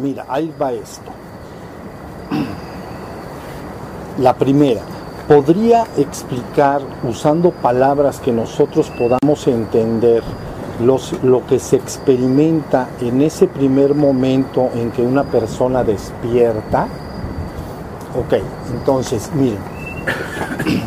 Mira, ahí va esto. La primera, ¿podría explicar usando palabras que nosotros podamos entender los, lo que se experimenta en ese primer momento en que una persona despierta? Ok, entonces, miren,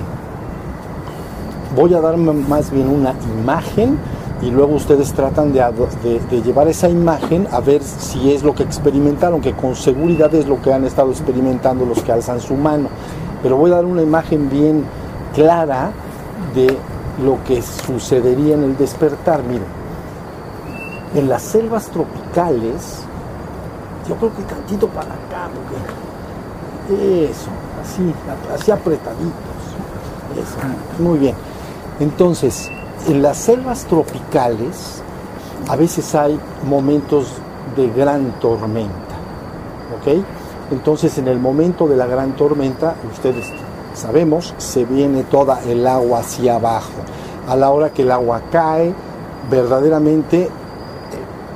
voy a dar más bien una imagen y luego ustedes tratan de, llevar esa imagen a ver si es lo que experimentaron, que con seguridad es lo que han estado experimentando los que alzan su mano. Pero voy a dar una imagen bien clara de lo que sucedería en el despertar. Miren, en las selvas tropicales, yo creo que tantito para acá, porque eso, así, así apretaditos. Muy bien. Entonces, en las selvas tropicales a veces hay momentos de gran tormenta, ¿ok? Entonces en el momento de la gran tormenta, ustedes sabemos, se viene toda el agua hacia abajo. A la hora que el agua cae, verdaderamente eh,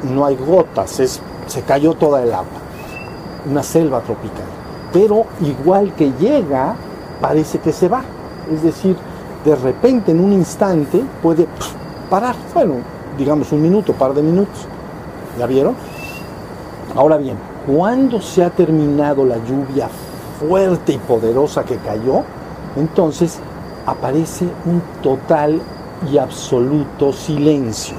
no hay gotas, es, se cayó toda el agua. Una selva tropical. Pero igual que llega, parece que se va. Es decir, de repente en un instante puede parar, bueno, digamos un minuto, par de minutos. ¿Ya vieron? Ahora bien, cuando se ha terminado la lluvia fuerte y poderosa que cayó, entonces aparece un total y absoluto silencio,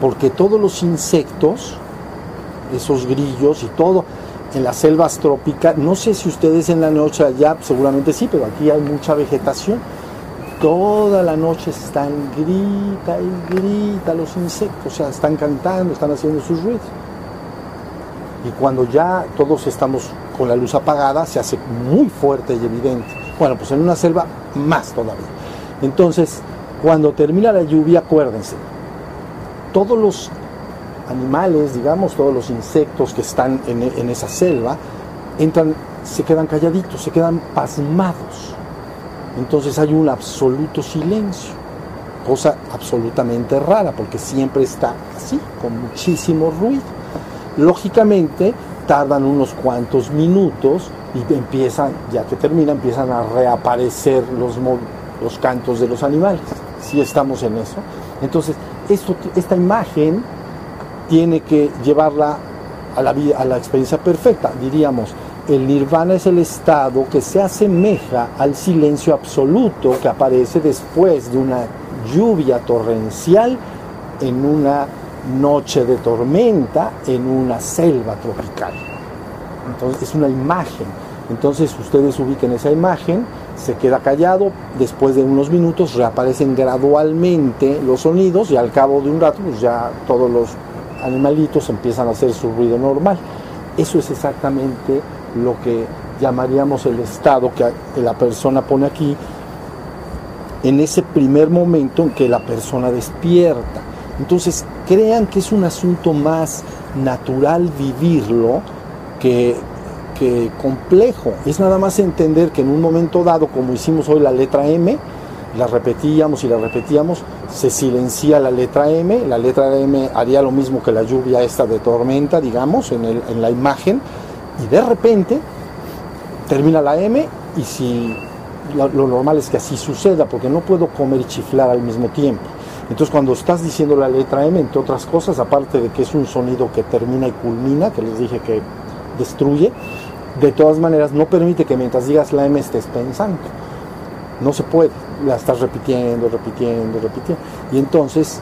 porque todos los insectos, esos grillos y todo, en las selvas trópicas, no sé si ustedes en la noche allá, seguramente sí, pero aquí hay mucha vegetación, toda la noche están grita y grita los insectos, o sea, están cantando, están haciendo sus ruidos. Y cuando ya todos estamos con la luz apagada, se hace muy fuerte y evidente. Bueno, pues en una selva más todavía. Entonces, cuando termina la lluvia, acuérdense, todos los animales, digamos, todos los insectos que están en, en esa selva, entran, se quedan calladitos, se quedan pasmados entonces hay un absoluto silencio, cosa absolutamente rara, porque siempre está así, con muchísimo ruido. Lógicamente, tardan unos cuantos minutos y empiezan, ya que termina, empiezan a reaparecer los, los cantos de los animales. Si estamos en eso. Entonces, esta imagen tiene que llevarla a la, a la experiencia perfecta, diríamos el nirvana es el estado que se asemeja al silencio absoluto que aparece después de una lluvia torrencial en una noche de tormenta en una selva tropical. Entonces es una imagen. Entonces ustedes ubiquen esa imagen, se queda callado, después de unos minutos reaparecen gradualmente los sonidos y al cabo de un rato pues ya todos los animalitos empiezan a hacer su ruido normal. Eso es exactamente lo que llamaríamos el estado que la persona pone aquí, en ese primer momento en que la persona despierta. Entonces, crean que es un asunto más natural vivirlo que, que complejo. Es nada más entender que en un momento dado, como hicimos hoy la letra M, la repetíamos y la repetíamos, se silencia la letra M, la letra M haría lo mismo que la lluvia esta de tormenta, digamos, en, el, en la imagen, y de repente termina la M y si lo, normal es que así suceda porque no puedo comer y chiflar al mismo tiempo. Entonces cuando estás diciendo la letra M, entre otras cosas, aparte de que es un sonido que termina y culmina, que les dije que destruye, de todas maneras no permite que mientras digas la M estés pensando. No se puede, la estás repitiendo, repitiendo, repitiendo. Y entonces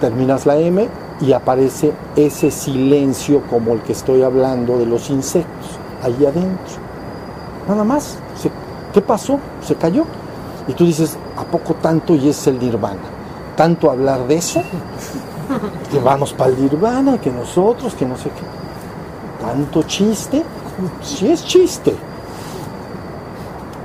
terminas la M y aparece ese silencio como el que estoy hablando de los insectos, ahí adentro. Nada más. ¿Qué pasó? Se cayó. Y tú dices, ¿a poco tanto y es el nirvana? ¿Tanto hablar de eso? Que vamos para el nirvana, que nosotros, que no sé qué. ¿Tanto chiste? Sí es chiste.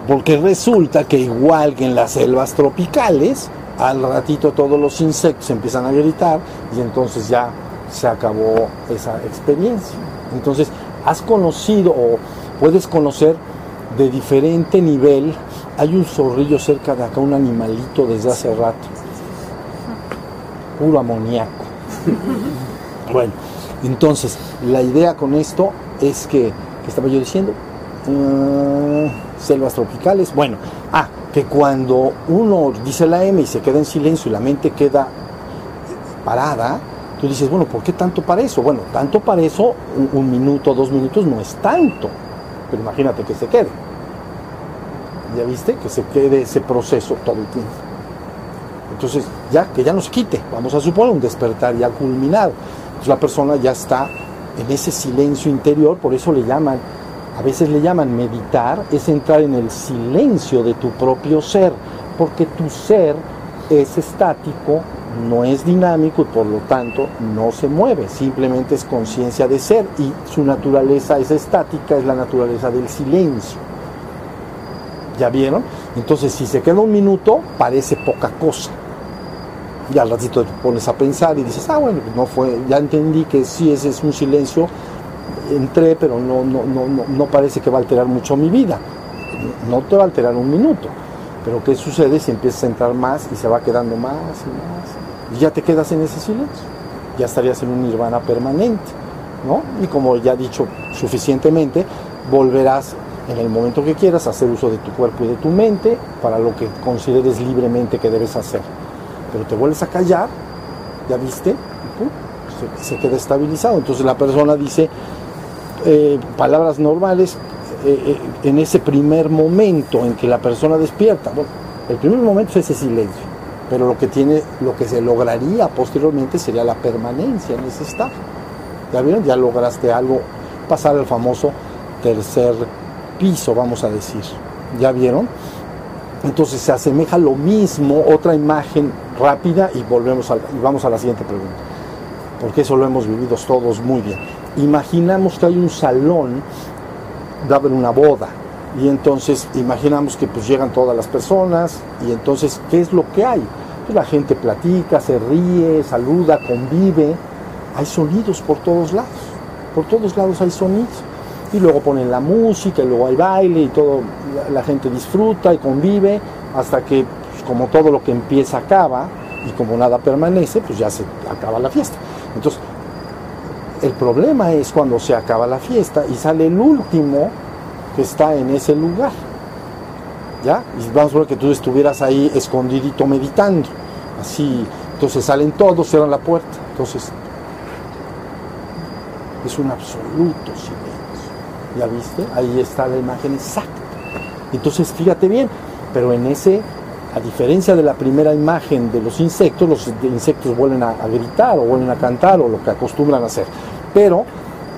Porque resulta que igual que en las selvas tropicales, al ratito todos los insectos empiezan a gritar y entonces ya se acabó esa experiencia. Entonces, has conocido o puedes conocer de diferente nivel. Hay un zorrillo cerca de acá, un animalito desde hace rato. Puro amoníaco. Bueno, entonces, la idea con esto es que, ¿qué estaba yo diciendo? Uh, selvas tropicales. Bueno, ah, que cuando uno dice la M y se queda en silencio y la mente queda parada, tú dices, bueno, ¿por qué tanto para eso? Bueno, tanto para eso, un, un minuto, dos minutos no es tanto, pero imagínate que se quede. ¿Ya viste? Que se quede ese proceso todo el tiempo. Entonces, ya que ya nos quite, vamos a suponer un despertar ya culminado. Entonces la persona ya está en ese silencio interior, por eso le llaman, a veces le llaman meditar, es entrar en el silencio de tu propio ser, porque tu ser es estático, no es dinámico y por lo tanto no se mueve, simplemente es conciencia de ser y su naturaleza es estática, es la naturaleza del silencio. ¿Ya vieron? Entonces si se queda un minuto parece poca cosa. Y al ratito te pones a pensar y dices, ah bueno, no fue, ya entendí que sí ese es un silencio, entré, pero no, no, no, no, parece que va a alterar mucho mi vida. No te va a alterar un minuto. Pero ¿qué sucede si empiezas a entrar más y se va quedando más y más? Y ya te quedas en ese silencio. Ya estarías en un nirvana permanente. ¿no? Y como ya he dicho suficientemente, volverás en el momento que quieras hacer uso de tu cuerpo y de tu mente para lo que consideres libremente que debes hacer. Pero te vuelves a callar, ¿ya viste? Y se, queda estabilizado. Entonces la persona dice eh, palabras normales eh, eh, en ese primer momento en que la persona despierta. Bueno, el primer momento es ese silencio, pero lo que tiene, lo que se lograría posteriormente sería la permanencia en ese estado. ¿Ya vieron? Ya lograste algo, pasar al famoso tercer piso, vamos a decir. ¿Ya vieron? Entonces se asemeja lo mismo, otra imagen rápida y volvemos a, y vamos a la siguiente pregunta. Porque eso lo hemos vivido todos muy bien. Imaginamos que hay un salón dado en una boda y entonces imaginamos que pues llegan todas las personas y entonces ¿qué es lo que hay? Pues la gente platica, se ríe, saluda, convive, hay sonidos por todos lados, por todos lados hay sonidos y luego ponen la música y luego hay baile y todo, la, gente disfruta y convive hasta que, pues, como todo lo que empieza acaba y como nada permanece, pues ya se acaba la fiesta. Entonces, el problema es cuando se acaba la fiesta y sale el último que está en ese lugar. ¿Ya? Y vamos a ver que tú estuvieras ahí escondidito meditando. Así, entonces salen todos, cierran la puerta. Entonces, es un absoluto silencio. ¿Ya viste? Ahí está la imagen exacta. Entonces, fíjate bien, pero en ese, a diferencia de la primera imagen de los insectos, los insectos vuelven a, a gritar o vuelven a cantar o lo que acostumbran a hacer. Pero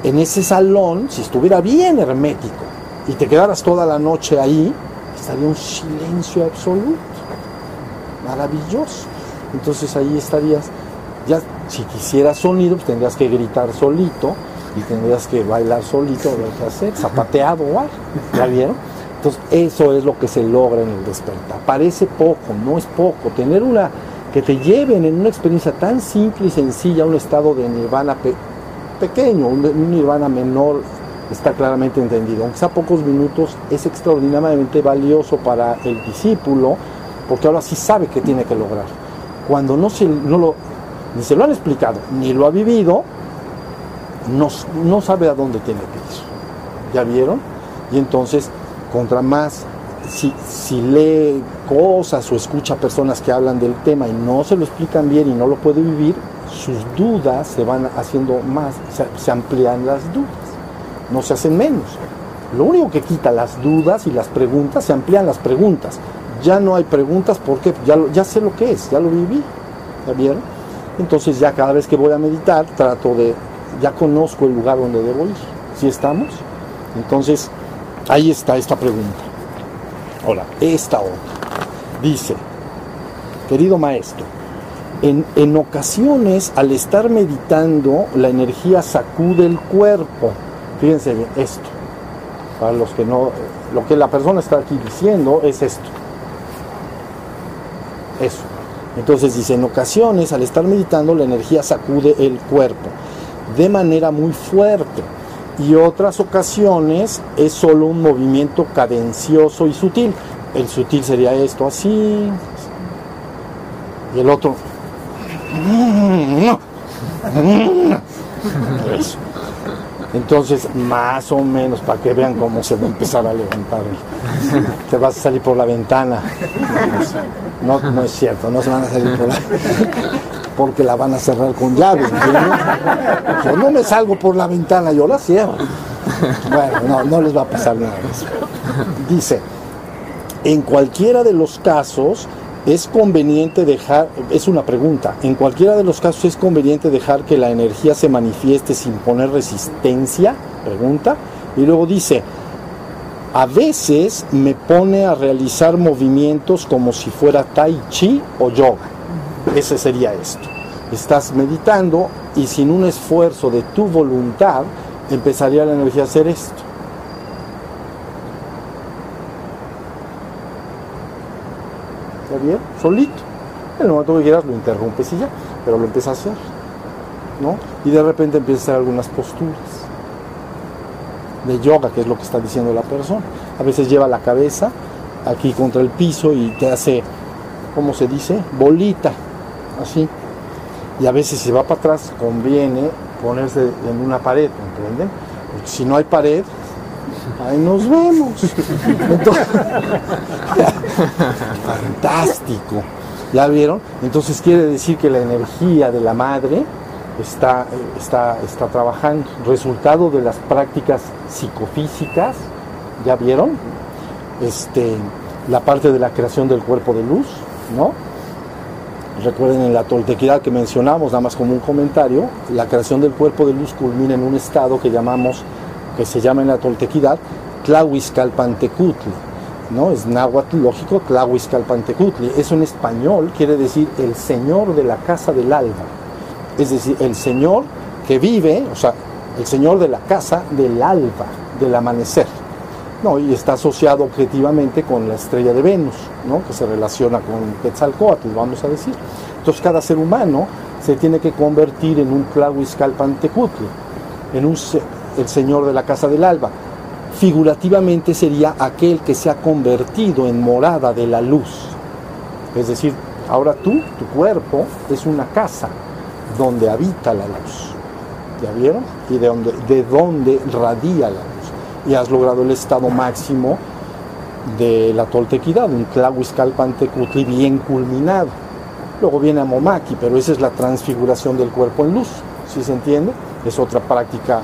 en ese salón, si estuviera bien hermético y te quedaras toda la noche ahí, estaría un silencio absoluto. Maravilloso. Entonces ahí estarías, ya si quisieras sonido, pues tendrías que gritar solito y tendrías que bailar solito, lo que hacer, zapateado o algo. ¿Ya vieron? Entonces, eso es lo que se logra en el despertar. Parece poco, no es poco. Tener una que te lleven en una experiencia tan simple y sencilla a un estado de nirvana pequeño, un, nirvana menor, está claramente entendido. Aunque sea pocos minutos, es extraordinariamente valioso para el discípulo, porque ahora sí sabe qué tiene que lograr. Cuando no, se, no lo, ni se lo han explicado, ni lo ha vivido, no, no sabe a dónde tiene que ir. ¿Ya vieron? Y entonces, contra más, si, si lee cosas o escucha personas que hablan del tema y no se lo explican bien y no lo puede vivir, sus dudas se van haciendo más, se, amplían las dudas, no se hacen menos. Lo único que quita las dudas y las preguntas, se amplían las preguntas. Ya no hay preguntas porque ya, ya sé lo que es, ya lo viví. ¿Ya vieron? Entonces ya cada vez que voy a meditar trato de ya conozco el lugar donde debo ir. ¿Sí estamos? Entonces, ahí está esta pregunta. Ahora, esta otra. Dice, querido maestro, en, en, ocasiones al estar meditando la energía sacude el cuerpo. Fíjense bien, esto. Para los que no, lo que la persona está aquí diciendo es esto. Eso. Entonces dice, en ocasiones al estar meditando la energía sacude el cuerpo de manera muy fuerte y otras ocasiones es solo un movimiento cadencioso y sutil. El sutil sería esto así y el otro Entonces, más o menos, para que vean cómo se va a empezar a levantar. Te vas a salir por la ventana. No, no es cierto, no se van a salir por la porque la van a cerrar con llave. No me salgo por la ventana, yo la cierro. Bueno, no, no les va a pasar nada. Dice, en cualquiera de los casos es conveniente dejar, es una pregunta, en cualquiera de los casos es conveniente dejar que la energía se manifieste sin poner resistencia, pregunta, y luego dice, a veces me pone a realizar movimientos como si fuera tai chi o yoga. Ese sería esto. Estás meditando y sin un esfuerzo de tu voluntad empezaría la energía a hacer esto. Solito. En el momento que quieras lo interrumpes y ya, pero lo empieza a hacer. ¿no? Y de repente empieza a hacer algunas posturas de yoga, que es lo que está diciendo la persona. A veces lleva la cabeza aquí contra el piso y te hace, ¿cómo se dice? Bolita, así. Y a veces si va para atrás conviene ponerse en una pared, ¿entienden? Porque si no hay pared, ahí nos vemos. fantástico. ¿Ya vieron? Entonces quiere decir que la energía de la madre está, está, está trabajando. Resultado de las prácticas psicofísicas, ¿ya vieron? Este, la parte de la creación del cuerpo de luz, ¿no? Recuerden en la toltequidad que mencionamos, nada más como un comentario, la creación del cuerpo de luz culmina en un estado que llamamos, que se llama en la toltequidad, Tlahuizcalpantecutli, ¿no? Es náhuatl, lógico, Tlahuizcalpantecutli. Eso en español quiere decir el señor de la casa del alba. Es decir, el señor que vive, o sea, el señor de la casa del alba, del amanecer. No, y está asociado objetivamente con la estrella de Venus, ¿no? que se relaciona con Quetzalcoatl, vamos a decir. Entonces cada ser humano se tiene que convertir en un Tlahuizcalpantecutli, en un, el señor de la casa del alba. Figurativamente sería aquel que se ha convertido en morada de la luz. Es decir, ahora tú, tu cuerpo, es una casa donde habita la luz. ¿Ya vieron? Y de donde, de donde radia la luz y has logrado el estado máximo de la toltequidad, un Tlahuizcalpantecutli bien culminado. Luego viene a Momaki, pero esa es la transfiguración del cuerpo en luz, ¿sí se entiende? Es otra práctica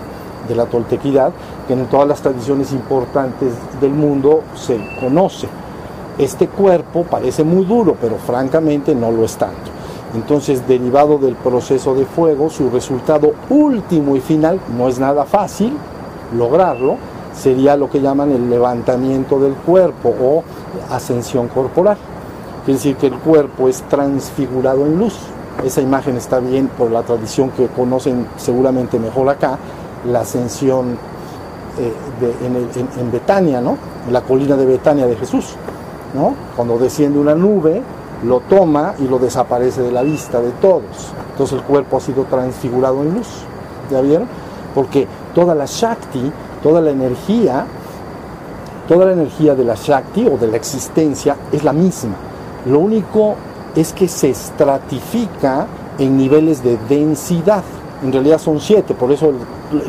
de la toltequidad que en todas las tradiciones importantes del mundo se conoce. Este cuerpo parece muy duro, pero francamente no lo es tanto. Entonces, derivado del proceso de fuego, su resultado último y final no es nada fácil lograrlo, sería lo que llaman el levantamiento del cuerpo o ascensión corporal. Quiere decir que el cuerpo es transfigurado en luz. Esa imagen está bien por la tradición que conocen seguramente mejor acá, la ascensión eh, en, Betania, ¿no? en la colina de Betania de Jesús. ¿no? Cuando desciende una nube, lo toma y lo desaparece de la vista de todos. Entonces el cuerpo ha sido transfigurado en luz. ¿Ya vieron? Porque toda la Shakti toda la energía, toda la energía de la Shakti o de la existencia es la misma. Lo único es que se estratifica en niveles de densidad. En realidad son siete, por eso el,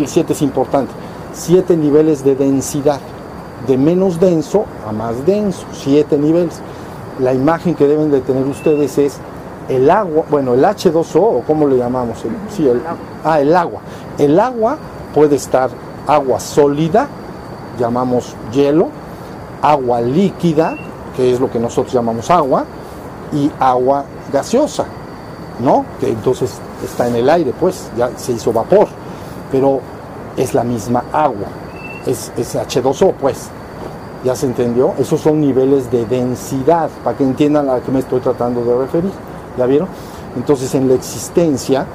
siete es importante. Siete niveles de densidad. De menos denso a más denso, siete niveles. La imagen que deben de tener ustedes es el agua, bueno, el H2O, o cómo le llamamos, sí, el, ah, el agua. El agua puede estar agua sólida, llamamos hielo, agua líquida, que es lo que nosotros llamamos agua, y agua gaseosa, ¿no? Que entonces está en el aire, pues, ya se hizo vapor, pero es la misma agua, es, es H2O, pues, ¿ya se entendió? Esos son niveles de densidad, para que entiendan a qué me estoy tratando de referir, ¿ya vieron? Entonces en la existencia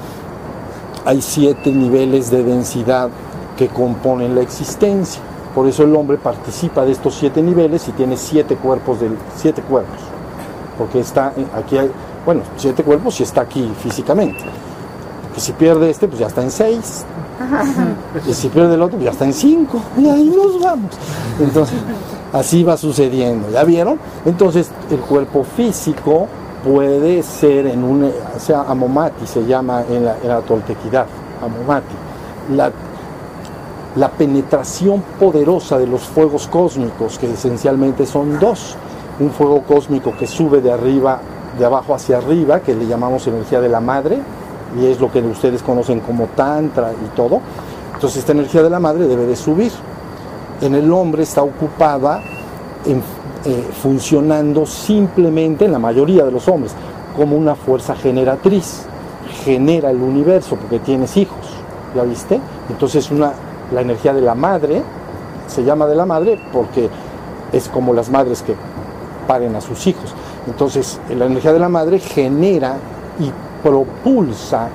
hay siete niveles de densidad que componen la existencia. Por eso el hombre participa de estos siete niveles y tiene siete cuerpos, del, siete cuerpos. Porque está aquí hay, bueno, siete cuerpos y está aquí físicamente. Que si pierde este, pues ya está en seis. Y si el otro, pues ya está en cinco. Y ahí nos vamos. Entonces, así va sucediendo. ¿Ya vieron? Entonces, el cuerpo físico puede ser en un, o sea, amomati se llama en la, en la toltequidad, amomati. La, la penetración poderosa de los fuegos cósmicos, que esencialmente son dos. Un fuego cósmico que sube de arriba, de abajo hacia arriba, que le llamamos energía de la madre, y es lo que ustedes conocen como tantra y todo. Entonces esta energía de la madre debe de subir. En el hombre está ocupada eh, funcionando simplemente, en la mayoría de los hombres, como una fuerza generatriz. Genera el universo porque tienes hijos, ¿ya viste? Entonces una, la energía de la madre se llama de la madre porque es como las madres que paren a sus hijos. Entonces la energía de la madre genera y propulsa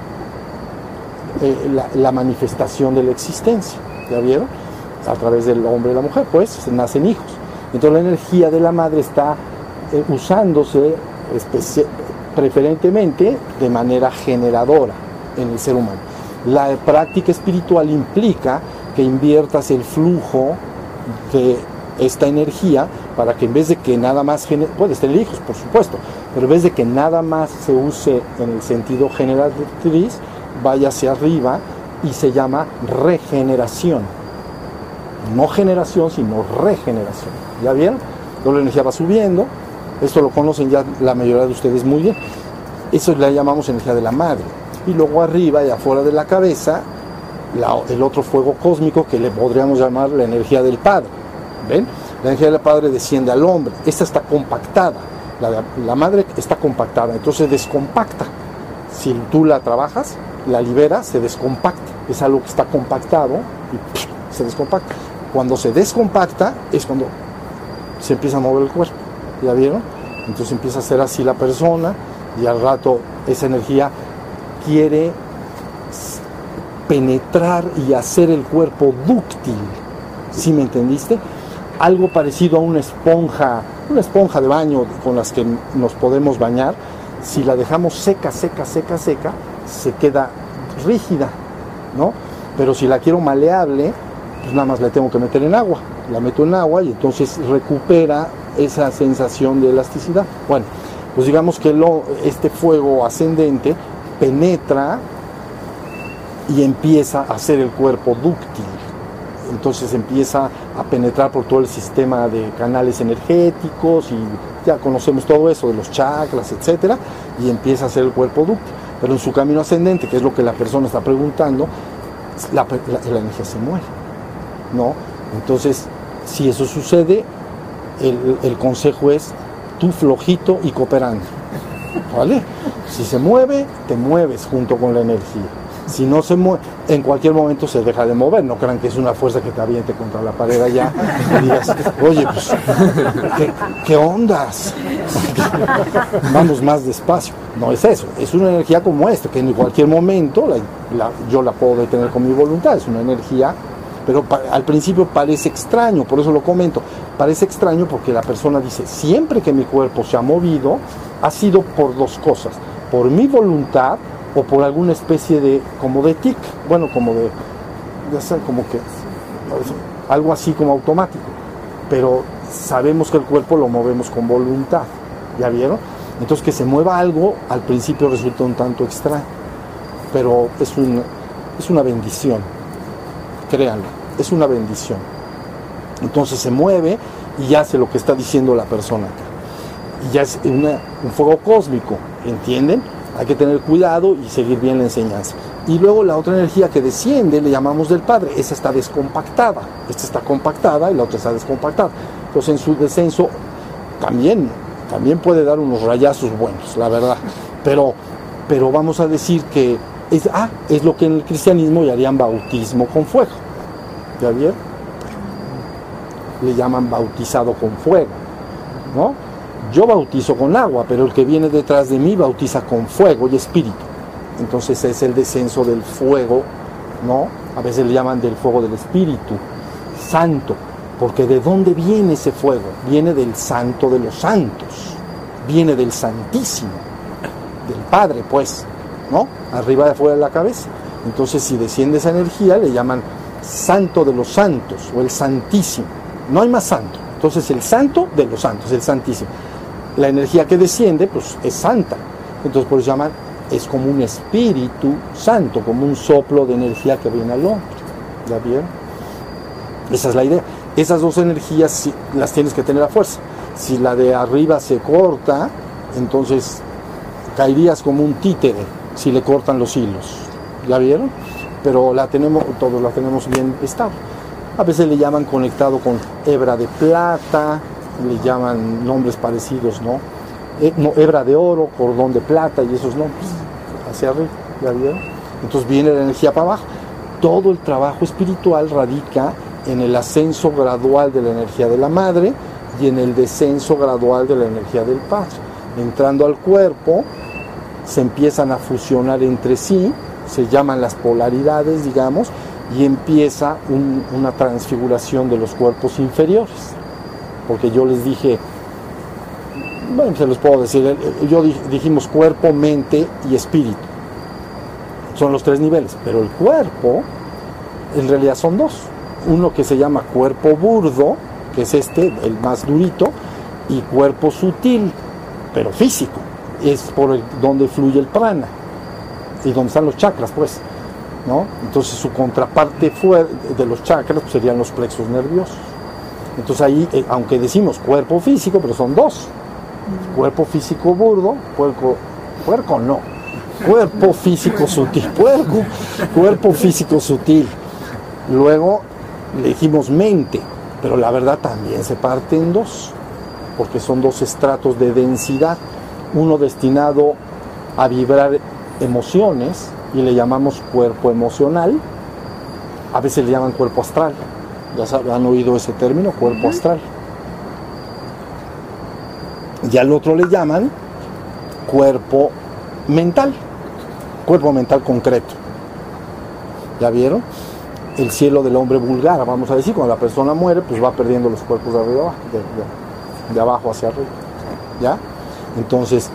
eh, la, manifestación de la existencia. ¿Ya vieron? A través del hombre y la mujer, pues nacen hijos. Entonces la energía de la madre está eh, usándose preferentemente de manera generadora en el ser humano. La práctica espiritual implica que inviertas el flujo de esta energía para que en vez de que nada más, puedes tener hijos, por supuesto, pero en vez de que nada más se use en el sentido generatriz, vaya hacia arriba y se llama regeneración. No generación, sino regeneración. ¿Ya vieron? la energía va subiendo, esto lo conocen ya la mayoría de ustedes muy bien. Eso le llamamos energía de la madre. Y luego arriba y afuera de la cabeza, el otro fuego cósmico que le podríamos llamar la energía del Padre. ¿Ven? La energía del Padre desciende al hombre. Esta está compactada. La, madre está compactada, entonces descompacta. Si tú la trabajas, la liberas, se descompacta. Es algo que está compactado y se descompacta. Cuando se descompacta es cuando se empieza a mover el cuerpo. ¿Ya vieron? Entonces empieza a ser así la persona y al rato esa energía quiere penetrar y hacer el cuerpo dúctil. ¿Sí me entendiste? Algo parecido a una esponja, una esponja de baño con las que nos podemos bañar. Si la dejamos seca, seca, seca, seca, se queda rígida, ¿no? Pero si la quiero maleable, pues nada más la tengo que meter en agua. La meto en agua y entonces recupera esa sensación de elasticidad. Bueno, pues digamos que lo, este fuego ascendente penetra y empieza a hacer el cuerpo dúctil. Entonces empieza a penetrar por todo el sistema de canales energéticos y ya conocemos todo eso de los chakras, etcétera, y empieza a hacer el cuerpo dúctil. Pero en su camino ascendente, que es lo que la persona está preguntando, la, energía se muere. ¿no? Entonces, si eso sucede, el, el consejo es tú flojito y cooperando. ¿Vale? Si se mueve, te mueves junto con la energía. Si no se mueve, en cualquier momento se deja de mover. No crean que es una fuerza que te aviente contra la pared allá oye, pues, ¿qué, ondas? Vamos más despacio. No es eso. Es una energía como esta, que en cualquier momento yo la puedo detener con mi voluntad. Es una energía pero al principio parece extraño, por eso lo comento, parece extraño porque la persona dice, siempre que mi cuerpo se ha movido, ha sido por dos cosas, por mi voluntad o por alguna especie de, como de tic, bueno, como de, como que, algo así como automático, pero sabemos que el cuerpo lo movemos con voluntad, ¿ya vieron? Entonces que se mueva algo al principio resulta un tanto extraño, pero es, es una bendición, créanlo, es una bendición. Entonces se mueve y hace lo que está diciendo la persona Y ya es un fuego cósmico, ¿entienden? Hay que tener cuidado y seguir bien la enseñanza. Y luego la otra energía que desciende le llamamos del Padre. Esa está descompactada. Esta está compactada y la otra está descompactada. Entonces en su descenso también, también puede dar unos rayazos buenos, la verdad. Pero, pero vamos a decir que es, ah, es lo que en el cristianismo llamarían bautismo con fuego. ¿Ya vieron? Le llaman bautizado con fuego. ¿No? Yo bautizo con agua, pero el que viene detrás de mí bautiza con fuego y espíritu. Entonces es el descenso del fuego, ¿no? A veces le llaman del fuego del espíritu, santo, porque ¿de dónde viene ese fuego? Viene del santo de los santos, viene del santísimo, del Padre, pues, ¿no? Arriba de afuera de la cabeza. Entonces si desciende esa energía le llaman santo de los santos o el santísimo. No hay más santo. Entonces el santo de los santos, el santísimo. La energía que desciende, pues es santa. Entonces por eso llaman, es como un espíritu santo, como un soplo de energía que viene al hombre. ¿Ya bien? Esa es la idea. Esas dos energías las tienes que tener a fuerza. Si la de arriba se corta, entonces caerías como un títere si le cortan los hilos. ¿Ya vieron? Pero la tenemos, todos la tenemos bien estable. A veces le llaman conectado con hebra de plata, le llaman nombres parecidos, ¿no? Eh, no hebra de oro, cordón de plata y esos nombres hacia arriba, ¿ya vieron? Entonces viene la energía para abajo. Todo el trabajo espiritual radica en el ascenso gradual de la energía de la madre y en el descenso gradual de la energía del padre. Entrando al cuerpo, se empiezan a fusionar entre sí, se llaman las polaridades, digamos, y empieza una transfiguración de los cuerpos inferiores. Porque yo les dije, bueno, se los puedo decir, eh, yo dijimos cuerpo, mente y espíritu. Son los tres niveles, pero el cuerpo en realidad son dos. Uno que se llama cuerpo burdo, que es este, el más durito, y cuerpo sutil, pero físico. Es por donde fluye el prana y donde están los chakras, pues. ¿no? Entonces su contraparte de los chakras pues, serían los plexos nerviosos. Entonces ahí, eh, aunque decimos cuerpo físico, pero son dos. Cuerpo físico burdo, cuerpo, puerco no. Cuerpo físico sutil, puerco, cuerpo físico sutil. Luego le dijimos mente, pero la verdad también se parte en dos, porque son dos estratos de densidad, uno destinado a vibrar emociones y le llamamos cuerpo emocional, a veces le llaman cuerpo astral, ya han oído ese término, cuerpo astral. Y al otro le llaman cuerpo mental, cuerpo mental concreto. ¿Ya vieron? el cielo del hombre vulgar, vamos a decir, cuando la persona muere, pues va perdiendo los cuerpos de arriba de, abajo hacia arriba. ¿Ya? Entonces,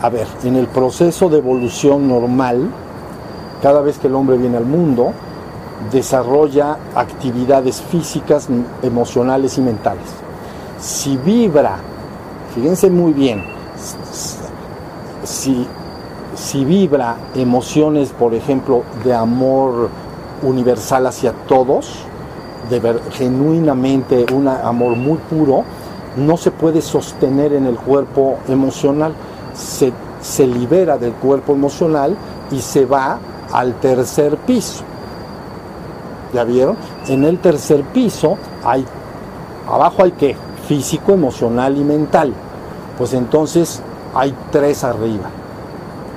a ver, en el proceso de evolución normal, cada vez que el hombre viene al mundo, desarrolla actividades físicas, emocionales y mentales. Si vibra, fíjense muy bien, si si vibra emociones, por ejemplo, de amor universal hacia todos, de ver genuinamente un amor muy puro, no se puede sostener en el cuerpo emocional, se, se libera del cuerpo emocional y se va al tercer piso. ¿Ya vieron? En el tercer piso hay, abajo hay qué? Físico, emocional y mental. Pues entonces hay tres arriba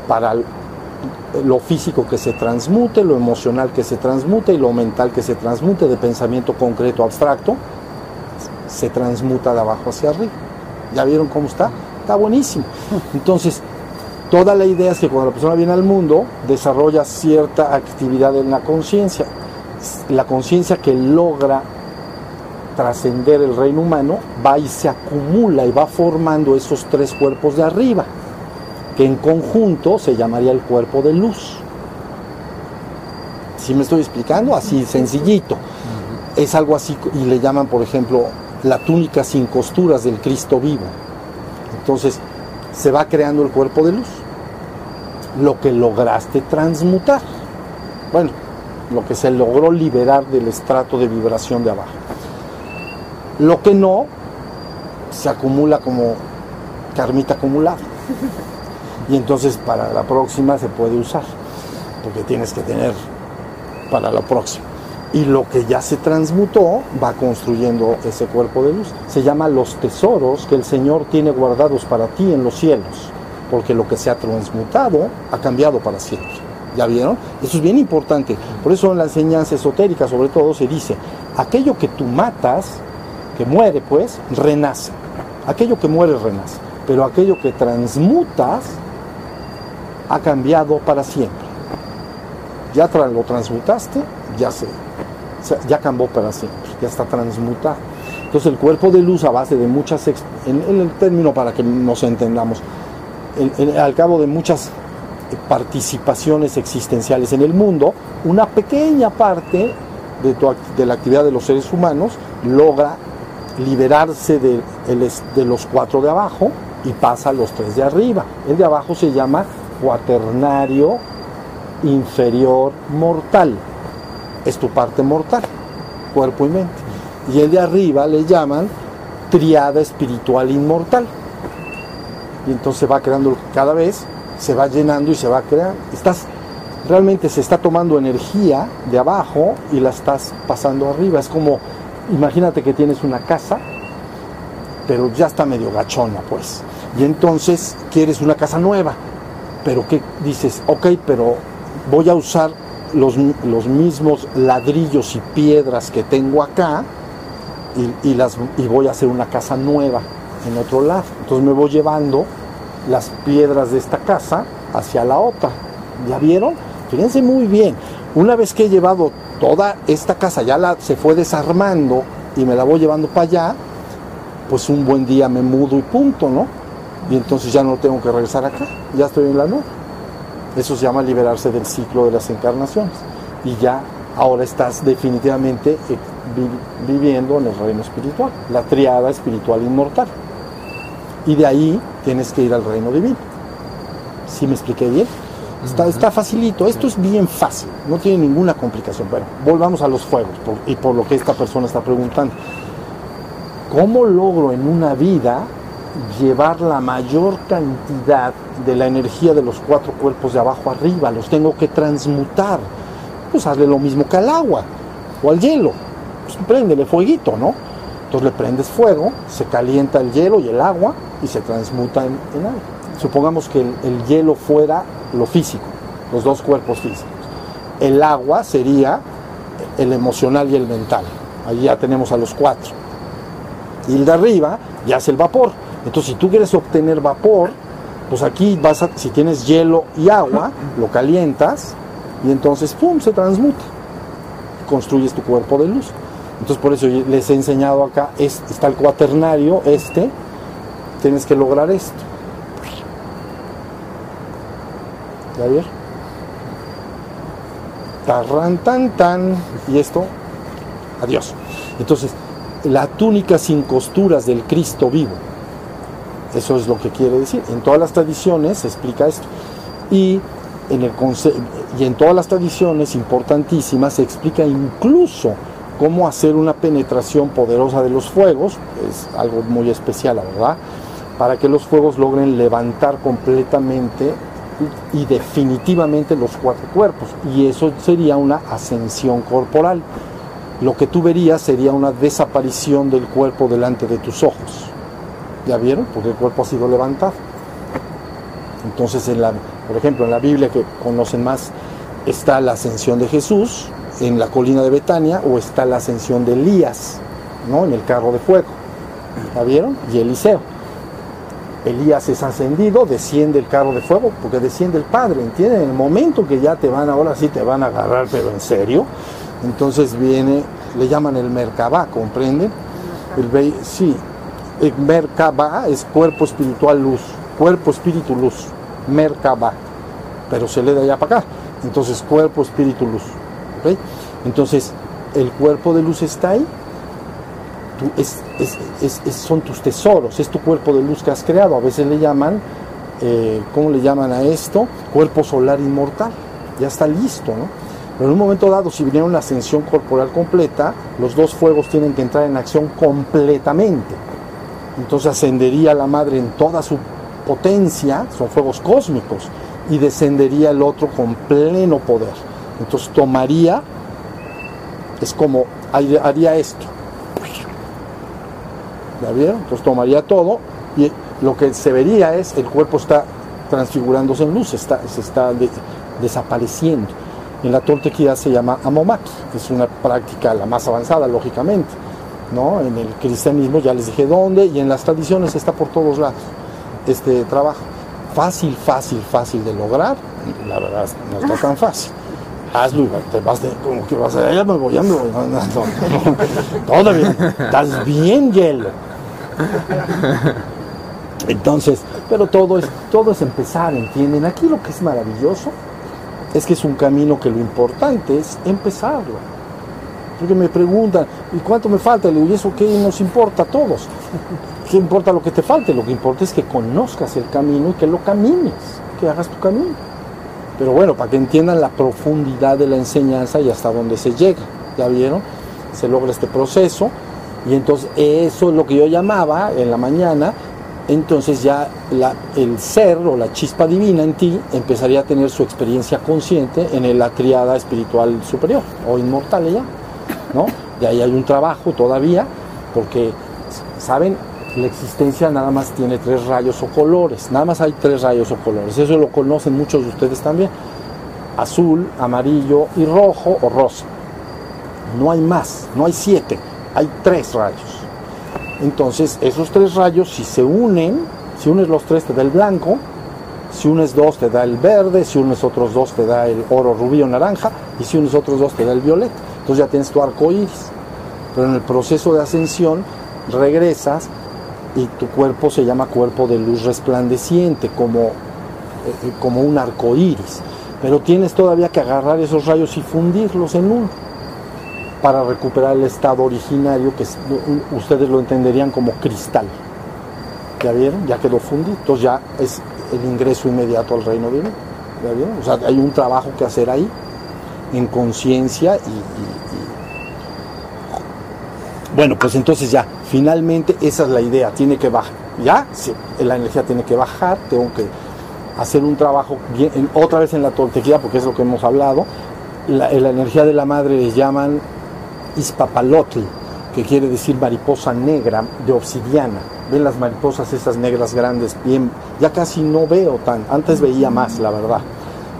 para lo físico que se transmute, lo emocional que se transmute y lo mental que se transmute de pensamiento concreto abstracto, se transmuta de abajo hacia arriba. ¿Ya vieron cómo está? Está buenísimo. Entonces, toda la idea es que cuando la persona viene al mundo, desarrolla cierta actividad en la conciencia. La conciencia que logra trascender el reino humano va y se acumula y va formando esos tres cuerpos de arriba que en conjunto se llamaría el cuerpo de luz. Si me estoy explicando? Así sencillito. Es algo así, y le llaman, por ejemplo, la túnica sin costuras del Cristo vivo. Entonces, se va creando el cuerpo de luz. Lo que lograste transmutar. Bueno, lo que se logró liberar del estrato de vibración de abajo. Lo que no, se acumula como carmita acumulada y entonces para la próxima se puede usar, porque tienes que tener para la próxima. Y lo que ya se transmutó va construyendo ese cuerpo de luz. Se llama los tesoros que el Señor tiene guardados para ti en los cielos, porque lo que se ha transmutado ha cambiado para siempre. ¿Ya vieron? Eso es bien importante. Por eso en la enseñanza esotérica sobre todo se dice, aquello que tú matas, que muere pues, renace. Aquello que muere renace. Pero aquello que transmutas ha cambiado para siempre. Ya lo transmutaste, ya se, ya cambió para siempre, ya está transmutado. Entonces el cuerpo de luz a base de muchas, en, el término para que nos entendamos, al cabo de muchas participaciones existenciales en el mundo, una pequeña parte de, la actividad de los seres humanos logra liberarse de, de los cuatro de abajo y pasa a los tres de arriba. El de abajo se llama cuaternario inferior mortal. es tu parte mortal, cuerpo y mente. Y el de arriba le llaman triada espiritual inmortal. Y entonces va creando cada vez, se va llenando y se va creando. Estás, realmente se está tomando energía de abajo y la estás pasando arriba. Es como, imagínate que tienes una casa, pero ya está medio gachona, pues. Y entonces quieres una casa nueva. Pero que dices, ok, pero voy a usar los, los mismos ladrillos y piedras que tengo acá y, las, y voy a hacer una casa nueva en otro lado. Entonces me voy llevando las piedras de esta casa hacia la otra. ¿Ya vieron? Fíjense muy bien. Una vez que he llevado toda esta casa, ya la, se fue desarmando y me la voy llevando para allá, pues un buen día me mudo y punto, ¿no? Y entonces ya no tengo que regresar acá, ya estoy en la nueva. Eso se llama liberarse del ciclo de las encarnaciones. Y ya ahora estás definitivamente eh, viviendo en el reino espiritual, la triada espiritual inmortal. Y de ahí tienes que ir al reino divino. ¿Sí me expliqué bien? Está, está facilito, esto es bien fácil, no tiene ninguna complicación. Bueno, volvamos a los fuegos y por lo que esta persona está preguntando. ¿Cómo logro en una vida llevar la mayor cantidad de la energía de los cuatro cuerpos de abajo arriba? Los tengo que transmutar. Pues hazle lo mismo que al agua o al hielo. Pues préndele fueguito, ¿no? Entonces le prendes fuego, se calienta el hielo y el agua y se transmuta en, en agua. Supongamos que el, hielo fuera lo físico, los dos cuerpos físicos. El agua sería el emocional y el mental. Allí ya tenemos a los cuatro. Y el de arriba ya es el vapor. Entonces, si tú quieres obtener vapor, pues aquí vas a, si tienes hielo y agua, lo calientas y entonces, ¡pum!, se transmuta. Construyes tu cuerpo de luz. Entonces, por eso les he enseñado acá, está el cuaternario, este, tienes que lograr esto. ¿Ya ver? Tan, tan. Y esto, adiós. Entonces, la túnica sin costuras del Cristo vivo. Eso es lo que quiere decir. En todas las tradiciones se explica esto. Y en, el y en todas las tradiciones importantísimas se explica incluso cómo hacer una penetración poderosa de los fuegos. Es algo muy especial, la verdad. Para que los fuegos logren levantar completamente y definitivamente los cuatro cuerpos. Y eso sería una ascensión corporal. Lo que tú verías sería una desaparición del cuerpo delante de tus ojos. ¿Ya vieron? Porque el cuerpo ha sido levantado. Entonces, por ejemplo, en la Biblia que conocen más, está la ascensión de Jesús en la colina de Betania o está la ascensión de Elías, ¿no? En el carro de fuego. ¿Ya vieron? Y Eliseo. Elías es ascendido, desciende el carro de fuego, porque desciende el Padre, ¿entienden? En el momento que ya te van, ahora sí te van a agarrar, pero en serio, entonces viene, le llaman el Merkabah, ¿comprenden? El, sí, el Merkabah es cuerpo espiritual luz, cuerpo espíritu luz, Merkabah, pero se le da allá para acá, entonces cuerpo espíritu luz, Entonces, el cuerpo de luz está ahí, son tus tesoros, es tu cuerpo de luz que has creado. A veces le llaman, eh, ¿cómo le llaman a esto? Cuerpo solar inmortal. Ya está listo, ¿no? Pero en un momento dado, si viniera una ascensión corporal completa, los dos fuegos tienen que entrar en acción completamente. Entonces ascendería la madre en toda su potencia, son fuegos cósmicos, y descendería el otro con pleno poder. Entonces tomaría, es como haría esto, ¿Ya vieron? Entonces tomaría todo y lo que se vería es el cuerpo está transfigurándose en luz, está, se está desapareciendo. En la tortequía se llama amomaki, es una práctica la más avanzada, lógicamente. ¿no? En el cristianismo ya les dije dónde y en las tradiciones está por todos lados este trabajo. Fácil, fácil, fácil de lograr, la verdad no está tan fácil hazlo, te vas de, como que vas a, me voy, bien, estás bien hielo. Entonces, pero todo es, todo es empezar, ¿entienden? Aquí lo que es maravilloso es que es un camino que lo importante es empezarlo. Porque me preguntan, ¿y cuánto me falta? ¿y eso qué nos importa a todos? ¿Qué importa lo que te falte? Lo que importa es que conozcas el camino y que lo camines, que hagas tu camino. Pero bueno, para que entiendan la profundidad de la enseñanza y hasta dónde se llega, ¿ya vieron? Se logra este proceso y entonces eso es lo que yo llamaba en la mañana, entonces ya el ser o la chispa divina en ti empezaría a tener su experiencia consciente en la triada espiritual superior o inmortal ya, ¿no? De ahí hay un trabajo todavía, porque, ¿saben? La existencia nada más tiene tres rayos o colores, nada más hay tres rayos o colores, eso lo conocen muchos de ustedes también, azul, amarillo y rojo o rosa. No hay más, no hay siete, hay tres rayos. Entonces, esos tres rayos, si se unen, si unes los tres te da el blanco, si unes dos te da el verde, si unes otros dos te da el oro, rubí o naranja, y si unes otros dos te da el violeta. Entonces ya tienes tu arco iris. Pero en el proceso de ascensión regresas y tu cuerpo se llama cuerpo de luz resplandeciente, como, eh, eh, como un arco iris. Pero tienes todavía que agarrar esos rayos y fundirlos en uno para recuperar el estado originario que ustedes lo entenderían como cristal. ¿Ya vieron? Ya quedó fundido. Entonces ya es el ingreso inmediato al reino divino. ¿Ya vieron? O sea, hay un trabajo que hacer ahí en conciencia y bueno, pues entonces ya, finalmente esa es la idea, tiene que bajar. Ya, la energía tiene que bajar, tengo que hacer un trabajo bien, otra vez en la tortequía, porque es lo que hemos hablado. La, energía de la madre les llaman ispapalotl, que quiere decir mariposa negra de obsidiana. Ven las mariposas esas negras grandes, bien, ya casi no veo tan, antes veía más, la verdad,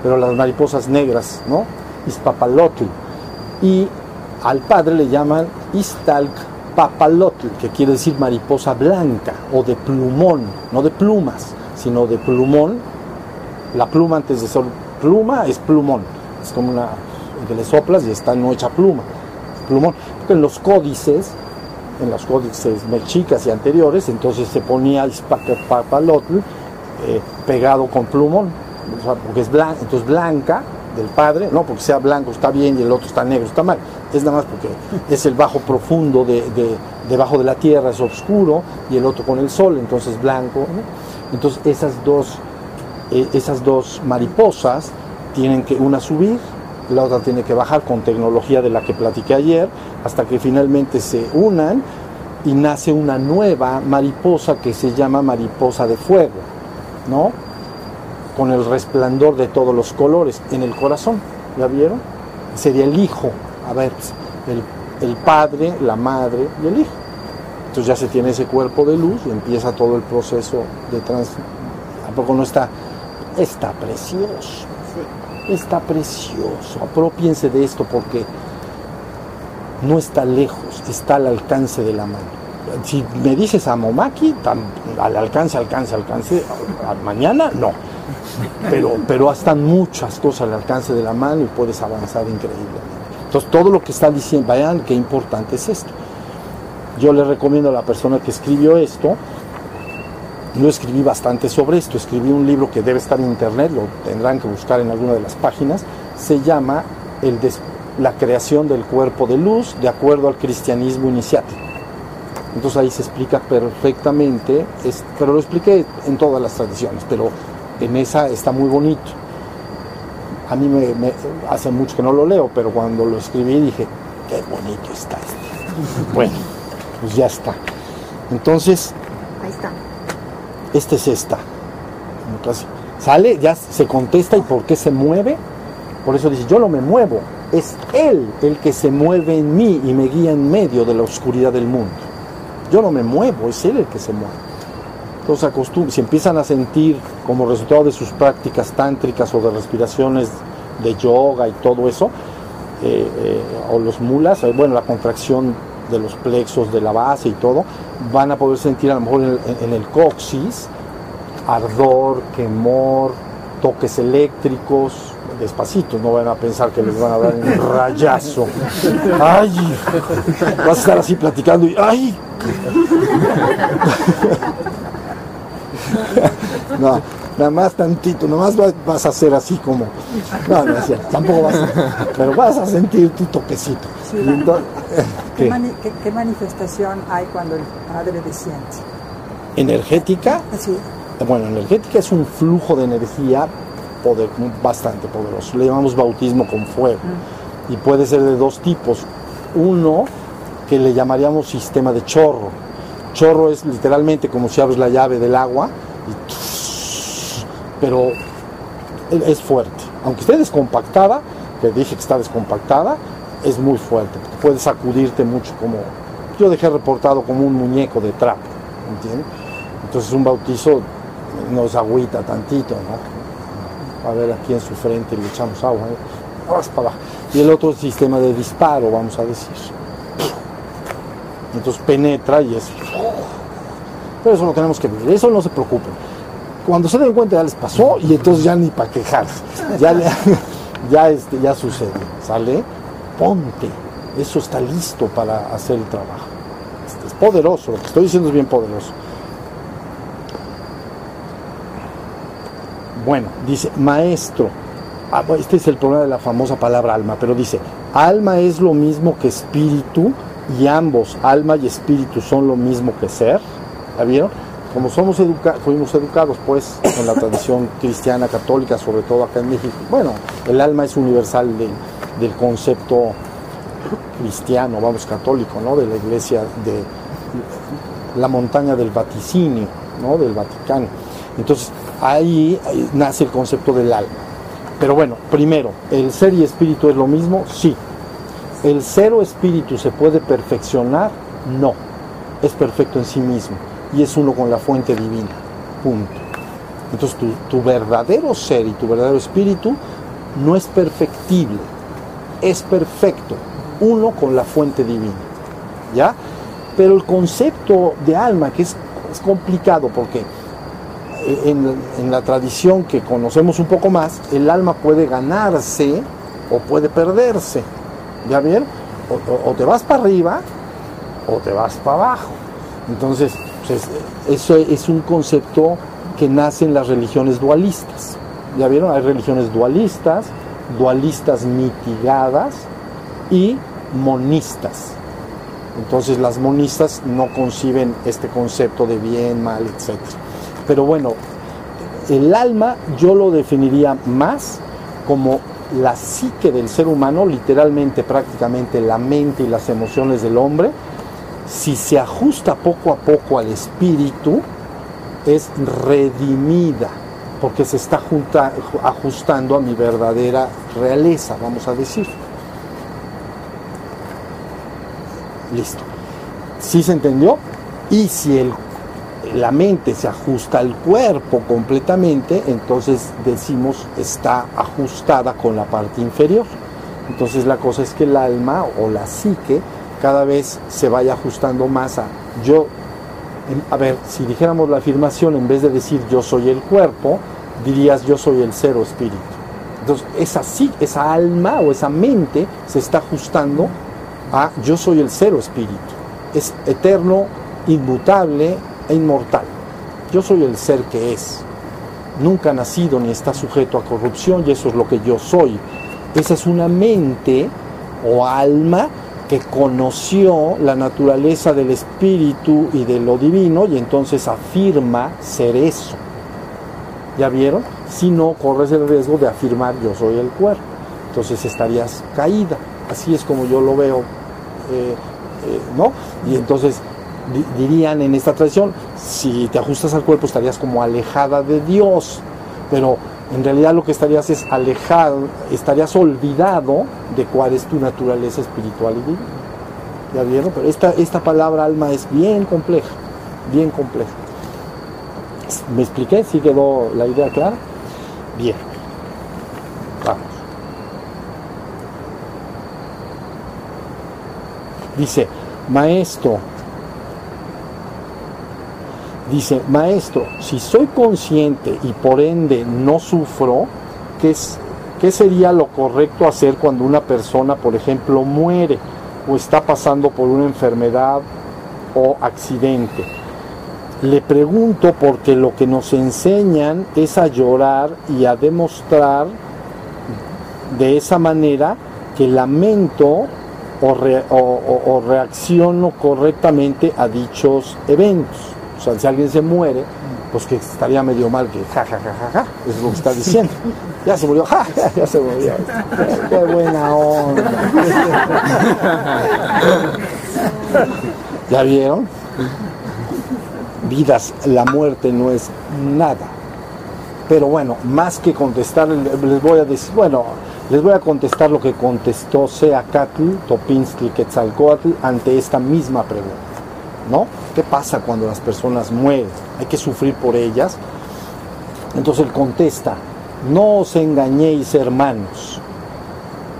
pero las mariposas negras, ¿no? Ispapalotl. Y al padre le llaman Istalk papalotl, que quiere decir mariposa blanca o de plumón, no de plumas, sino de plumón. La pluma antes de ser pluma es plumón, es como una que le soplas y está no hecha pluma, plumón. Porque en los códices, en los códices mexicas y anteriores, entonces se ponía papalotl eh, pegado con plumón, porque es blanca, entonces blanca del padre, no porque sea blanco está bien y el otro está negro está mal, es nada más porque es el bajo profundo de, debajo de la tierra, es oscuro y el otro con el sol, entonces blanco. Entonces esas dos, eh, esas dos mariposas tienen que una subir, la otra tiene que bajar con tecnología de la que platiqué ayer, hasta que finalmente se unan y nace una nueva mariposa que se llama mariposa de fuego, ¿no? Con el resplandor de todos los colores en el corazón. ¿Ya vieron? Sería el hijo, a ver, el, padre, la madre y el hijo. Entonces ya se tiene ese cuerpo de luz y empieza todo el proceso de trans. ¿A poco no está? Está precioso. Está precioso. Apropiense de esto porque no está lejos, está al alcance de la mano. Si me dices a Momaki, al alcance, alcance, alcance, mañana no pero, pero están muchas cosas al alcance de la mano y puedes avanzar increíblemente. Entonces, todo lo que está diciendo, vean qué importante es esto. Yo le recomiendo a la persona que escribió esto, yo escribí bastante sobre esto, escribí un libro que debe estar en internet, lo tendrán que buscar en alguna de las páginas, se llama el La creación del cuerpo de luz de acuerdo al cristianismo iniciático. Entonces ahí se explica perfectamente, pero lo expliqué en todas las tradiciones, pero en esa está muy bonito. A mí me, hace mucho que no lo leo, pero cuando lo escribí dije, qué bonito está este. bueno, pues ya está. Entonces, ahí está. Este es esta. Entonces, sale, ya se contesta y por qué se mueve. Por eso dice, yo no me muevo. Es Él el que se mueve en mí y me guía en medio de la oscuridad del mundo. Yo no me muevo, es Él el que se mueve. Entonces si empiezan a sentir como resultado de sus prácticas tántricas o de respiraciones de yoga y todo eso, eh, eh, o los mulas, eh, bueno, la contracción de los plexos de la base y todo, van a poder sentir a lo mejor en, el coxis ardor, quemor, toques eléctricos, despacito, no van a pensar que les van a dar un rayazo. ¡Ay! Vas a estar así platicando y ¡ay! no, nada más tantito, nada más vas, a hacer así como. No, no es cierto, tampoco vas a, Pero vas a sentir tu toquecito. ¿Qué, manifestación hay cuando el padre desciende? ¿Energética? Sí. Bueno, energética es un flujo de energía poder, bastante poderoso. Le llamamos bautismo con fuego. Y puede ser de dos tipos. Uno que le llamaríamos sistema de chorro. Chorro es literalmente como si abres la llave del agua, pero es fuerte. Aunque esté descompactada, que dije que está descompactada, es muy fuerte. Puede sacudirte mucho como... Yo dejé reportado como un muñeco de trapo, ¿entiendes? Entonces un bautizo nos agüita tantito, ¿no? A ver aquí en su frente le echamos agua, ¿eh? Y el otro sistema de disparo, vamos a decir. Entonces penetra y es... Pero eso lo tenemos que vivir, eso no se preocupen. Cuando se den cuenta ya les pasó y entonces ya ni para quejarse. Ya, ya, este, ya sucede, ¿sale? Ponte, eso está listo para hacer el trabajo. Este, es poderoso, lo que estoy diciendo es bien poderoso. Bueno, dice, maestro, ah, este es el problema de la famosa palabra alma, pero dice, alma es lo mismo que espíritu y ambos, alma y espíritu, son lo mismo que ser. ¿Ya vieron? Como somos educados, fuimos educados pues en la tradición cristiana católica, sobre todo acá en México, bueno, el alma es universal del concepto cristiano, vamos, católico, ¿no? De la iglesia de la montaña del vaticinio, ¿no? Del Vaticano. Entonces, ahí nace el concepto del alma. Pero bueno, primero, ¿el ser y espíritu es lo mismo? Sí. ¿El ser o espíritu se puede perfeccionar? No. Es perfecto en sí mismo y es uno con la fuente divina. Punto. Entonces tu, verdadero ser y tu verdadero espíritu no es perfectible, es perfecto, uno con la fuente divina. ¿Ya? Pero el concepto de alma, que es, complicado porque en, la tradición que conocemos un poco más, el alma puede ganarse o puede perderse. ¿Ya bien? o te vas para arriba o te vas para abajo. Entonces, eso es un concepto que nace en las religiones dualistas. ¿Ya vieron? Hay religiones dualistas, dualistas mitigadas y monistas. Entonces las monistas no conciben este concepto de bien, mal, etc. Pero bueno, el alma yo lo definiría más como la psique del ser humano, literalmente prácticamente la mente y las emociones del hombre, si se ajusta poco a poco al espíritu, es redimida, porque se está ajustando a mi verdadera realeza, vamos a decir. Listo. ¿Sí se entendió? Y si el, la mente se ajusta al cuerpo completamente, entonces decimos está ajustada con la parte inferior. Entonces la cosa es que el alma o la psique cada vez se vaya ajustando más a yo. A ver, si dijéramos la afirmación, en vez de decir yo soy el cuerpo, dirías yo soy el cero espíritu. Entonces, esa, esa alma o esa mente se está ajustando a yo soy el cero espíritu. Es eterno, inmutable e inmortal. Yo soy el ser que es. Nunca ha nacido ni está sujeto a corrupción y eso es lo que yo soy. Esa es una mente o alma que conoció la naturaleza del espíritu y de lo divino y entonces afirma ser eso. ¿Ya vieron? Si no, corres el riesgo de afirmar yo soy el cuerpo. Entonces estarías caída. Así es como yo lo veo, eh, eh, ¿no? Y entonces dirían en esta tradición, si te ajustas al cuerpo estarías como alejada de Dios. Pero en realidad lo que estarías es alejado, estarías olvidado de cuál es tu naturaleza espiritual y divina. ¿Ya vieron? Pero esta, esta palabra alma es bien compleja, bien compleja. ¿Me expliqué? ¿Sí quedó la idea clara? Bien. Vamos. Dice, maestro, Dice, maestro, si soy consciente y por ende no sufro, ¿qué, ¿qué sería lo correcto hacer cuando una persona, por ejemplo, muere o está pasando por una enfermedad o accidente? Le pregunto porque lo que nos enseñan es a llorar y a demostrar de esa manera que lamento o, o reacciono correctamente a dichos eventos. Si alguien se muere, pues que estaría medio mal que ja, ja, ja, ja, ja, es lo que está diciendo. Ya se murió, ja, ya se murió. Qué buena onda. ¿Ya vieron? Vidas, la muerte no es nada. Pero bueno, más que contestar, les voy a decir, bueno, les voy a contestar lo que contestó Seacatl, Topinski Quetzalcoatl ante esta misma pregunta. ¿No? ¿Qué pasa cuando las personas mueren? Hay que sufrir por ellas. Entonces él contesta, no os engañéis hermanos.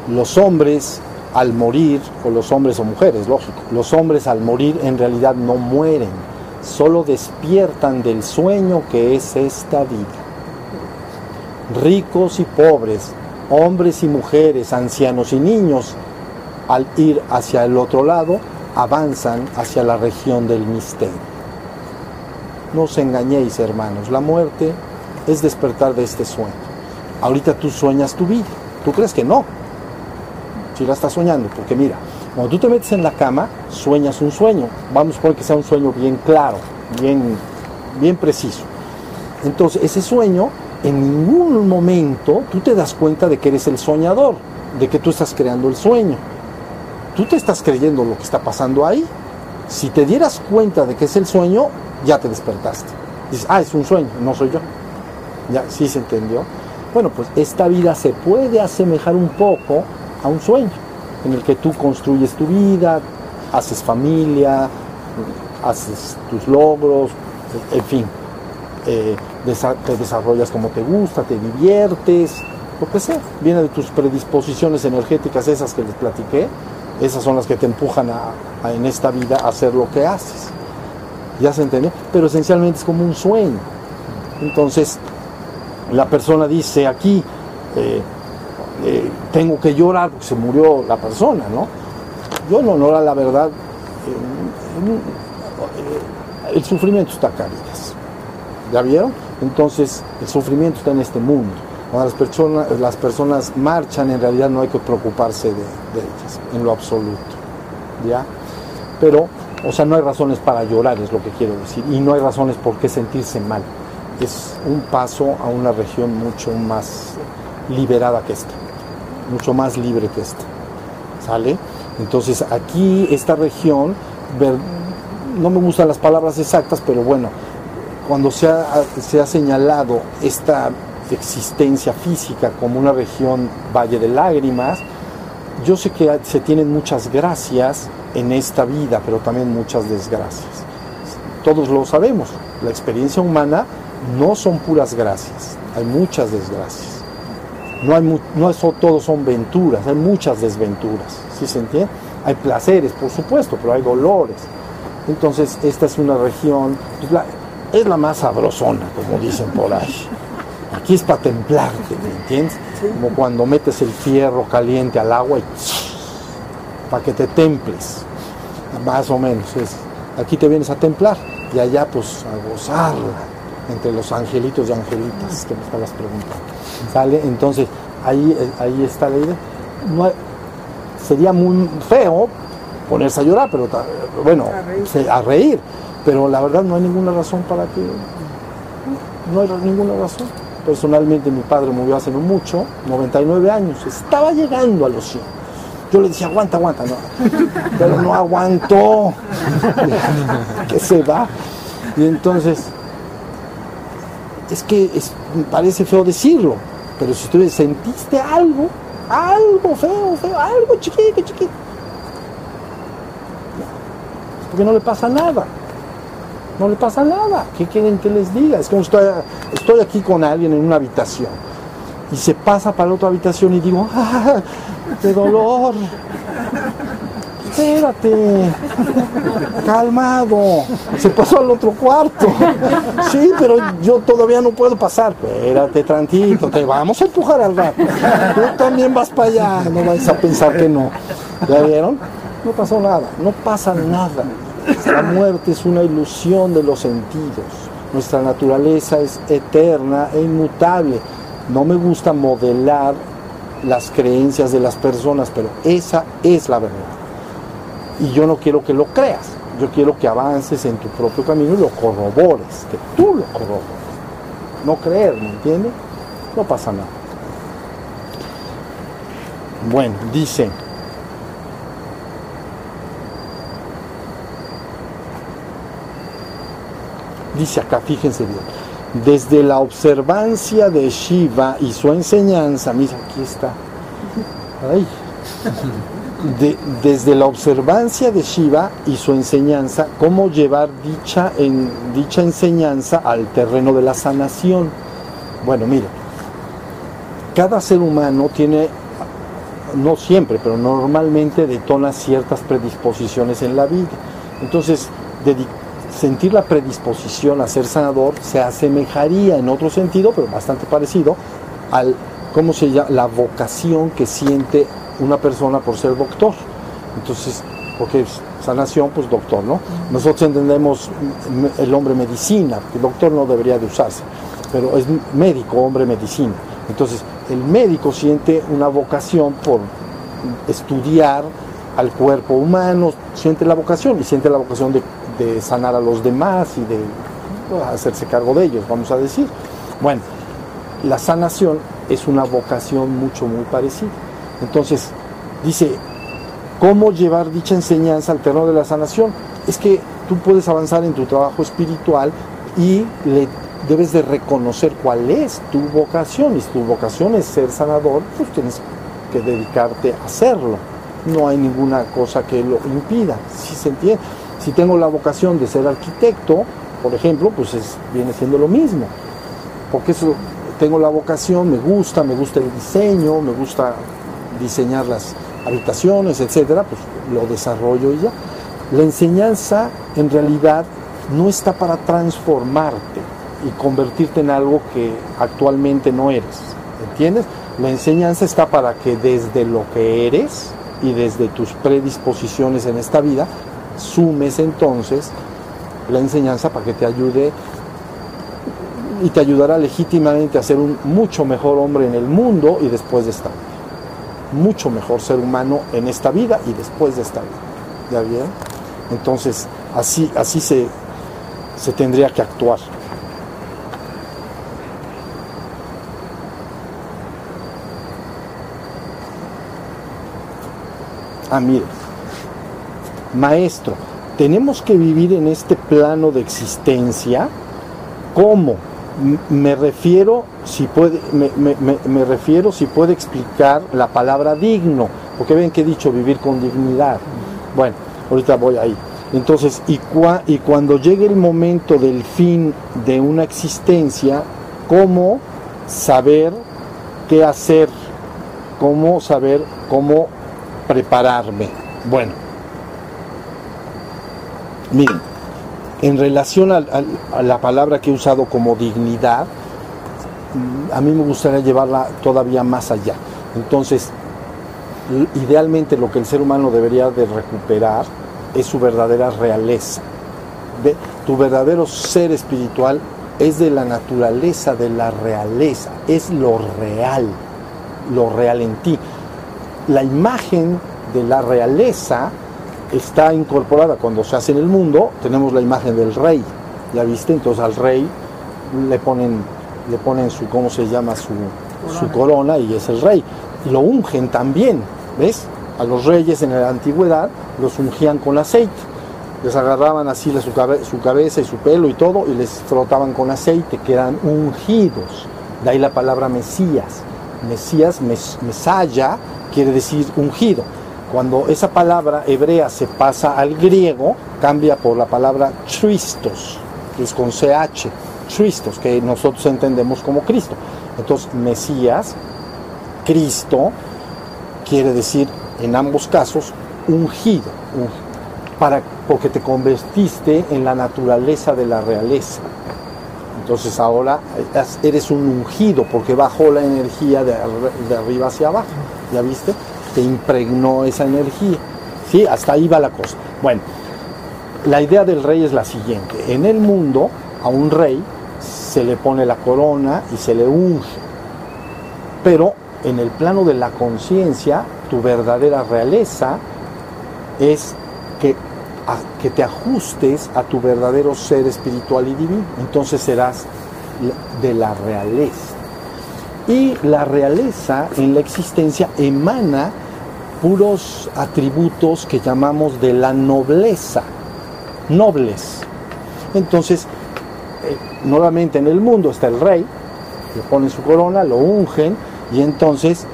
Los hombres al morir, o los hombres o mujeres, lógico, los hombres al morir en realidad no mueren, solo despiertan del sueño que es esta vida. Ricos y pobres, hombres y mujeres, ancianos y niños, al ir hacia el otro lado, avanzan hacia la región del misterio. No os engañéis, hermanos, la muerte es despertar de este sueño. Ahorita tú sueñas tu vida, tú crees que no, si la estás soñando, porque mira, cuando tú te metes en la cama, sueñas un sueño, vamos a poner que sea un sueño bien claro, bien, bien preciso. Entonces, ese sueño en ningún momento tú te das cuenta de que eres el soñador, de que tú estás creando el sueño. Tú te estás creyendo lo que está pasando ahí. Si te dieras cuenta de que es el sueño, ya te despertaste. Dices, ah, es un sueño, no soy yo. Ya, sí se entendió. Bueno, pues esta vida se puede asemejar un poco a un sueño, en el que tú construyes tu vida, haces familia, haces tus logros, en fin, eh, te desarrollas como te gusta, te diviertes, lo que sea. Viene de tus predisposiciones energéticas, esas que les platiqué, esas son las que te empujan a, en esta vida a hacer lo que haces. ¿Ya se entendió? Pero esencialmente es como un sueño. Entonces, la persona dice aquí, eh, eh, tengo que llorar porque se murió la persona, ¿no? Yo en honor la verdad, el sufrimiento está acá, ¿Ya vieron? Entonces, el sufrimiento está en este mundo. Cuando las personas, marchan, en realidad no hay que preocuparse de, ellas, en lo absoluto. ¿Ya? Pero, o sea, no hay razones para llorar, es lo que quiero decir. Y no hay razones por qué sentirse mal. Es un paso a una región mucho más liberada que esta. Mucho más libre que esta. ¿Sale? Entonces, aquí, esta región, no me gustan las palabras exactas, pero bueno, cuando se se ha señalado esta existencia física como una región valle de lágrimas, yo sé que se tienen muchas gracias en esta vida, pero también muchas desgracias. Todos lo sabemos, la experiencia humana no son puras gracias, hay muchas desgracias. No, hay no eso, todos son venturas, hay muchas desventuras, ¿sí se entiende? Hay placeres, por supuesto, pero hay dolores. Entonces, esta es una región, pues es la más sabrosona, como dicen por ahí. Aquí es para templarte, ¿me entiendes? Como cuando metes el fierro caliente al agua y para que te temples, más o menos. Es, aquí te vienes a templar y allá pues a gozarla entre los angelitos y angelitas que me estabas preguntando. ¿Sale? Entonces, ahí, ahí está la idea. sería muy feo ponerse a llorar, pero bueno, a reír pero la verdad no hay ninguna razón para que... No hay ninguna razón. Personalmente mi padre murió hace no mucho, 99 años, estaba llegando a los 100. Yo le decía, aguanta, aguanta, no. Pero no aguantó. que se va. Y entonces, es que parece feo decirlo, pero si tú sentiste algo, algo feo, feo, algo chiquito, chiquito, porque no le pasa nada no le pasa nada. ¿Qué quieren que les diga? Es como estoy, estoy aquí con alguien en una habitación y se pasa para la otra habitación y digo, ¡ah! ¡Qué dolor! Espérate, calmado, se pasó al otro cuarto. Sí, pero yo todavía no puedo pasar. Espérate, tranquilo, te vamos a empujar al rato. Tú también vas para allá, no vais a pensar que no. ¿Ya vieron? No pasó nada, no pasa nada. La muerte es una ilusión de los sentidos. Nuestra naturaleza es eterna e inmutable. No me gusta modelar las creencias de las personas, pero esa es la verdad. Y yo no quiero que lo creas, Yo quiero que avances en tu propio camino y lo corrobores, que tú lo corrobores. No creer, ¿me entiendes? No pasa nada. Bueno, dice, dice acá, fíjense bien, desde la observancia de Shiva y su enseñanza, mira, aquí está, desde la observancia de Shiva y su enseñanza, cómo llevar dicha, en, dicha enseñanza al terreno de la sanación. Bueno, mire, cada ser humano tiene, no siempre, pero normalmente detona ciertas predisposiciones en la vida. Entonces, sentir la predisposición a ser sanador se asemejaría en otro sentido, pero bastante parecido, al, ¿cómo se llama? La vocación que siente una persona por ser doctor. Entonces, porque sanación, pues doctor, ¿no? Nosotros entendemos el hombre medicina, el doctor no debería de usarse, pero es médico, hombre medicina. Entonces, el médico siente una vocación por estudiar al cuerpo humano, siente la vocación y siente la vocación de, de sanar a los demás y de hacerse cargo de ellos, vamos a decir. Bueno, la sanación es una vocación mucho, muy parecida. Entonces, dice, ¿cómo llevar dicha enseñanza al terreno de la sanación? Es que tú puedes avanzar en tu trabajo espiritual y le debes de reconocer cuál es tu vocación. Y si tu vocación es ser sanador, pues tienes que dedicarte a hacerlo. No hay ninguna cosa que lo impida. Si se entiende, si tengo la vocación de ser arquitecto, por ejemplo, pues viene siendo lo mismo. Porque eso tengo la vocación, me gusta, me gusta el diseño, me gusta diseñar las habitaciones, etcétera, pues lo desarrollo y ya. La enseñanza en realidad no está para transformarte y convertirte en algo que actualmente no eres. ¿Entiendes? La enseñanza está para que desde lo que eres y desde tus predisposiciones en esta vida, sumes entonces la enseñanza para que te ayude y te ayudará legítimamente a ser un mucho mejor hombre en el mundo y después de esta vida mucho mejor ser humano en esta vida y después de esta vida. ¿Ya bien? Entonces, así, así se, se tendría que actuar. Ah, mire, maestro, tenemos que vivir en este plano de existencia. Como me refiero si puede me, refiero si puede explicar la palabra digno porque ven que he dicho vivir con dignidad. Bueno ahorita voy ahí. Entonces y, y cuando llegue el momento del fin de una existencia cómo saber qué hacer cómo saber cómo prepararme bueno miren en relación a, la palabra que he usado como dignidad, a mí me gustaría llevarla todavía más allá. Entonces, idealmente lo que el ser humano debería de recuperar es su verdadera realeza. Tu verdadero ser espiritual es de la naturaleza de la realeza, es lo real, lo real en ti. La imagen de la realeza está incorporada cuando se hace en el mundo, tenemos la imagen del rey, ¿ya viste? Entonces al rey le ponen, le ponen su, ¿cómo se llama? Su corona. su corona y es el rey. Y lo ungen también, ¿ves? A los reyes en la antigüedad los ungían con aceite. Les agarraban así su, su cabeza y su pelo y todo y les frotaban con aceite, que eran ungidos. De ahí la palabra Mesías. Mesías, mes, mesaya, quiere decir ungido. Cuando esa palabra hebrea se pasa al griego, cambia por la palabra Christos, que es con CH, Christos, que nosotros entendemos como Cristo. Entonces, Mesías, Cristo, quiere decir en ambos casos ungido, para, porque te convertiste en la naturaleza de la realeza. Entonces ahora eres un ungido porque bajó la energía de arriba hacia abajo. ¿Ya viste? Te impregnó esa energía. ¿Sí? Hasta ahí va la cosa. Bueno, la idea del rey es la siguiente. En el mundo, a un rey se le pone la corona y se le unge. Pero en el plano de la conciencia, tu verdadera realeza es que que te ajustes a tu verdadero ser espiritual y divino. Entonces serás de la realeza. Y la realeza en la existencia emana puros atributos que llamamos de la nobleza, nobles. Entonces, eh, nuevamente en el mundo está el rey, le ponen su corona, lo ungen y entonces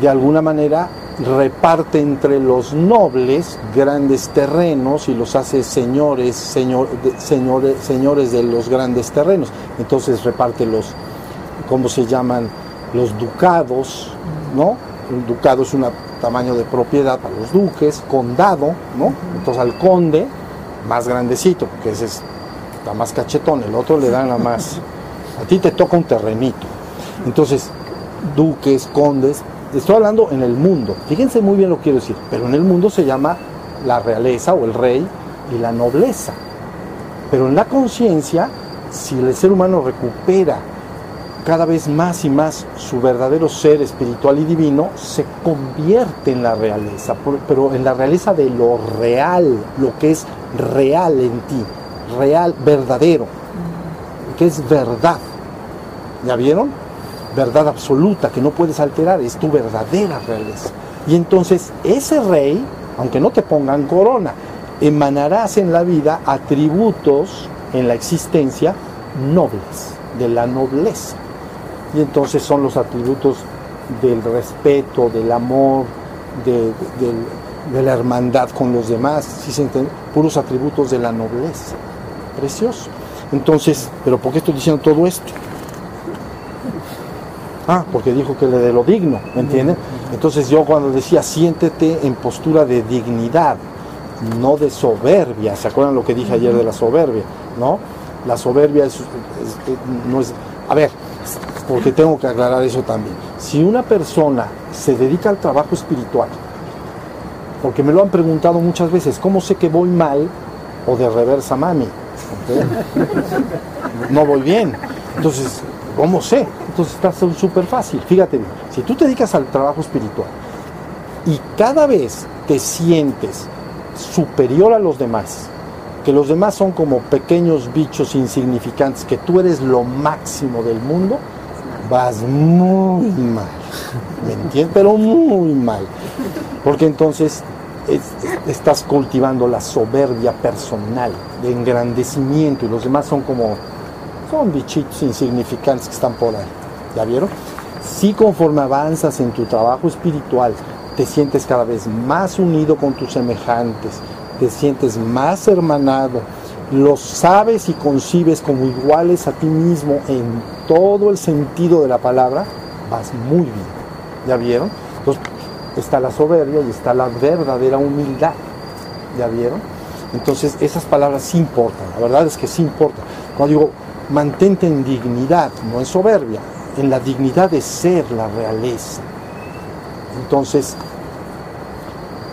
de alguna manera reparte entre los nobles grandes terrenos y los hace señores, señores, señores de los grandes terrenos. Entonces reparte los, ¿cómo se llaman? Los ducados, ¿no? Un ducado es un tamaño de propiedad para los duques, condado, ¿no? Entonces al conde, más grandecito, porque ese está más cachetón, el otro le dan a más. A ti te toca un terrenito. Entonces, duques, condes, estoy hablando en el mundo, fíjense muy bien lo que quiero decir, pero en el mundo se llama la realeza o el rey y la nobleza. Pero en la conciencia, si el ser humano recupera cada vez más y más su verdadero ser espiritual y divino, se convierte en la realeza, pero en la realeza de lo real, lo que es real en ti, real, verdadero, que es verdad. ¿Ya vieron? verdad absoluta que no puedes alterar, es tu verdadera realeza. Y entonces ese rey, aunque no te pongan corona, emanarás en la vida atributos en la existencia nobles, de la nobleza. Y entonces son los atributos del respeto, del amor, de, la hermandad con los demás, si se entiende? puros atributos de la nobleza. Precioso. Entonces, ¿pero por qué estoy diciendo todo esto? Ah, porque dijo que le de lo digno, ¿me entienden? Entonces yo cuando decía siéntete en postura de dignidad, no de soberbia, ¿se acuerdan lo que dije ayer de la soberbia? ¿No? La soberbia no es... A ver, porque tengo que aclarar eso también. Si una persona se dedica al trabajo espiritual, porque me lo han preguntado muchas veces, ¿cómo sé que voy mal o de reversa mami? No voy bien. Entonces, ¿cómo sé? Entonces está súper fácil. Fíjate bien, si tú te dedicas al trabajo espiritual y cada vez te sientes superior a los demás, que los demás son como pequeños bichos insignificantes, que tú eres lo máximo del mundo, vas muy mal. ¿Me entiendes? Pero muy mal. Porque entonces estás cultivando la soberbia personal, de engrandecimiento, y los demás son como, son bichitos insignificantes que están por ahí. ¿Ya vieron? Si conforme avanzas en tu trabajo espiritual, te sientes cada vez más unido con tus semejantes, te sientes más hermanado, los sabes y concibes como iguales a ti mismo en todo el sentido de la palabra, vas muy bien. ¿Ya vieron? Entonces está la soberbia y está la verdadera humildad. ¿Ya vieron? Entonces esas palabras sí importan, la verdad es que sí importan. Cuando digo mantente en dignidad, no en soberbia, en la dignidad de ser la realeza. Entonces,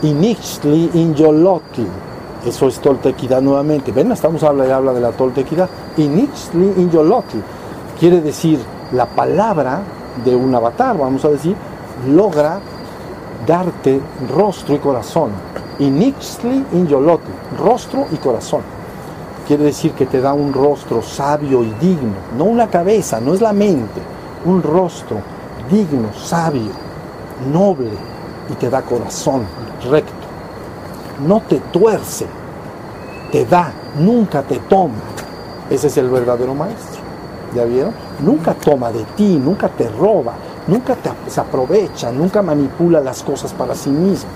Inixli Inyolotl, eso es toltequidad nuevamente. Ven, estamos hablando habla de la toltequidad. Inixli Inyolotl quiere decir la palabra de un avatar, vamos a decir, logra darte rostro y corazón. Inixli Inyolotl, rostro y corazón quiere decir que te da un rostro sabio y digno, no una cabeza, no es la mente, un rostro digno, sabio, noble y te da corazón recto. No te tuerce, te da, nunca te toma. Ese es el verdadero maestro. ¿Ya vieron? Nunca toma de ti, nunca te roba, nunca te, aprovecha, nunca manipula las cosas para sí mismo,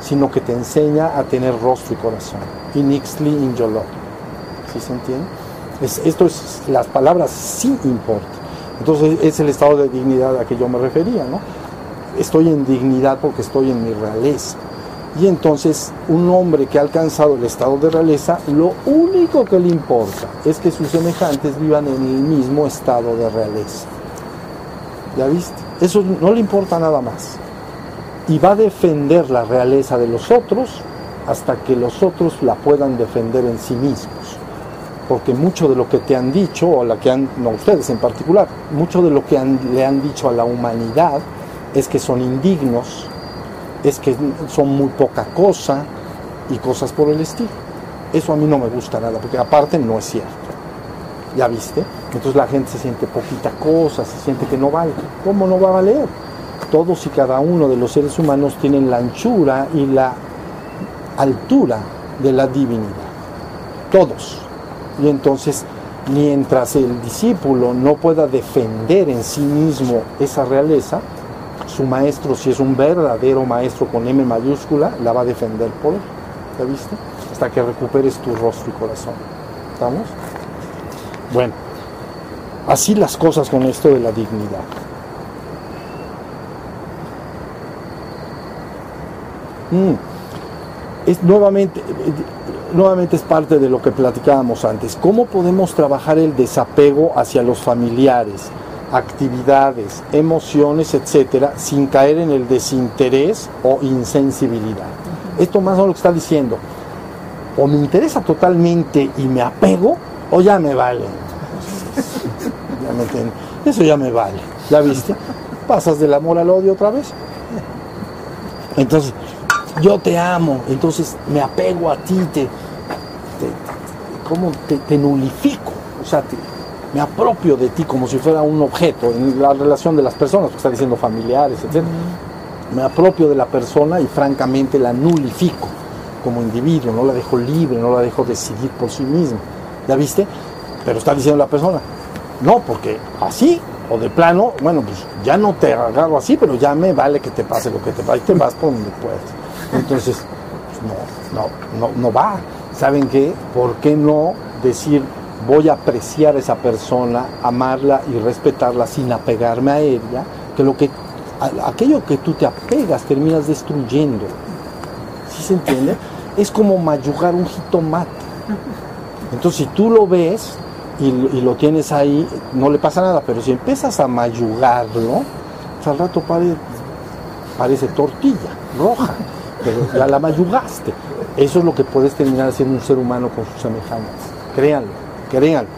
sino que te enseña a tener rostro y corazón. Inixli injolot. ¿Sí se entiende? esto es, las palabras sí importan. Entonces es el estado de dignidad a que yo me refería, ¿no? Estoy en dignidad porque estoy en mi realeza. Y entonces un hombre que ha alcanzado el estado de realeza, lo único que le importa es que sus semejantes vivan en el mismo estado de realeza. ¿Ya viste? Eso no le importa nada más. Y va a defender la realeza de los otros hasta que los otros la puedan defender en sí mismos porque mucho de lo que te han dicho, o la que han, no ustedes en particular, mucho de lo que le han dicho a la humanidad es que son indignos, es que son muy poca cosa y cosas por el estilo. Eso a mí no me gusta nada, porque aparte no es cierto. ¿Ya viste? Entonces la gente se siente poquita cosa, se siente que no vale. ¿Cómo no va a valer? Todos y cada uno de los seres humanos tienen la anchura y la altura de la divinidad. Todos. Y entonces, mientras el discípulo no pueda defender en sí mismo esa realeza, su maestro, si es un verdadero maestro con M mayúscula, la va a defender por él. ¿Ya viste? Hasta que recuperes tu rostro y corazón. ¿Estamos? Bueno, así las cosas con esto de la dignidad. Mm. Es nuevamente, nuevamente es parte de lo que platicábamos antes. ¿Cómo podemos trabajar el desapego hacia los familiares, actividades, emociones, etcétera, sin caer en el desinterés o insensibilidad? Esto más o menos lo que está diciendo. O me interesa totalmente y me apego, o ya me vale. Eso ya me vale. ¿Ya viste? Pasas del amor al odio otra vez. Entonces, yo te amo, entonces me apego a ti, te, te, ¿cómo te, te, nulifico? O sea, me apropio de ti como si fuera un objeto en la relación de las personas, que está diciendo familiares, etc. Me apropio de la persona y francamente la nulifico como individuo, no la dejo libre, no la dejo decidir por sí misma. ¿Ya viste? Pero está diciendo la persona, no, porque así o de plano, bueno, pues ya no te agarro así, pero ya me vale que te pase lo que te pase y te vas por donde puedes. Entonces, pues no, no, no, no va. ¿Saben qué? ¿Por qué no decir voy a apreciar a esa persona, amarla y respetarla sin apegarme a ella? Que lo que aquello que tú te apegas terminas destruyendo. ¿Sí se entiende? Es como mayugar un jitomate. Entonces, si tú lo ves, y, lo tienes ahí, no le pasa nada, pero si empiezas a mayugarlo, pues al rato parece, parece tortilla roja, pero ya la mayugaste. Eso es lo que puedes terminar haciendo un ser humano con sus semejantes. Créanlo, créanlo.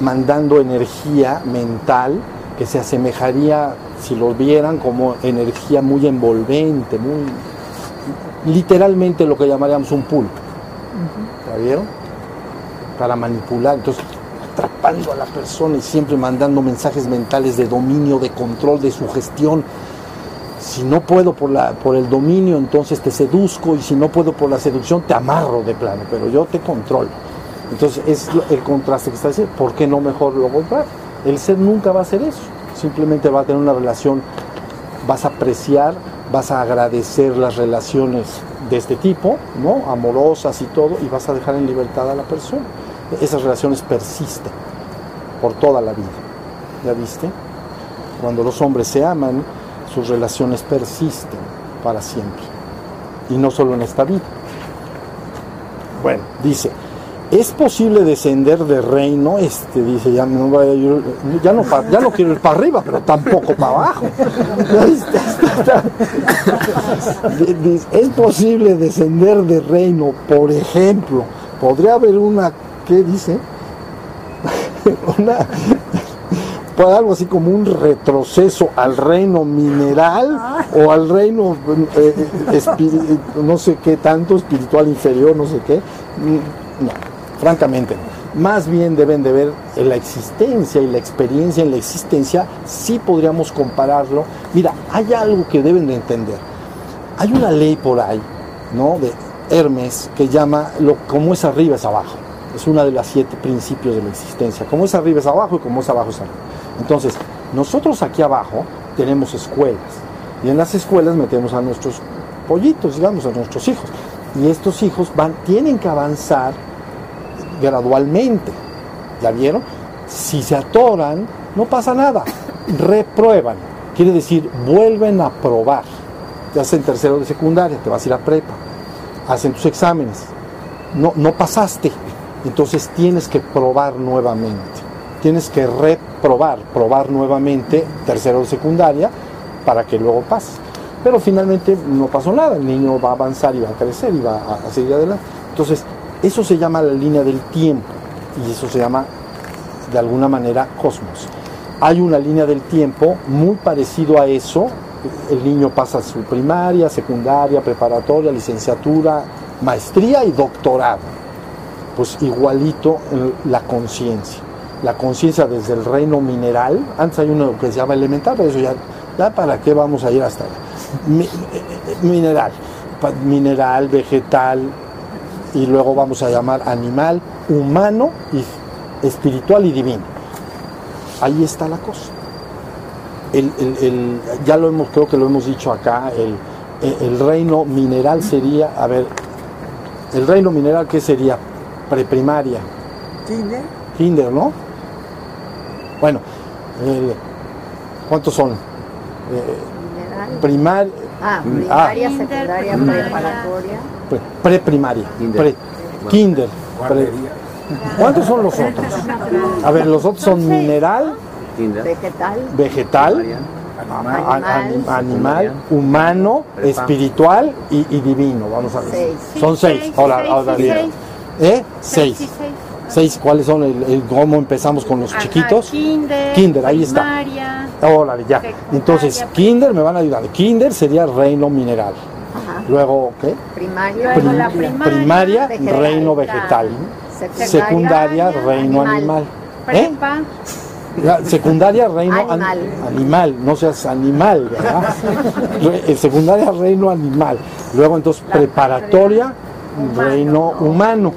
Mandando energía mental que se asemejaría, si lo vieran, como energía muy envolvente, muy literalmente lo que llamaríamos un pulpo. ¿Ya vieron? para manipular, entonces atrapando a la persona y siempre mandando mensajes mentales de dominio, de control, de sugestión. Si no puedo por, la, por el dominio, entonces te seduzco y si no puedo por la seducción, te amarro de plano, pero yo te controlo. Entonces es el contraste que está diciendo, ¿por qué no mejor lo contrario? El ser nunca va a hacer eso, simplemente va a tener una relación, vas a apreciar, vas a agradecer las relaciones de este tipo, ¿no? Amorosas y todo, y vas a dejar en libertad a la persona esas relaciones persisten por toda la vida. ¿Ya viste? Cuando los hombres se aman, sus relaciones persisten para siempre. Y no solo en esta vida. Bueno, dice, ¿es posible descender de reino? Este dice, ya no, vaya, ya no, ya no quiero ir para arriba, pero tampoco para abajo. ¿Es posible descender de reino? Por ejemplo, podría haber una ¿qué dice? Una, pues algo así como un retroceso al reino mineral o al reino eh, eh, no sé qué tanto espiritual inferior, no sé qué. Mm, no, francamente Más bien deben de ver la existencia y la experiencia en la existencia, sí podríamos compararlo. Mira, hay algo que deben de entender. Hay una ley por ahí, ¿no? De Hermes que llama lo como es arriba es abajo. Es una de las siete principios de la existencia. Como es arriba es abajo y como es abajo es arriba. Entonces, nosotros aquí abajo tenemos escuelas. Y en las escuelas metemos a nuestros pollitos, digamos, a nuestros hijos. Y estos hijos van, tienen que avanzar gradualmente. ¿Ya vieron? Si se atoran, no pasa nada. Reprueban. Quiere decir, vuelven a probar. Ya hacen tercero de secundaria, te vas a ir a prepa. Hacen tus exámenes. No, no pasaste entonces tienes que probar nuevamente. Tienes que reprobar, probar nuevamente tercero de secundaria para que luego pase. Pero finalmente no pasó nada, el niño va a avanzar y va a crecer y va a, seguir adelante. Entonces, eso se llama la línea del tiempo y eso se llama de alguna manera cosmos. Hay una línea del tiempo muy parecido a eso. El niño pasa su primaria, secundaria, preparatoria, licenciatura, maestría y doctorado Pues igualito la conciencia. La conciencia desde el reino mineral, antes hay uno que se llama elemental, pero eso ya, ya para qué vamos a ir hasta allá. Eh, eh, mineral, mineral, vegetal, y luego vamos a llamar animal, humano, y espiritual y divino. Ahí está la cosa. ya lo hemos, creo que lo hemos dicho acá, el, el reino mineral sería, a ver, el reino mineral, ¿qué sería? Preprimaria. Kinder. Kinder, ¿no? Bueno, ¿cuántos son? Eh, Primar, ah, primaria, ah. secundaria, preparatoria. Preprimaria. Kinder. kinder ¿Cuántos son los otros? A ver, los otros son mineral, vegetal, vegetal animal, humano, espiritual y, divino, vamos a ver. Son seis. Ahora, ahora ¿Eh? Seis. Seis. ¿Cuáles son? El, ¿Cómo empezamos con los chiquitos? Kinder. Kinder, ahí está. Órale, ya. Entonces, Kinder me van a ayudar. Kinder sería reino mineral. Luego, ¿qué? Primaria. primaria, reino vegetal. Secundaria, reino animal. ¿Eh? secundaria reino animal. no seas animal, ¿verdad? Secundaria reino animal. Luego entonces preparatoria reino humano.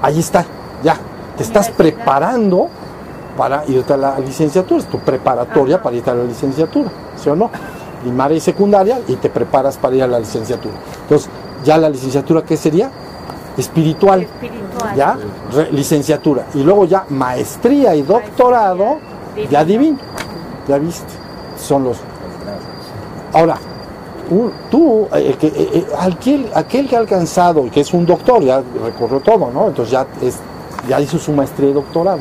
Ahí está, ya. Te estás preparando para irte a la licenciatura, es tu preparatoria para irte a la licenciatura, ¿sí o no? Primaria y secundaria y te preparas para ir a la licenciatura. Entonces, ya la licenciatura, ¿qué sería? espiritual, ya licenciatura y luego ya maestría y doctorado ya divino, ya viste, son los. Ahora, tú, el que, eh, eh, aquel, aquel que ha alcanzado, que es un doctor, ya recorrió todo, ¿no? Entonces ya, es, ya hizo su maestría y doctorado.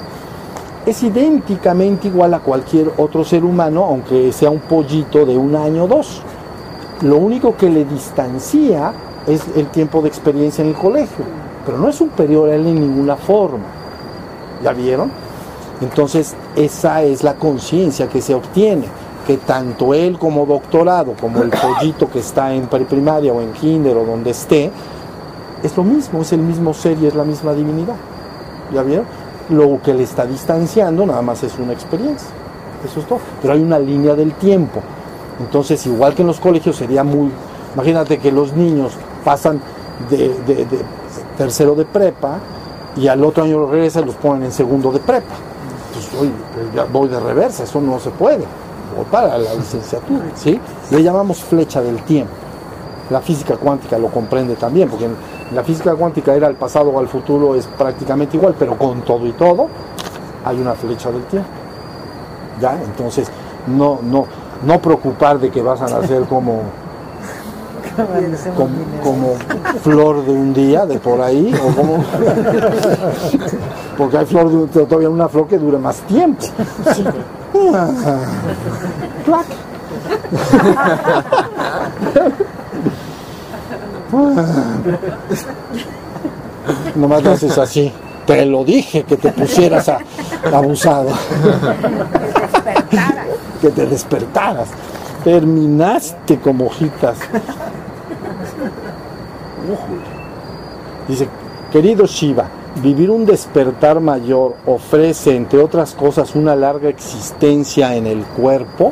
Es idénticamente igual a cualquier otro ser humano, aunque sea un pollito de un año o dos. Lo único que le distancia es el tiempo de experiencia en el colegio, pero no es superior a él en ninguna forma. ¿Ya vieron? Entonces, esa es la conciencia que se obtiene, que tanto él como doctorado, como el pollito que está en preprimaria o en kinder o donde esté, es lo mismo, es el mismo ser y es la misma divinidad. ¿Ya vieron? Lo que le está distanciando nada más es una experiencia. Eso es todo. Pero hay una línea del tiempo. Entonces, igual que en los colegios, sería muy... Imagínate que los niños pasan de, tercero de prepa y al otro año regresan y los ponen en segundo de prepa. Pues voy de reversa, eso no se puede. O para la licenciatura, ¿sí? Le llamamos flecha del tiempo. La física cuántica lo comprende también, porque la física cuántica era el pasado o al futuro es prácticamente igual, pero con todo y todo hay una flecha del tiempo. ¿Ya? Entonces, no, no, no preocupar de que vas a nacer como como, flor de un día, de por ahí, porque hay flor de, todavía una flor que dure más tiempo. Nomás lo haces así. Te lo dije que te pusieras a, abusado. que te despertaras. Terminaste como hojitas. Dice, querido Shiva, vivir un despertar mayor ofrece, entre otras cosas, una larga existencia en el cuerpo.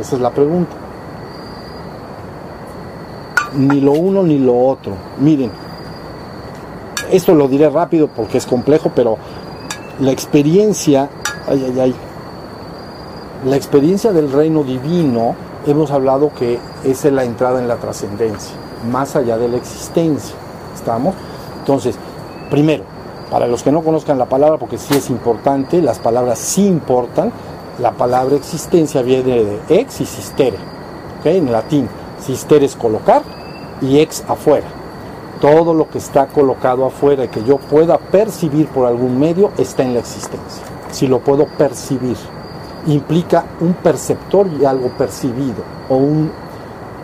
Esa es la pregunta. Ni lo uno ni lo otro. Miren, esto lo diré rápido porque es complejo, pero la experiencia, ay, ay, ay, la experiencia del reino divino, hemos hablado que es la entrada en la trascendencia más allá de la existencia. ¿Estamos? Entonces, primero, para los que no conozcan la palabra, porque sí es importante, las palabras sí importan, la palabra existencia viene de ex y sistere, en latín. Sistere es colocar y ex afuera. Todo lo que está colocado afuera y que yo pueda percibir por algún medio está en la existencia. Si lo puedo percibir, implica un perceptor y algo percibido, o un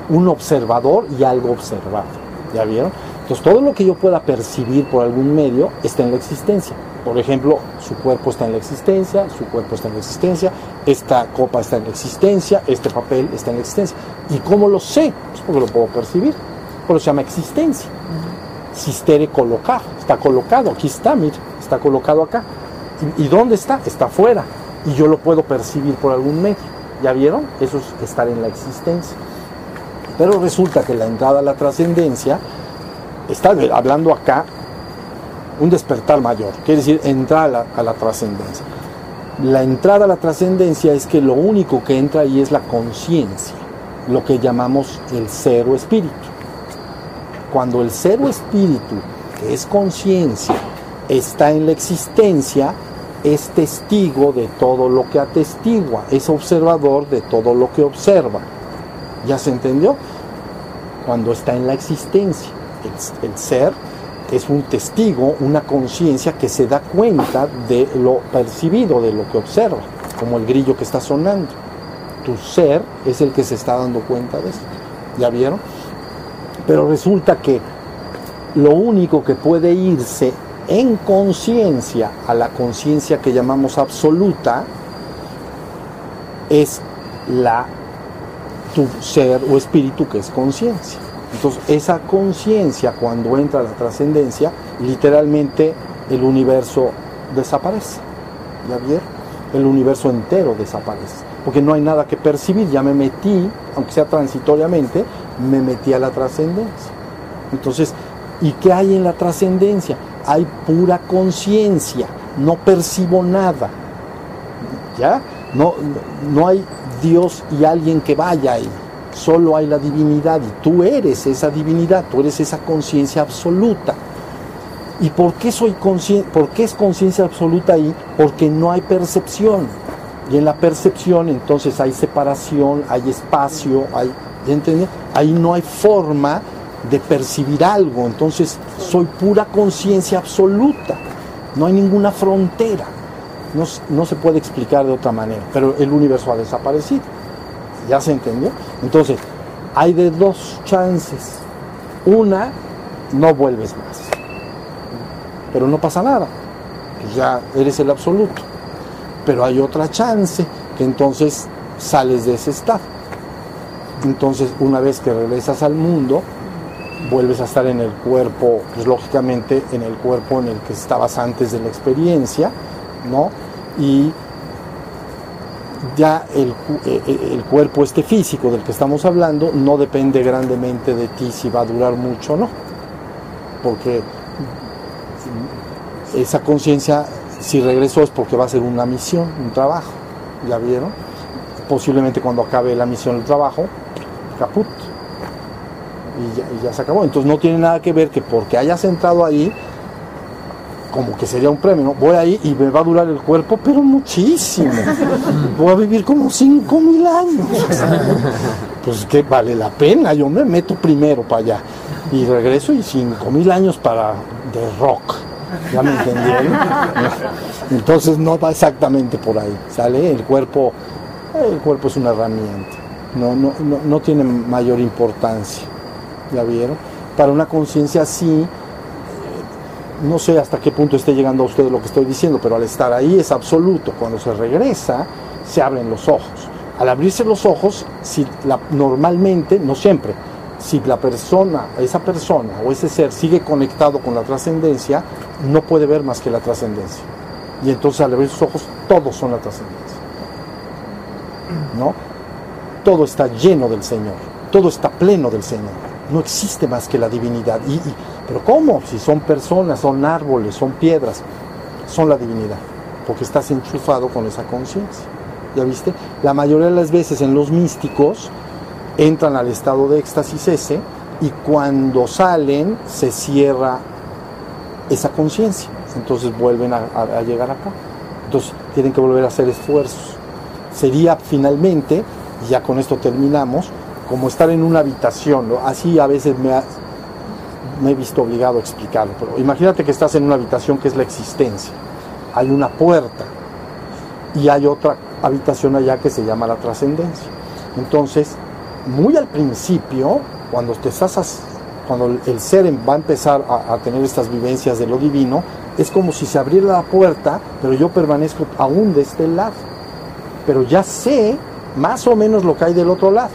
un observador y algo observado. ¿Ya vieron? Entonces todo lo que yo pueda percibir por algún medio está en la existencia. Por ejemplo, su cuerpo está en la existencia, su cuerpo está en la existencia, esta copa está en la existencia, este papel está en la existencia. ¿Y cómo lo sé? Pues porque lo puedo percibir. Por se llama existencia. existere colocar. Está colocado, aquí está, mira, está colocado acá. ¿Y, y dónde está? Está afuera. Y yo lo puedo percibir por algún medio. ¿Ya vieron? Eso es estar en la existencia. Pero resulta que la entrada a la trascendencia está hablando acá un despertar mayor, quiere decir entrar a la, trascendencia. La entrada a la trascendencia es que lo único que entra ahí es la conciencia, lo que llamamos el ser o espíritu. Cuando el ser o espíritu, que es conciencia, está en la existencia, es testigo de todo lo que atestigua, es observador de todo lo que observa. ¿Ya se entendió? Cuando está en la existencia, el, el ser es un testigo, una conciencia que se da cuenta de lo percibido, de lo que observa, como el grillo que está sonando. Tu ser es el que se está dando cuenta de eso. ¿Ya vieron? Pero resulta que lo único que puede irse en conciencia a la conciencia que llamamos absoluta es la tu ser o espíritu que es conciencia. Entonces, esa conciencia, cuando entra a la trascendencia, literalmente el universo desaparece. ¿Ya vieron? El universo entero desaparece. Porque no hay nada que percibir. Ya me metí, aunque sea transitoriamente, me metí a la trascendencia. Entonces, ¿y qué hay en la trascendencia? Hay pura conciencia. No percibo nada. ¿Ya? No, no hay Dios y alguien que vaya ahí solo hay la divinidad y tú eres esa divinidad, tú eres esa conciencia absoluta. ¿Y por qué soy? ¿Por qué es conciencia absoluta ahí? Porque no hay percepción. Y en la percepción entonces hay separación, hay espacio, hay, ¿entendés? Ahí no hay forma de percibir algo. Entonces soy pura conciencia absoluta. No hay ninguna frontera. No se puede explicar de otra manera. Pero el universo ha desaparecido. ¿Ya se entendió? Entonces, hay de dos chances. Una, no vuelves más. Pero no pasa nada. Ya eres el absoluto. Pero hay otra chance que entonces sales de ese estado. Entonces, una vez que regresas al mundo, vuelves a estar en el cuerpo, pues lógicamente en el cuerpo en el que estabas antes de la experiencia, ¿no? Y ya el, eh, eh, el, cuerpo este físico del que estamos hablando no depende grandemente de ti si va a durar mucho o no. Porque esa conciencia, si regresó es porque va a ser una misión, un trabajo. ¿Ya vieron? Posiblemente cuando acabe la misión, el trabajo, caput. Y ya, y ya se acabó. Entonces no tiene nada que ver que porque hayas entrado ahí, como que sería un premio, ¿no? Voy ahí y me va a durar el cuerpo, pero muchísimo. Voy a vivir como cinco mil años. Pues que vale la pena, yo me meto primero para allá y regreso y cinco mil años para de rock. ¿Ya me entendieron? Entonces no va exactamente por ahí, ¿sale? El cuerpo, el cuerpo es una herramienta, no, no, no, no tiene mayor importancia, ¿ya vieron? Para una conciencia así, no sé hasta qué punto esté llegando a usted lo que estoy diciendo, pero al estar ahí es absoluto. Cuando se regresa, se abren los ojos. Al abrirse los ojos, si normalmente, no siempre, si la persona, esa persona o ese ser sigue conectado con la trascendencia, no puede ver más que la trascendencia. Y entonces al abrir sus ojos, todos son la trascendencia. ¿No? Todo está lleno del Señor, todo está pleno del Señor. No existe más que la divinidad. Y, pero ¿cómo? Si son personas, son árboles, son piedras, son la divinidad, porque estás enchufado con esa conciencia. ¿Ya viste? La mayoría de las veces en los místicos entran al estado de éxtasis ese y cuando salen se cierra esa conciencia. Entonces vuelven a, llegar acá. Entonces tienen que volver a hacer esfuerzos. Sería finalmente, y ya con esto terminamos, como estar en una habitación. Así a veces me, me he visto obligado a explicarlo, pero imagínate que estás en una habitación que es la existencia. Hay una puerta y hay otra habitación allá que se llama la trascendencia. Entonces, muy al principio, cuando te estás cuando el ser va a empezar a, tener estas vivencias de lo divino, es como si se abriera la puerta, pero yo permanezco aún de este lado. Pero ya sé más o menos lo que hay del otro lado,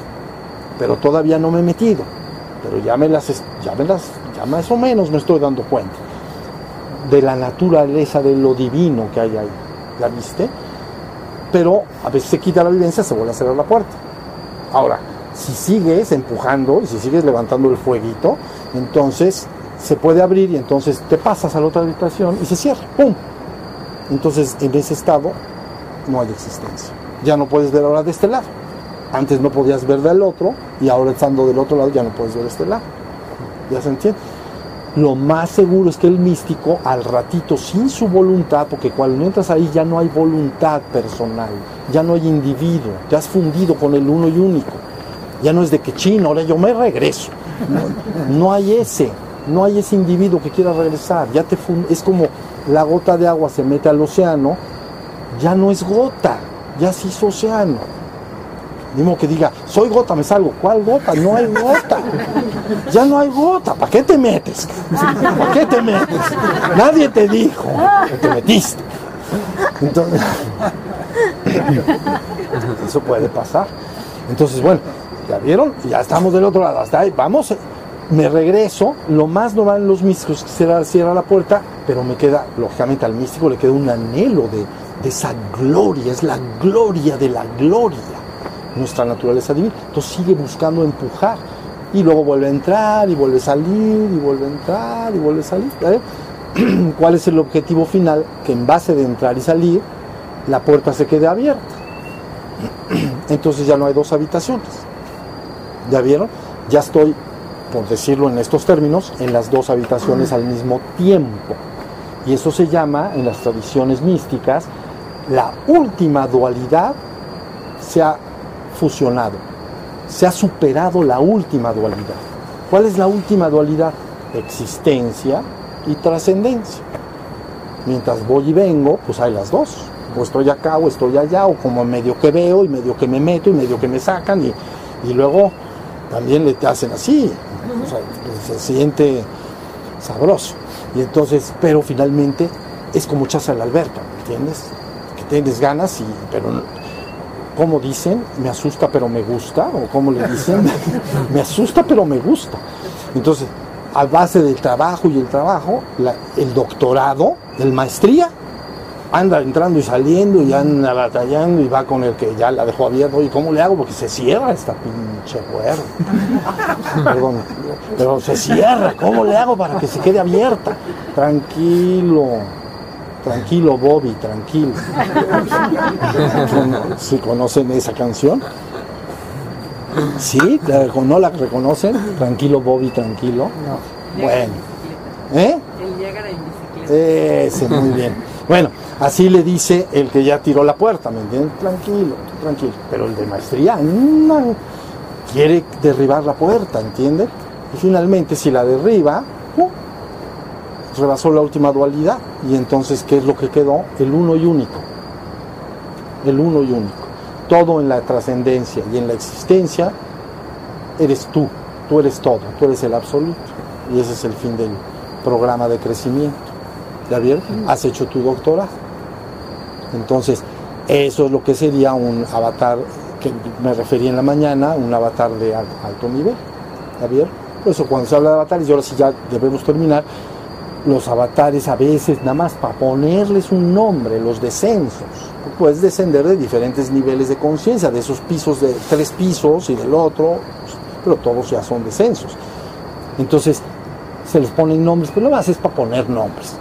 pero todavía no me he metido. Pero ya me las, ya me las, ya más o menos me estoy dando cuenta de la naturaleza de lo divino que hay ahí. ¿Ya viste? Pero a veces se quita la vivencia, se vuelve a cerrar la puerta. Ahora, si sigues empujando y si sigues levantando el fueguito, entonces se puede abrir y entonces te pasas a la otra habitación y se cierra. ¡Pum! Entonces, en ese estado no hay existencia. Ya no puedes ver ahora de este lado. Antes no podías ver del otro y ahora estando del otro lado ya no puedes ver este lado. ¿Ya se entiende? Lo más seguro es que el místico al ratito, sin su voluntad, porque cuando entras ahí ya no hay voluntad personal, ya no hay individuo, te has fundido con el uno y único. Ya no es de que chino, ahora yo me regreso. No, hay ese, no hay ese individuo que quiera regresar. Ya te es como la gota de agua se mete al océano, ya no es gota, ya se hizo océano. Dimo que diga, soy gota, me salgo. ¿Cuál gota? No hay gota. Ya no hay gota. ¿Para qué te metes? ¿Para qué te metes? Nadie te dijo que te metiste. Entonces, eso puede pasar. Entonces, bueno, ¿ya vieron? Ya estamos del otro lado. Hasta ahí, vamos. Me regreso. Lo más normal en los místicos es que cierra, la puerta, pero me queda, lógicamente al místico le queda un anhelo de, de esa gloria. Es la gloria de la gloria nuestra naturaleza divina. Entonces sigue buscando empujar y luego vuelve a entrar y vuelve a salir y vuelve a entrar y vuelve a salir. ¿Cuál es el objetivo final? Que en base de entrar y salir, la puerta se quede abierta. Entonces ya no hay dos habitaciones. ¿Ya vieron? Ya estoy, por decirlo en estos términos, en las dos habitaciones al mismo tiempo. Y eso se llama, en las tradiciones místicas, la última dualidad se ha fusionado, se ha superado la última dualidad. ¿Cuál es la última dualidad? Existencia y trascendencia. Mientras voy y vengo, pues hay las dos. O estoy acá o estoy allá, o como medio que veo y medio que me meto y medio que me sacan y, y luego también le te hacen así. se siente sabroso. Y entonces, pero finalmente es como echarse a la alberca, ¿entiendes? Que tienes ganas, y, pero como dicen, me asusta pero me gusta, o como le dicen, me asusta pero me gusta. Entonces, a base del trabajo y el trabajo, el doctorado, el maestría, anda entrando y saliendo y anda batallando y va con el que ya la dejó abierta. ¿Y ¿cómo le hago? Porque se cierra esta pinche puerta. Perdón, pero se cierra. ¿Cómo le hago para que se quede abierta? Tranquilo Tranquilo, Bobby, tranquilo. ¿Sí conocen esa canción? ¿Sí? ¿No la reconocen? Tranquilo, Bobby, tranquilo. Bueno. ¿Eh? El bicicleta. Ese, muy bien. Bueno, así le dice el que ya tiró la puerta, ¿me entienden? Tranquilo, tranquilo. Pero el de maestría no, quiere derribar la puerta, ¿entienden? Y finalmente, si la derriba, rebasó la última dualidad y entonces ¿qué es lo que quedó? El uno y único. El uno y único. Todo en la trascendencia y en la existencia eres tú, tú eres todo, tú eres el absoluto. Y ese es el fin del programa de crecimiento. ¿Ya? Has hecho tu doctorado. Entonces, eso es lo que sería un avatar que me refería en la mañana, un avatar de alto nivel. ¿Ya vieron? Por eso cuando se habla de avatares, y ahora sí ya debemos terminar, los avatares a veces, nada más para ponerles un nombre, los descensos. Puedes descender de diferentes niveles de conciencia, de esos pisos de tres pisos y del otro, pero todos ya son descensos. Entonces, se les ponen nombres, pero nada más es para poner nombres.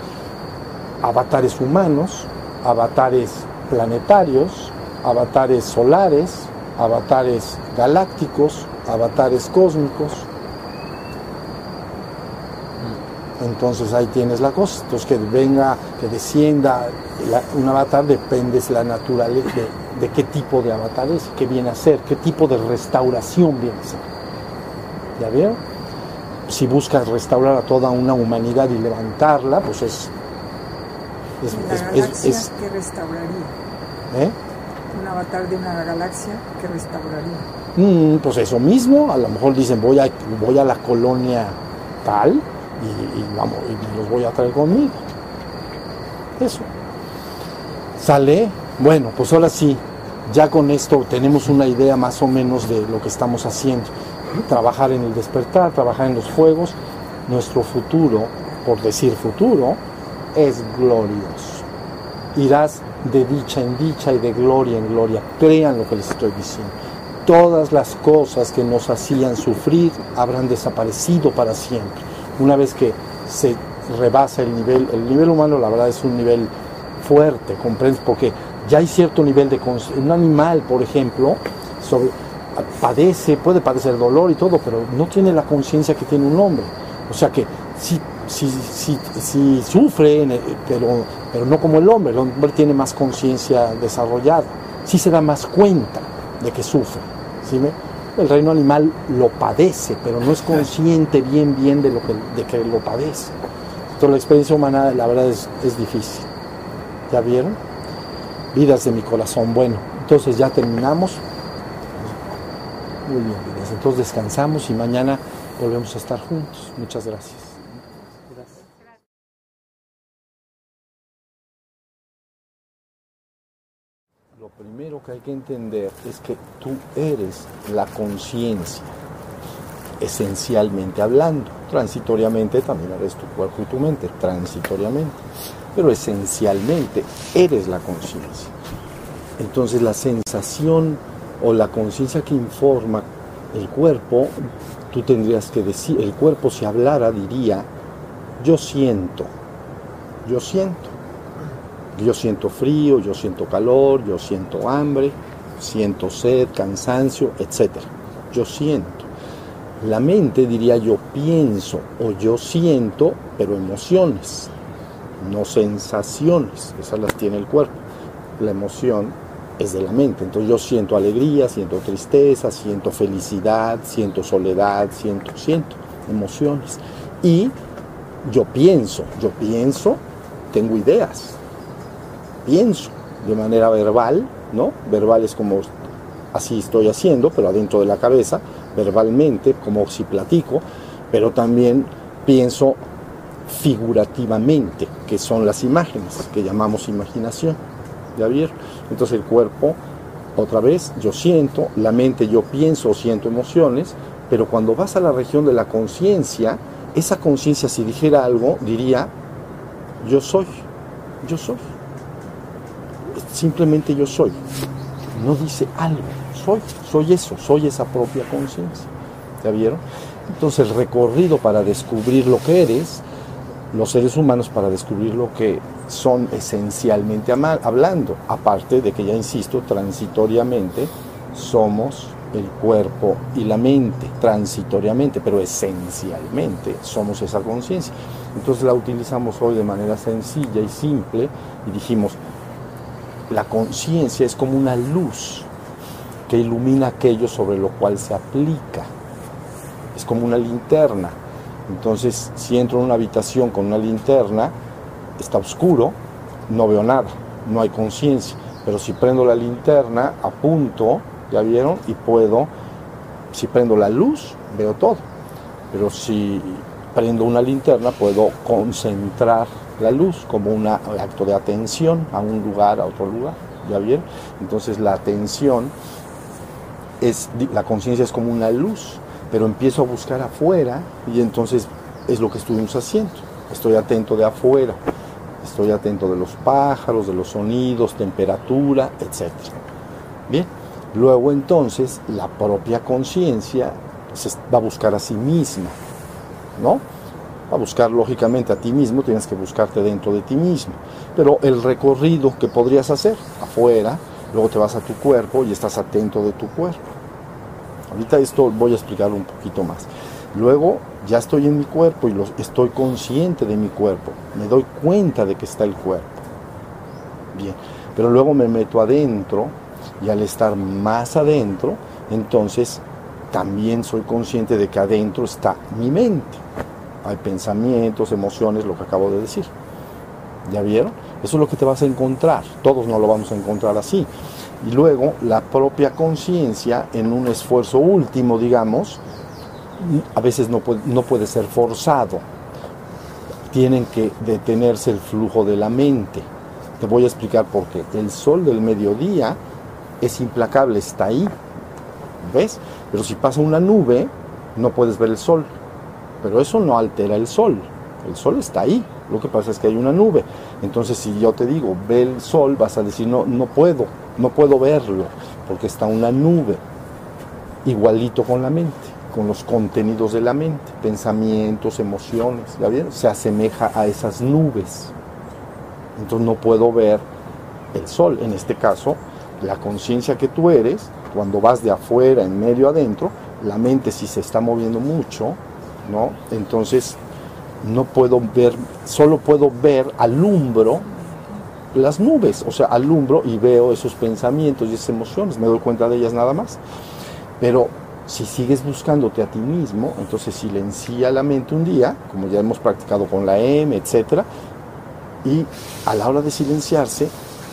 Avatares humanos, avatares planetarios, avatares solares, avatares galácticos, avatares cósmicos, entonces ahí tienes la cosa. Entonces que venga, que descienda un avatar depende de la naturaleza, de, qué tipo de avatar es, qué viene a ser, qué tipo de restauración viene a ser. ¿Ya vieron? Si buscas restaurar a toda una humanidad y levantarla, pues es... es, es, que restauraría? ¿Eh? Un avatar de una galaxia que restauraría. Mm, pues eso mismo, a lo mejor dicen voy a, voy a la colonia tal, y, vamos, y los voy a traer conmigo. Eso. Sale, bueno, pues ahora sí, ya con esto tenemos una idea más o menos de lo que estamos haciendo. Trabajar en el despertar, trabajar en los fuegos. nuestro futuro, por decir futuro, es glorioso. Irás de dicha en dicha y de gloria en gloria. Crean lo que les estoy diciendo. Todas las cosas que nos hacían sufrir habrán desaparecido para siempre. Una vez que se rebasa el nivel, el nivel humano la verdad es un nivel fuerte, comprendes, porque ya hay cierto nivel de. Un animal, por ejemplo, sobre, padece, puede padecer dolor y todo, pero no tiene la conciencia que tiene un hombre. O sea que si si sufre, pero, pero no como el hombre, el hombre tiene más conciencia desarrollada, sí se da más cuenta de que sufre. ¿sí El reino animal lo padece, pero no es consciente bien, bien de, lo que, de que lo padece. Entonces la experiencia humana, la verdad, es, es difícil. ¿Ya vieron? Vidas de mi corazón. Bueno, entonces ya terminamos. Muy bien, Entonces descansamos y mañana volvemos a estar juntos. Muchas gracias. Primero que hay que entender es que tú eres la conciencia, esencialmente hablando. Transitoriamente también eres tu cuerpo y tu mente, transitoriamente. Pero esencialmente eres la conciencia. Entonces la sensación o la conciencia que informa el cuerpo, tú tendrías que decir, el cuerpo si hablara diría, yo siento, yo siento. Yo siento frío, yo siento calor, yo siento hambre, siento sed, cansancio, etc. Yo siento. La mente diría yo pienso o yo siento, pero emociones, no sensaciones. Esas las tiene el cuerpo. La emoción es de la mente. Entonces yo siento alegría, siento tristeza, siento felicidad, siento soledad, siento, siento emociones. Y yo pienso, yo pienso, tengo ideas, pienso de manera verbal, ¿no? Verbal es como así estoy haciendo, pero adentro de la cabeza, verbalmente, como si platico, pero también pienso figurativamente, que son las imágenes, que llamamos imaginación. ¿Ya vieron? Entonces el cuerpo, otra vez, yo siento, la mente yo pienso o siento emociones, pero cuando vas a la región de la conciencia, esa conciencia si dijera algo, diría, yo soy, yo soy simplemente yo soy. No dice algo, soy, soy eso, soy esa propia conciencia. ¿Ya vieron? Entonces el recorrido para descubrir lo que eres, los seres humanos para descubrir lo que son esencialmente hablando, aparte de que ya insisto, transitoriamente somos el cuerpo y la mente, transitoriamente, pero esencialmente somos esa conciencia. Entonces la utilizamos hoy de manera sencilla y simple y dijimos, la conciencia es como una luz que ilumina aquello sobre lo cual se aplica. Es como una linterna. Entonces, si entro en una habitación con una linterna, está oscuro, no veo nada, no hay conciencia. Pero si prendo la linterna, apunto, ya vieron, y puedo, si prendo la luz, veo todo. Pero si prendo una linterna, puedo concentrar la luz como un acto de atención a un lugar, a otro lugar. ¿Ya bien? Entonces la atención es, la conciencia es como una luz, pero empiezo a buscar afuera y entonces es lo que estuvimos haciendo. Estoy atento de afuera, estoy atento de los pájaros, de los sonidos, temperatura, etc. Bien, luego entonces la propia conciencia va a buscar a sí misma, ¿no? A buscar lógicamente a ti mismo, tienes que buscarte dentro de ti mismo. Pero el recorrido que podrías hacer afuera, luego te vas a tu cuerpo y estás atento de tu cuerpo. Ahorita esto voy a explicarlo un poquito más. Luego ya estoy en mi cuerpo y estoy consciente de mi cuerpo. Me doy cuenta de que está el cuerpo. Bien, pero luego me meto adentro y al estar más adentro, entonces también soy consciente de que adentro está mi mente hay pensamientos, emociones, lo que acabo de decir. ¿Ya vieron? Eso es lo que te vas a encontrar. Todos no lo vamos a encontrar así. Y luego la propia conciencia, en un esfuerzo último, digamos, a veces no puede, ser forzado. Tienen que detenerse el flujo de la mente. Te voy a explicar por qué. El sol del mediodía es implacable, está ahí. ¿Ves? Pero si pasa una nube, no puedes ver el sol pero eso no altera el sol. El sol está ahí, lo que pasa es que hay una nube. Entonces, si yo te digo, ve el sol, vas a decir, no, no puedo, no puedo verlo, porque está una nube. Igualito con la mente, con los contenidos de la mente, pensamientos, emociones, ¿ya vieron? Se asemeja a esas nubes. Entonces no puedo ver el sol. En este caso, la conciencia que tú eres, cuando vas de afuera, en medio, adentro, la mente si se está moviendo mucho, ¿no? Entonces no puedo ver, solo puedo ver, alumbro las nubes, o sea, alumbro y veo esos pensamientos y esas emociones, me doy cuenta de ellas nada más. Pero si sigues buscándote a ti mismo, entonces silencia la mente un día, como ya hemos practicado con la M, etc. Y a la hora de silenciarse,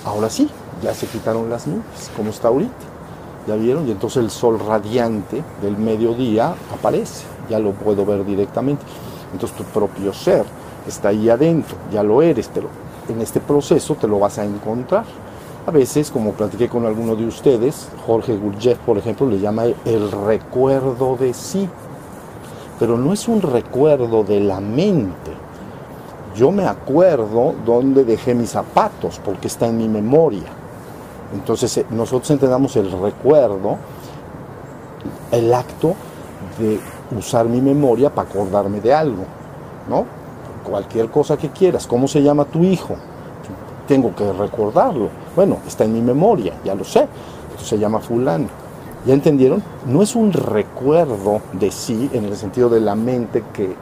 ahora sí, ya se quitaron las nubes, como está ahorita. ¿Ya vieron? Y entonces el sol radiante del mediodía aparece, ya lo puedo ver directamente. Entonces tu propio ser está ahí adentro, ya lo eres, pero en este proceso te lo vas a encontrar. A veces, como platiqué con alguno de ustedes, Jorge Gurdjieff, por ejemplo, le llama el recuerdo de sí. Pero no es un recuerdo de la mente. Yo me acuerdo dónde dejé mis zapatos, porque está en mi memoria. Entonces eh, nosotros entendamos el recuerdo, el acto de usar mi memoria para acordarme de algo, ¿no? Cualquier cosa que quieras. ¿Cómo se llama tu hijo? Tengo que recordarlo. Bueno, está en mi memoria, ya lo sé. se llama fulano. ¿Ya entendieron? No es un recuerdo de sí en el sentido de la mente que eh,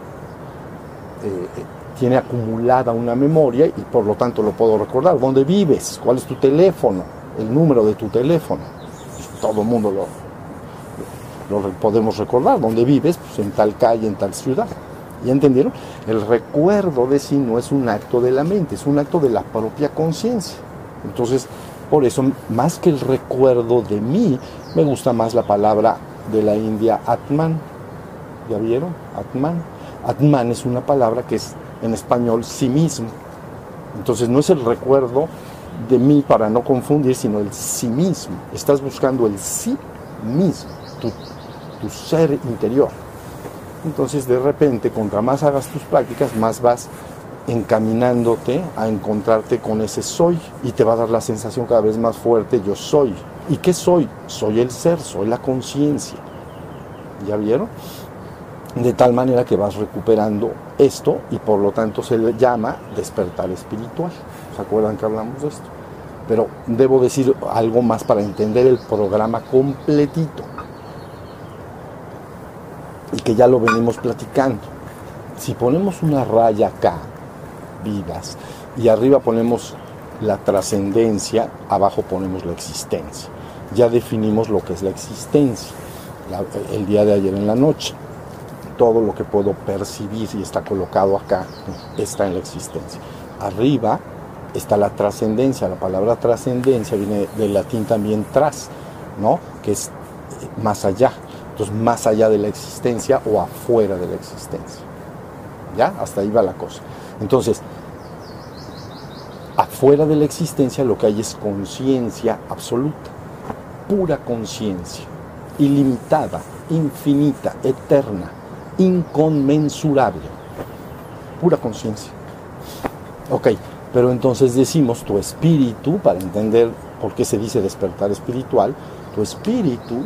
tiene acumulada una memoria y por lo tanto lo puedo recordar. ¿Dónde vives? ¿Cuál es tu teléfono? El número de tu teléfono. Todo el mundo lo, lo podemos recordar, dónde vives, pues en tal calle, en tal ciudad. ¿Ya entendieron? El recuerdo de sí no es un acto de la mente, es un acto de la propia conciencia. Entonces, por eso, más que el recuerdo de mí, me gusta más la palabra de la India Atman. ¿Ya vieron? Atman. Atman es una palabra que es en español sí mismo. Entonces no es el recuerdo de mí para no confundir, sino el sí mismo. Estás buscando el sí mismo, tu ser interior. Entonces de repente, contra más hagas tus prácticas, más vas encaminándote a encontrarte con ese soy y te va a dar la sensación cada vez más fuerte, yo soy. ¿Y qué soy? Soy el ser, soy la conciencia. ¿Ya vieron? De tal manera que vas recuperando esto y por lo tanto se le llama despertar espiritual. ¿Se acuerdan que hablamos de esto? Pero debo decir algo más para entender el programa completito y que ya lo venimos platicando. Si ponemos una raya acá, vidas, y arriba ponemos la trascendencia, abajo ponemos la existencia. Ya definimos lo que es la existencia el día de ayer en la noche. Todo lo que puedo percibir y está colocado acá está en la existencia. Arriba está la trascendencia. La palabra trascendencia viene del latín también tras, ¿no? que es más allá. Entonces, más allá de la existencia o afuera de la existencia. ¿Ya? Hasta ahí va la cosa. Entonces, afuera de la existencia lo que hay es conciencia absoluta, pura conciencia, ilimitada, infinita, eterna, inconmensurable, pura conciencia. Ok, pero entonces decimos tu espíritu, para entender por qué se dice despertar espiritual, tu espíritu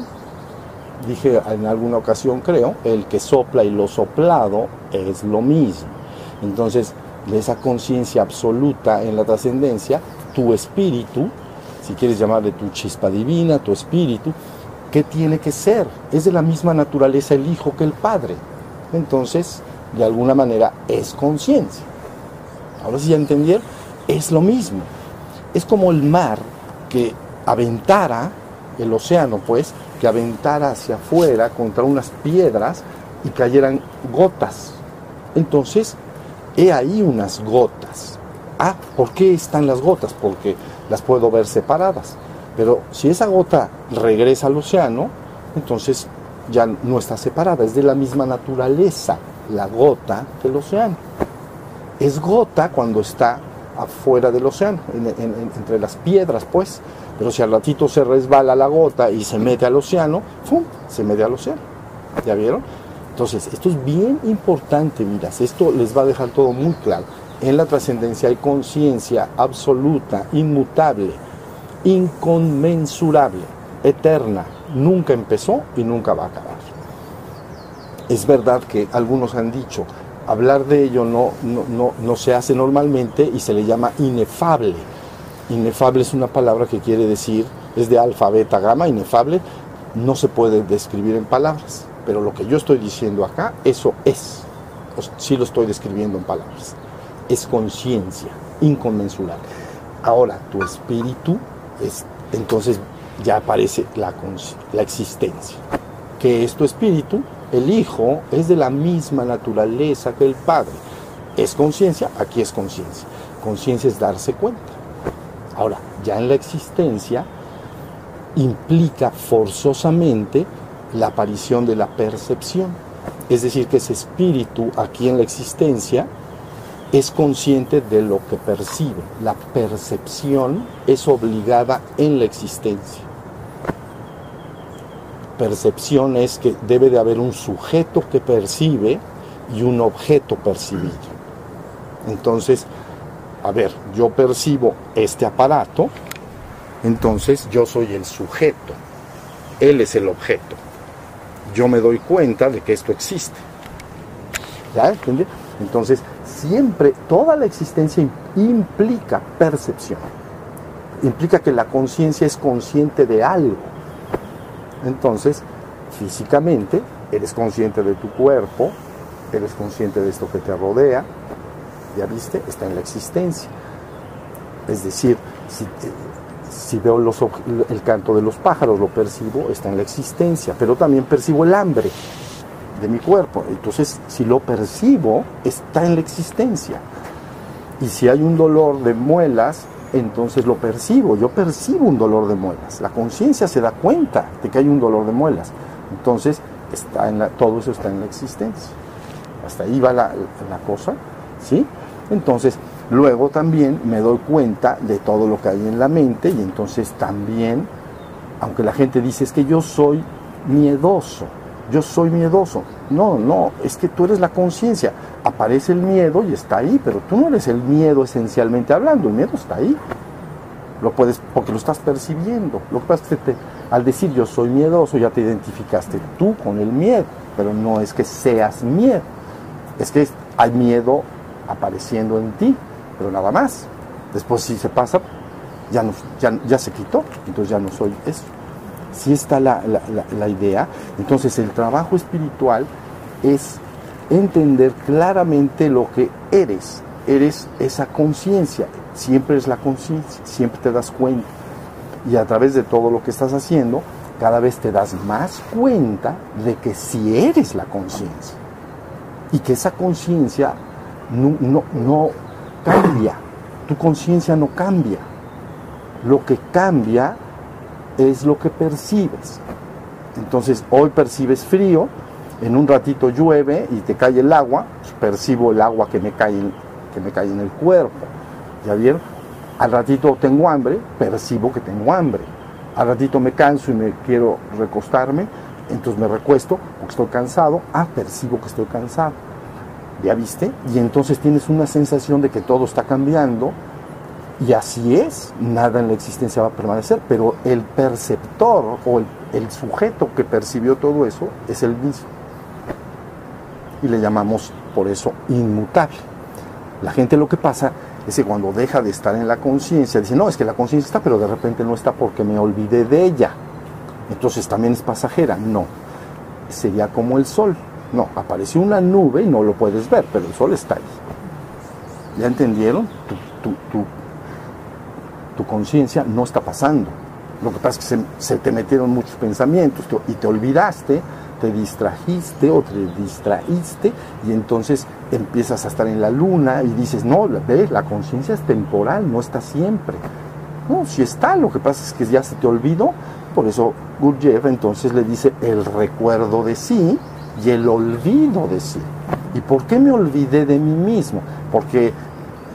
dije en alguna ocasión creo, el que sopla y lo soplado es lo mismo. Entonces, de esa conciencia absoluta en la trascendencia, tu espíritu, si quieres llamarle tu chispa divina, tu espíritu, ¿qué tiene que ser? Es de la misma naturaleza el Hijo que el Padre. Entonces, de alguna manera, es conciencia. Ahora si ya entendieron, es lo mismo. Es como el mar que aventara, el océano pues, que aventara hacia afuera contra unas piedras y cayeran gotas. Entonces, he ahí unas gotas. Ah, ¿por qué están las gotas? Porque las puedo ver separadas. Pero si esa gota regresa al océano, entonces ya no está separada, es de la misma naturaleza la gota del océano. Es gota cuando está afuera del océano, entre las piedras, pues. Pero si al ratito se resbala la gota y se mete al océano, ¡fum! se mete al océano. ¿Ya vieron? Entonces, esto es bien importante, miras, esto les va a dejar todo muy claro. En la trascendencia hay conciencia absoluta, inmutable, inconmensurable, eterna, nunca empezó y nunca va a acabar. Es verdad que algunos han dicho, hablar de ello no, no, no, se hace normalmente y se le llama inefable. Inefable es una palabra que quiere decir, es de alfa, beta, gamma, inefable, no se puede describir en palabras. Pero lo que yo estoy diciendo acá, eso es. Sí lo estoy describiendo en palabras. Es conciencia inconmensurable. Ahora, tu espíritu, es, entonces ya aparece la, la existencia. que es tu espíritu? El Hijo es de la misma naturaleza que el Padre. ¿Es conciencia? Aquí es conciencia. Conciencia es darse cuenta. Ahora, ya en la existencia implica forzosamente la aparición de la percepción. Es decir, que ese espíritu aquí en la existencia es consciente de lo que percibe. La percepción es obligada en la existencia percepción es que debe de haber un sujeto que percibe y un objeto percibido. Entonces, a ver, yo percibo este aparato, entonces yo soy el sujeto, él es el objeto. Yo me doy cuenta de que esto existe. ¿Ya? Entonces, siempre, toda la existencia implica percepción. Implica que la conciencia es consciente de algo entonces, físicamente, eres consciente de tu cuerpo, eres consciente de esto que te rodea, ya viste, está en la existencia. Es decir, si, veo el canto de los pájaros, lo percibo, está en la existencia, pero también percibo el hambre de mi cuerpo. Entonces, si lo percibo, está en la existencia. Y si hay un dolor de muelas, entonces lo percibo, yo percibo un dolor de muelas. La conciencia se da cuenta de que hay un dolor de muelas. Entonces, está en la, todo eso está en la existencia. Hasta ahí va la, cosa, ¿sí? Entonces, luego también me doy cuenta de todo lo que hay en la mente y entonces también, aunque la gente dice es que yo soy miedoso, yo soy miedoso. No, no, es que tú eres la conciencia. Aparece el miedo y está ahí, pero tú no eres el miedo esencialmente hablando, el miedo está ahí. Lo puedes, porque lo estás percibiendo. Lo que pasa es que al decir yo soy miedoso, ya te identificaste tú con el miedo, pero no es que seas miedo. Es que hay miedo apareciendo en ti, pero nada más. Después si se pasa, ya, no, ya, ya se quitó, entonces ya no soy eso si está la, la, idea. Entonces el trabajo espiritual es entender claramente lo que eres. Eres esa conciencia, siempre es la conciencia, siempre te das cuenta. Y a través de todo lo que estás haciendo, cada vez te das más cuenta de que si eres la conciencia. Y que esa conciencia no, no, no cambia. Tu conciencia no cambia. Lo que cambia es lo que percibes. Entonces, hoy percibes frío, en un ratito llueve y te cae el agua, percibo el agua que me cae, que me cae en el cuerpo. ¿Ya vieron? Al ratito tengo hambre, percibo que tengo hambre. Al ratito me canso y me quiero recostarme, entonces me recuesto porque estoy cansado. Ah, percibo que estoy cansado. ¿Ya viste? Y entonces tienes una sensación de que todo está cambiando y así es, nada en la existencia va a permanecer, pero el perceptor o el, sujeto que percibió todo eso es el mismo. Y le llamamos por eso inmutable. La gente lo que pasa es que cuando deja de estar en la conciencia, dice, no, es que la conciencia está, pero de repente no está porque me olvidé de ella. Entonces también es pasajera. No, sería como el sol. No, apareció una nube y no lo puedes ver, pero el sol está ahí. ¿Ya entendieron? Tu, conciencia no está pasando. Lo que pasa es que se, te metieron muchos pensamientos y te olvidaste, te distrajiste o te distraíste y entonces empiezas a estar en la luna y dices, no, ves, la conciencia es temporal, no está siempre. No, si está, lo que pasa es que ya se te olvidó. Por eso Gurdjieff entonces le dice el recuerdo de sí y el olvido de sí. ¿Y por qué me olvidé de mí mismo? Porque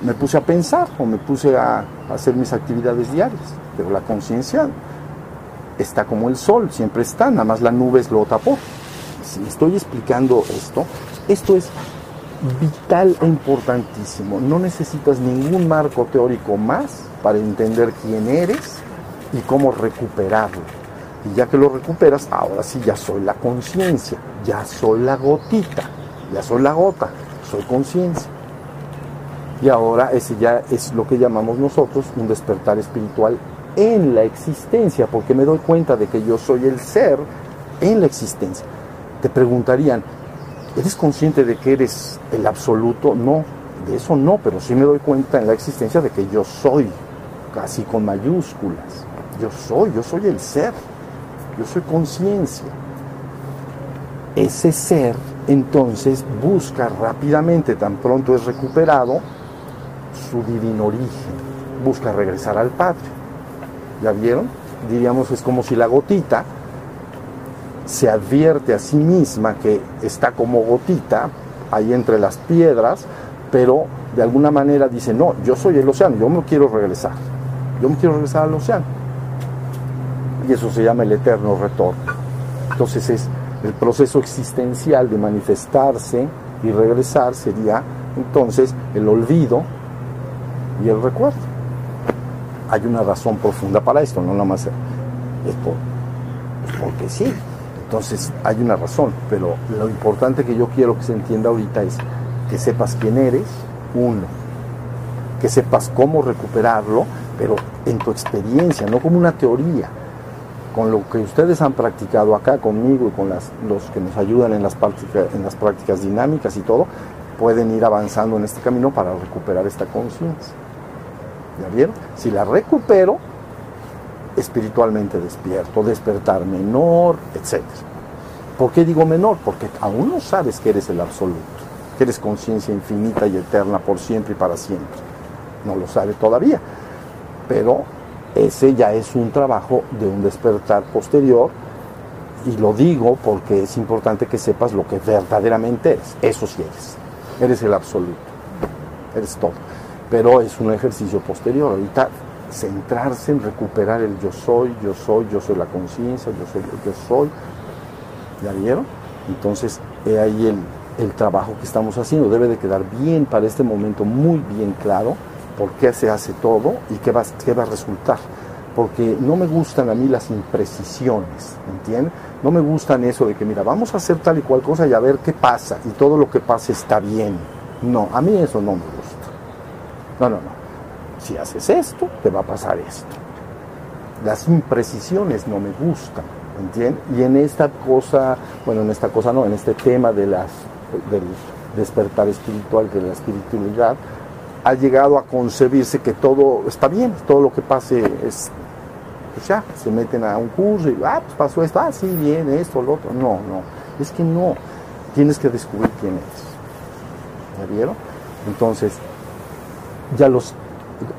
me puse a pensar o me puse a hacer mis actividades diarias, pero la conciencia está como el sol, siempre está, nada más la nube lo tapó. si estoy explicando esto, esto es vital e importantísimo. No necesitas ningún marco teórico más para entender quién eres y cómo recuperarlo. Y ya que lo recuperas, ahora sí ya soy la conciencia, ya soy la gotita, ya soy la gota, soy conciencia. Y ahora ese ya es lo que llamamos nosotros un despertar espiritual en la existencia, porque me doy cuenta de que yo soy el ser en la existencia. Te preguntarían, ¿eres consciente de que eres el absoluto? No, de eso no, pero sí me doy cuenta en la existencia de que yo soy, casi con mayúsculas. Yo soy, yo soy el ser, yo soy conciencia. Ese ser entonces busca rápidamente, tan pronto es recuperado, su divino origen, busca regresar al Padre. ¿Ya vieron? Diríamos, es como si la gotita se advierte a sí misma que está como gotita ahí entre las piedras, pero de alguna manera dice, no, yo soy el océano, yo me quiero regresar, yo me quiero regresar al océano. Y eso se llama el eterno retorno. Entonces es el proceso existencial de manifestarse y regresar sería entonces el olvido y el recuerdo. Hay una razón profunda para esto, no nada más es, porque sí. Entonces hay una razón, pero lo importante que yo quiero que se entienda ahorita es que sepas quién eres, uno, que sepas cómo recuperarlo, pero en tu experiencia, no como una teoría, con lo que ustedes han practicado acá conmigo y con las, los que nos ayudan en las, prácticas, en las prácticas dinámicas y todo, pueden ir avanzando en este camino para recuperar esta conciencia. Si la recupero, espiritualmente despierto, despertar menor, etc. ¿Por qué digo menor? Porque aún no sabes que eres el absoluto, que eres conciencia infinita y eterna por siempre y para siempre. No lo sabe todavía. Pero ese ya es un trabajo de un despertar posterior y lo digo porque es importante que sepas lo que verdaderamente eres. Eso sí eres. Eres el absoluto. Eres todo. Pero es un ejercicio posterior. Ahorita centrarse en recuperar el yo soy, yo soy, yo soy la conciencia, yo soy yo soy. ¿Ya vieron? Entonces, he ahí el, el, trabajo que estamos haciendo. Debe de quedar bien para este momento, muy bien claro, por qué se hace todo y qué va, qué va a resultar. Porque no me gustan a mí las imprecisiones, ¿entienden? No me gustan eso de que, mira, vamos a hacer tal y cual cosa y a ver qué pasa, y todo lo que pase está bien. No, a mí eso no me gusta. No, no, no si haces esto, te va a pasar esto. Las imprecisiones no me gustan, ¿entiendes? Y en esta cosa, bueno, en esta cosa no, en este tema de las, del despertar espiritual, de la espiritualidad, ha llegado a concebirse que todo está bien, todo lo que pase es, pues ya, se meten a un curso y, ah, pues pasó esto, ah, sí, bien, esto, lo otro. No, no, es que no, tienes que descubrir quién eres. ¿Ya vieron? Entonces, ya los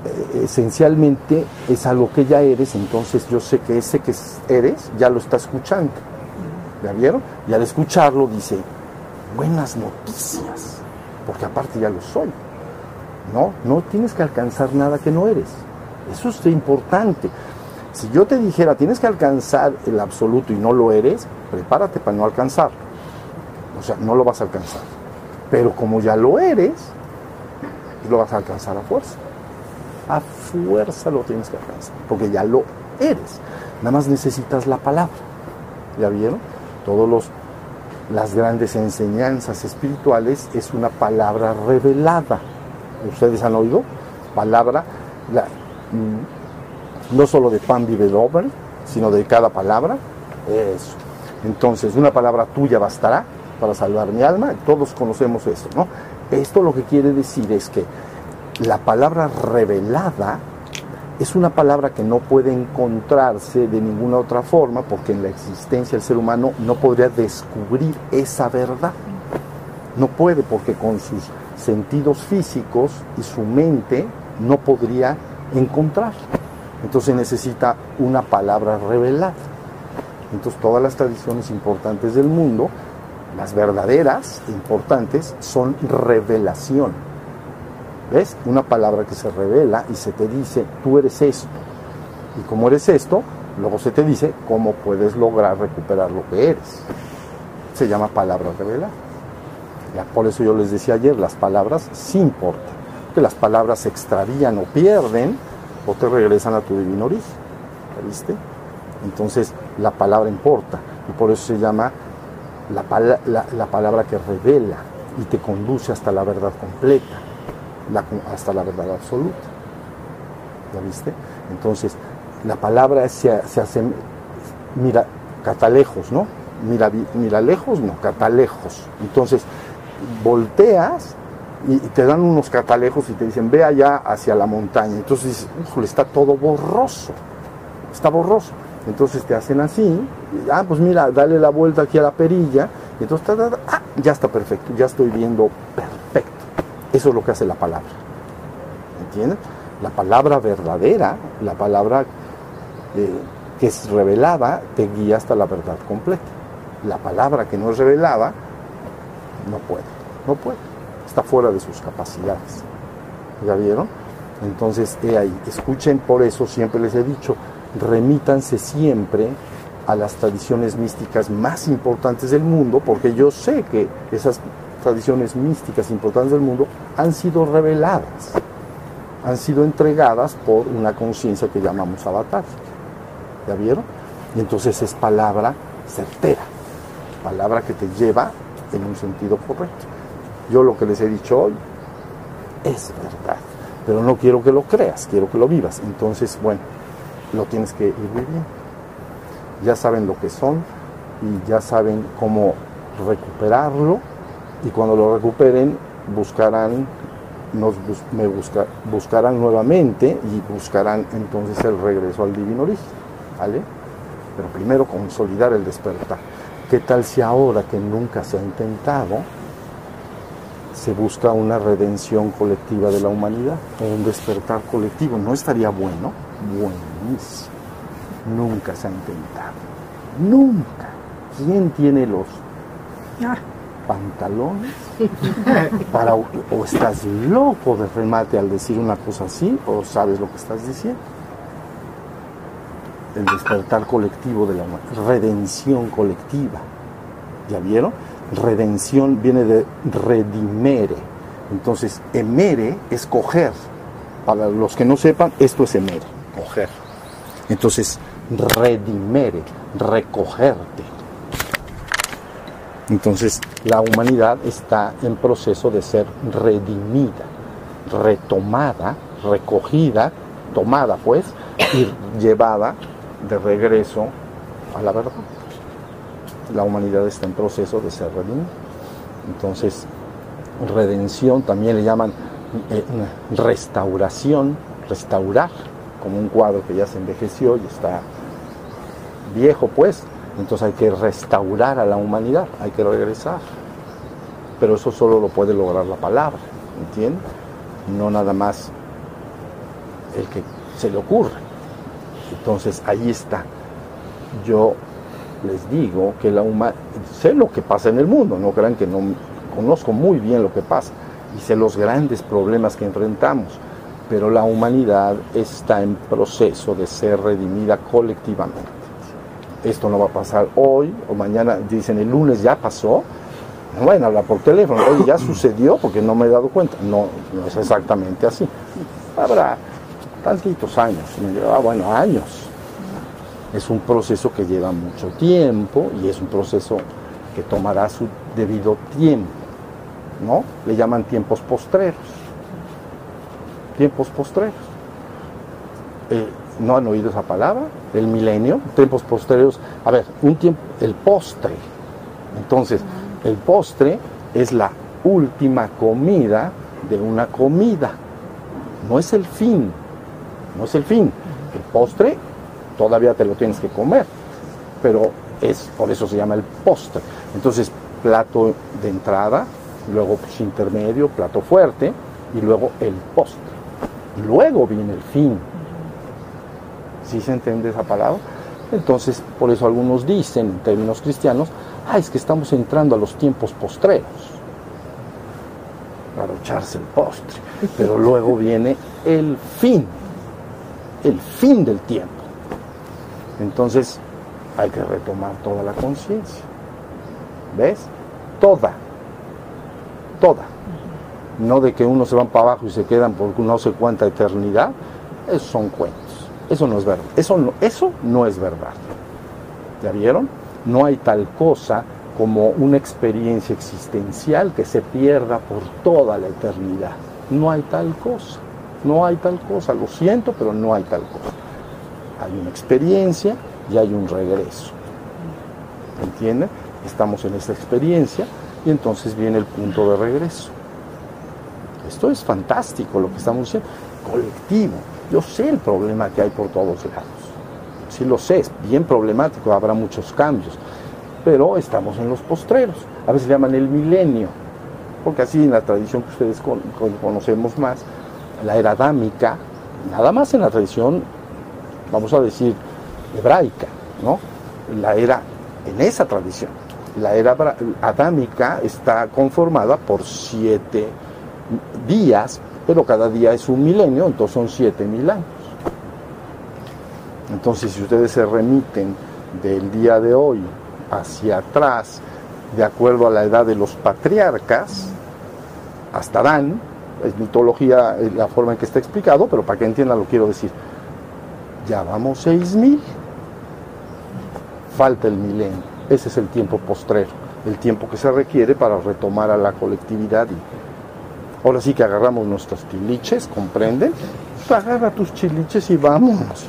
eh, esencialmente es algo que ya eres, entonces yo sé que ese que eres ya lo está escuchando. ¿Ya vieron? Y al escucharlo dice, buenas noticias, porque aparte ya lo soy. No, no tienes que alcanzar nada que no eres. Eso es importante. Si yo te dijera, tienes que alcanzar el absoluto y no lo eres, prepárate para no alcanzarlo. O sea, no lo vas a alcanzar. Pero como ya lo eres, lo vas a alcanzar a fuerza a fuerza lo tienes que alcanzar, porque ya lo eres. Nada más necesitas la palabra. ¿Ya vieron? Todos los las grandes enseñanzas espirituales es una palabra revelada. ¿Ustedes han oído? Palabra, mm, no solo de pan vive sino de cada palabra. Eso. Entonces, una palabra tuya bastará para salvar mi alma. Todos conocemos eso, ¿no? Esto lo que quiere decir es que la palabra revelada es una palabra que no puede encontrarse de ninguna otra forma porque en la existencia del ser humano no podría descubrir esa verdad. No puede porque con sus sentidos físicos y su mente no podría encontrar. Entonces necesita una palabra revelada. Entonces todas las tradiciones importantes del mundo, las verdaderas importantes, son revelación ¿Ves? Una palabra que se revela y se te dice, tú eres esto. Y como eres esto, luego se te dice cómo puedes lograr recuperar lo que eres. se llama palabra revelada. Por eso yo les decía ayer, las palabras sí importan, que las palabras se extravían o pierden o te regresan a tu divino origen. ¿Viste? Entonces la palabra importa y por eso se llama la, la, palabra que revela y te conduce hasta la verdad completa, hasta la verdad absoluta. ¿Ya viste? Entonces, la palabra se, se hace, mira, catalejos, ¿no? Mira, mira lejos, no, catalejos. Entonces, volteas y te dan unos catalejos y te dicen, ve allá hacia la montaña. Entonces dices, está todo borroso, está borroso. Entonces te hacen así, ah, pues mira, dale la vuelta aquí a la perilla, y entonces, ah, ya está perfecto, ya estoy viendo perfecto. Eso es lo que hace la palabra. ¿Entiendes? La palabra verdadera, la palabra eh, que es revelada, te guía hasta la verdad completa. La palabra que no es revelada, no puede, no puede. Está fuera de sus capacidades. ¿Ya vieron? Entonces, he ahí. Escuchen, por eso siempre les he dicho, remítanse siempre a las tradiciones místicas más importantes del mundo, porque yo sé que esas tradiciones místicas importantes del mundo han sido reveladas, han sido entregadas por una conciencia que llamamos avatar. ¿Ya vieron? Y entonces es palabra certera, palabra que te lleva en un sentido correcto. Yo lo que les he dicho hoy es verdad, pero no quiero que lo creas, quiero que lo vivas. Entonces, bueno, lo tienes que ir viviendo. Ya saben lo que son y ya saben cómo recuperarlo y cuando lo recuperen buscarán nos me buscarán nuevamente y buscarán entonces el regreso al divino origen, ¿vale? Pero primero consolidar el despertar. ¿Qué tal si ahora que nunca se ha intentado se busca una redención colectiva de la humanidad, un despertar colectivo? ¿No estaría bueno? Nunca se ha intentado. Nunca. ¿Quién tiene los ah. pantalones? Para, o estás loco de remate al decir una cosa así, o sabes lo que estás diciendo. El despertar colectivo de la redención colectiva. ¿Ya vieron? Redención viene de redimere. Entonces, emere es coger. Para los que no sepan, esto es emere coger. Entonces, redimere, recogerte. Entonces, la humanidad está en proceso de ser redimida, retomada, recogida, tomada pues, y llevada de regreso a la verdad. La humanidad está en proceso de ser redimida. Entonces, redención también le llaman eh, restauración, restaurar como un cuadro que ya se envejeció y está viejo pues, entonces hay que restaurar a la humanidad, hay que regresar. Pero eso solo lo puede lograr la palabra, ¿entiendes? No nada más el que se le ocurre. Entonces ahí está. Yo les digo que la humanidad, sé lo que pasa en el mundo, no crean que no conozco muy bien lo que pasa y sé los grandes problemas que enfrentamos pero la humanidad está en proceso de ser redimida colectivamente. Esto no va a pasar hoy o mañana, dicen el lunes ya pasó, no vayan a hablar por teléfono, oye, ya sucedió porque no me he dado cuenta. No, no es exactamente así. Habrá tantitos años, ah, bueno, años. Es un proceso que lleva mucho tiempo y es un proceso que tomará su debido tiempo, ¿no? Le llaman tiempos postreros tiempos postreros. Eh, ¿No han oído esa palabra? El milenio, tiempos postreros. A ver, un tiempo, el postre. Entonces, el postre es la última comida de una comida. No es el fin. No es el fin. El postre todavía te lo tienes que comer. Pero es, por eso se llama el postre. Entonces, plato de entrada, luego pues, intermedio, plato fuerte y luego el postre luego viene el fin. ¿Sí se entiende esa palabra? Entonces, por eso algunos dicen, en términos cristianos, ah, es que estamos entrando a los tiempos postreros, para echarse el postre. Pero luego viene el fin, el fin del tiempo. Entonces, hay que retomar toda la conciencia. ¿Ves? Toda. Toda. No de que unos se van para abajo y se quedan por no sé cuánta eternidad. Esos son cuentos. Eso no es verdad. Eso no, eso no es verdad. ¿Ya vieron? No hay tal cosa como una experiencia existencial que se pierda por toda la eternidad. No hay tal cosa. No hay tal cosa. Lo siento, pero no hay tal cosa. Hay una experiencia y hay un regreso. ¿Entienden? Estamos en esa experiencia y entonces viene el punto de regreso. Esto es fantástico lo que estamos diciendo. Colectivo. Yo sé el problema que hay por todos lados. Sí lo sé, es bien problemático, habrá muchos cambios. Pero estamos en los postreros. A veces le llaman el milenio, porque así en la tradición que ustedes conocemos más, la era adámica, nada más en la tradición, vamos a decir, hebraica, ¿no? La era, en esa tradición, la era adámica está conformada por siete días, pero cada día es un milenio, entonces son siete mil años. Entonces, si ustedes se remiten del día de hoy hacia atrás, de acuerdo a la edad de los patriarcas, hasta Adán, es mitología la forma en que está explicado, pero para que entiendan lo quiero decir. Ya vamos seis mil, falta el milenio, ese es el tiempo postrero, el tiempo que se requiere para retomar a la colectividad y Ahora sí que agarramos nuestros chiliches, ¿comprenden? Pues agarra tus chiliches y vámonos.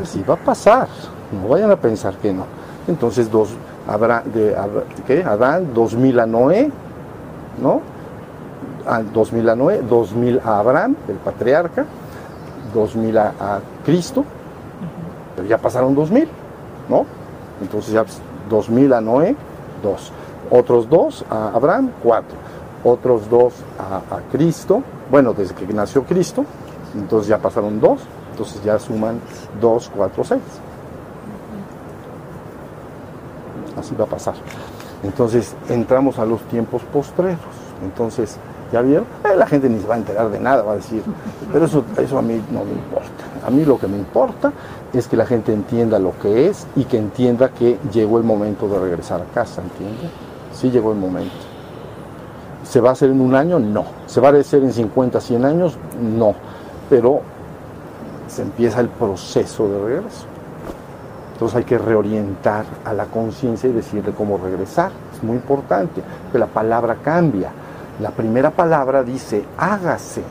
Así va a pasar. No vayan a pensar que no. Entonces, dos, habrá de, ¿qué? Adán, 2000 a Noé, ¿no? A 2000 a Noé, 2000 a Abraham, el patriarca, 2000 a, a Cristo, pero ya pasaron 2000, ¿no? Entonces ya 2000 a Noé, dos. Otros dos a Abraham, cuatro otros dos a, Cristo, bueno, desde que nació Cristo, entonces ya pasaron dos, entonces ya suman dos, cuatro, seis. Así va a pasar. Entonces entramos a los tiempos postreros. Entonces, ¿ya vieron? Eh, la gente ni se va a enterar de nada, va a decir, pero eso, eso a mí no me importa. A mí lo que me importa es que la gente entienda lo que es y que entienda que llegó el momento de regresar a casa, ¿entiende? Sí llegó el momento. ¿Se va a hacer en un año? No. ¿Se va a hacer en 50, 100 años? No. Pero se empieza el proceso de regreso. Entonces hay que reorientar a la conciencia y decirle cómo regresar. Es muy importante, que la palabra cambia. La primera palabra dice, hágase.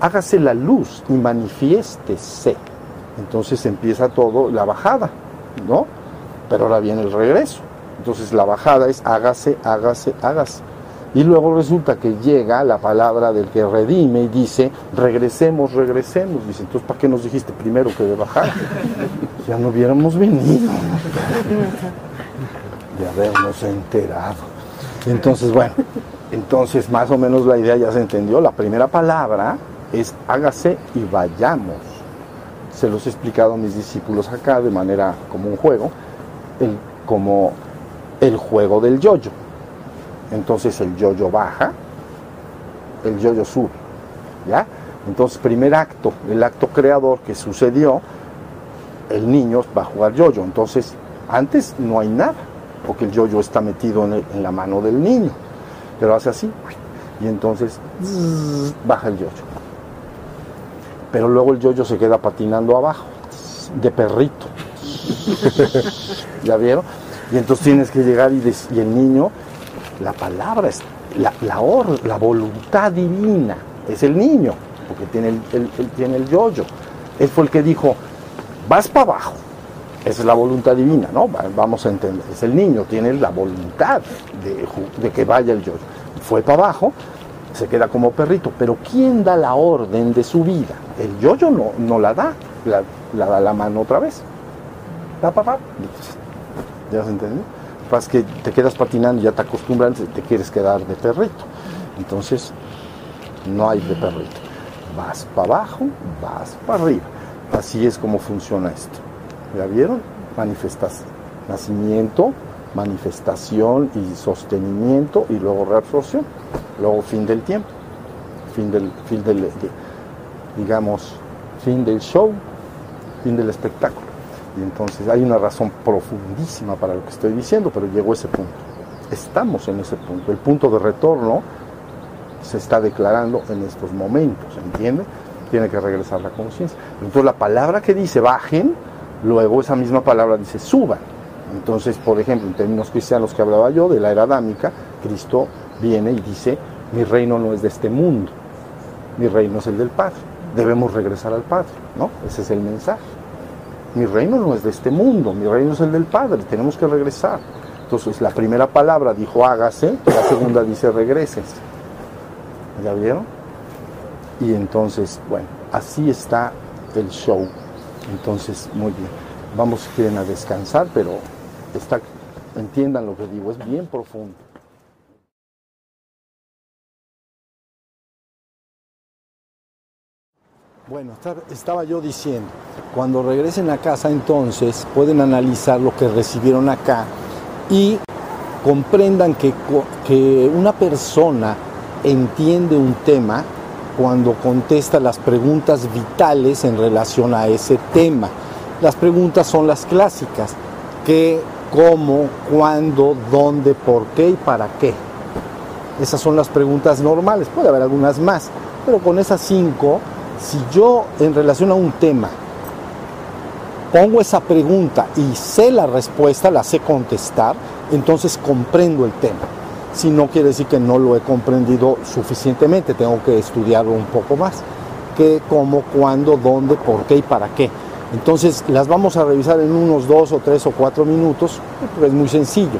Hágase la luz y manifiéstese. Entonces empieza todo, la bajada, ¿no? Pero ahora viene el regreso. Entonces la bajada es hágase, hágase, hágase. Y luego resulta que llega la palabra del que redime y dice, regresemos, regresemos. Dice, entonces, ¿para qué nos dijiste primero que de bajar? ya no hubiéramos venido. de habernos enterado. Entonces, bueno, entonces más o menos la idea ya se entendió. La primera palabra es hágase y vayamos. Se los he explicado a mis discípulos acá de manera como un juego, el, como el juego del yoyo. Entonces el yoyo baja, el yoyo sube. ¿Ya? Entonces, primer acto, el acto creador que sucedió, el niño va a jugar yoyo. Entonces, antes no hay nada, porque el yoyo está metido en, la mano del niño. Pero hace así, y entonces baja el yoyo. Pero luego el yoyo se queda patinando abajo, de perrito. ¿Ya vieron? Y entonces tienes que llegar y, y el niño la palabra es la, la, la voluntad divina, es el niño, porque tiene el, tiene el yoyo. Él fue el que dijo, vas para abajo. Esa es la voluntad divina, ¿no? Vamos a entender. Es el niño, tiene la voluntad de, que vaya el yoyo. Fue para abajo, se queda como perrito. Pero ¿quién da la orden de su vida? El yoyo no, no la da, la, da la mano otra vez. Da papá. ¿Ya se entendió? Pasa que te quedas patinando, ya te acostumbras, te quieres quedar de perrito. Entonces, no hay de perrito. Vas para abajo, vas para arriba. Así es como funciona esto. ¿Ya vieron? Manifestación, nacimiento, manifestación y sostenimiento y luego reabsorción. Luego fin del tiempo. Fin del, fin del digamos, fin del show, fin del espectáculo. Y entonces hay una razón profundísima para lo que estoy diciendo, pero llegó ese punto. Estamos en ese punto. El punto de retorno se está declarando en estos momentos, ¿entiende? Tiene que regresar la conciencia. Entonces la palabra que dice bajen, luego esa misma palabra dice suban. Entonces, por ejemplo, en términos cristianos que hablaba yo, de la era adámica, Cristo viene y dice, mi reino no es de este mundo, mi reino es el del Padre. Debemos regresar al Padre, ¿no? Ese es el mensaje. Mi reino no es de este mundo, mi reino es el del Padre, tenemos que regresar. Entonces, la primera palabra dijo hágase, la segunda dice regreses. ¿Ya vieron? Y entonces, bueno, así está el show. Entonces, muy bien. Vamos quieren a descansar, pero está, entiendan lo que digo, es bien profundo. Bueno, estaba yo diciendo, cuando regresen a casa entonces pueden analizar lo que recibieron acá y comprendan que, que una persona entiende un tema cuando contesta las preguntas vitales en relación a ese tema. Las preguntas son las clásicas, qué, cómo, cuándo, dónde, por qué y para qué. Esas son las preguntas normales, puede haber algunas más, pero con esas cinco si yo en relación a un tema pongo esa pregunta y sé la respuesta, la sé contestar, entonces comprendo el tema. Si no quiere decir que no lo he comprendido suficientemente, tengo que estudiarlo un poco más. ¿Qué, cómo, cuándo, dónde, por qué y para qué? Entonces las vamos a revisar en unos dos o tres o cuatro minutos, es muy sencillo.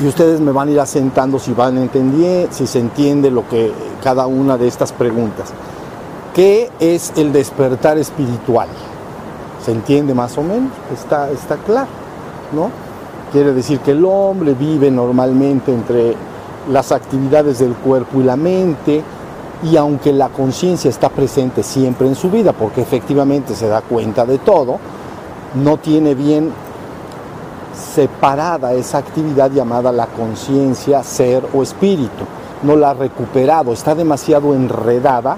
Y ustedes me van a ir asentando si van entendiendo, si se entiende lo que cada una de estas preguntas. ¿Qué es el despertar espiritual? ¿Se entiende más o menos? Está, está claro, ¿no? Quiere decir que el hombre vive normalmente entre las actividades del cuerpo y la mente, y aunque la conciencia está presente siempre en su vida, porque efectivamente se da cuenta de todo, no tiene bien separada esa actividad llamada la conciencia, ser o espíritu. No la ha recuperado, está demasiado enredada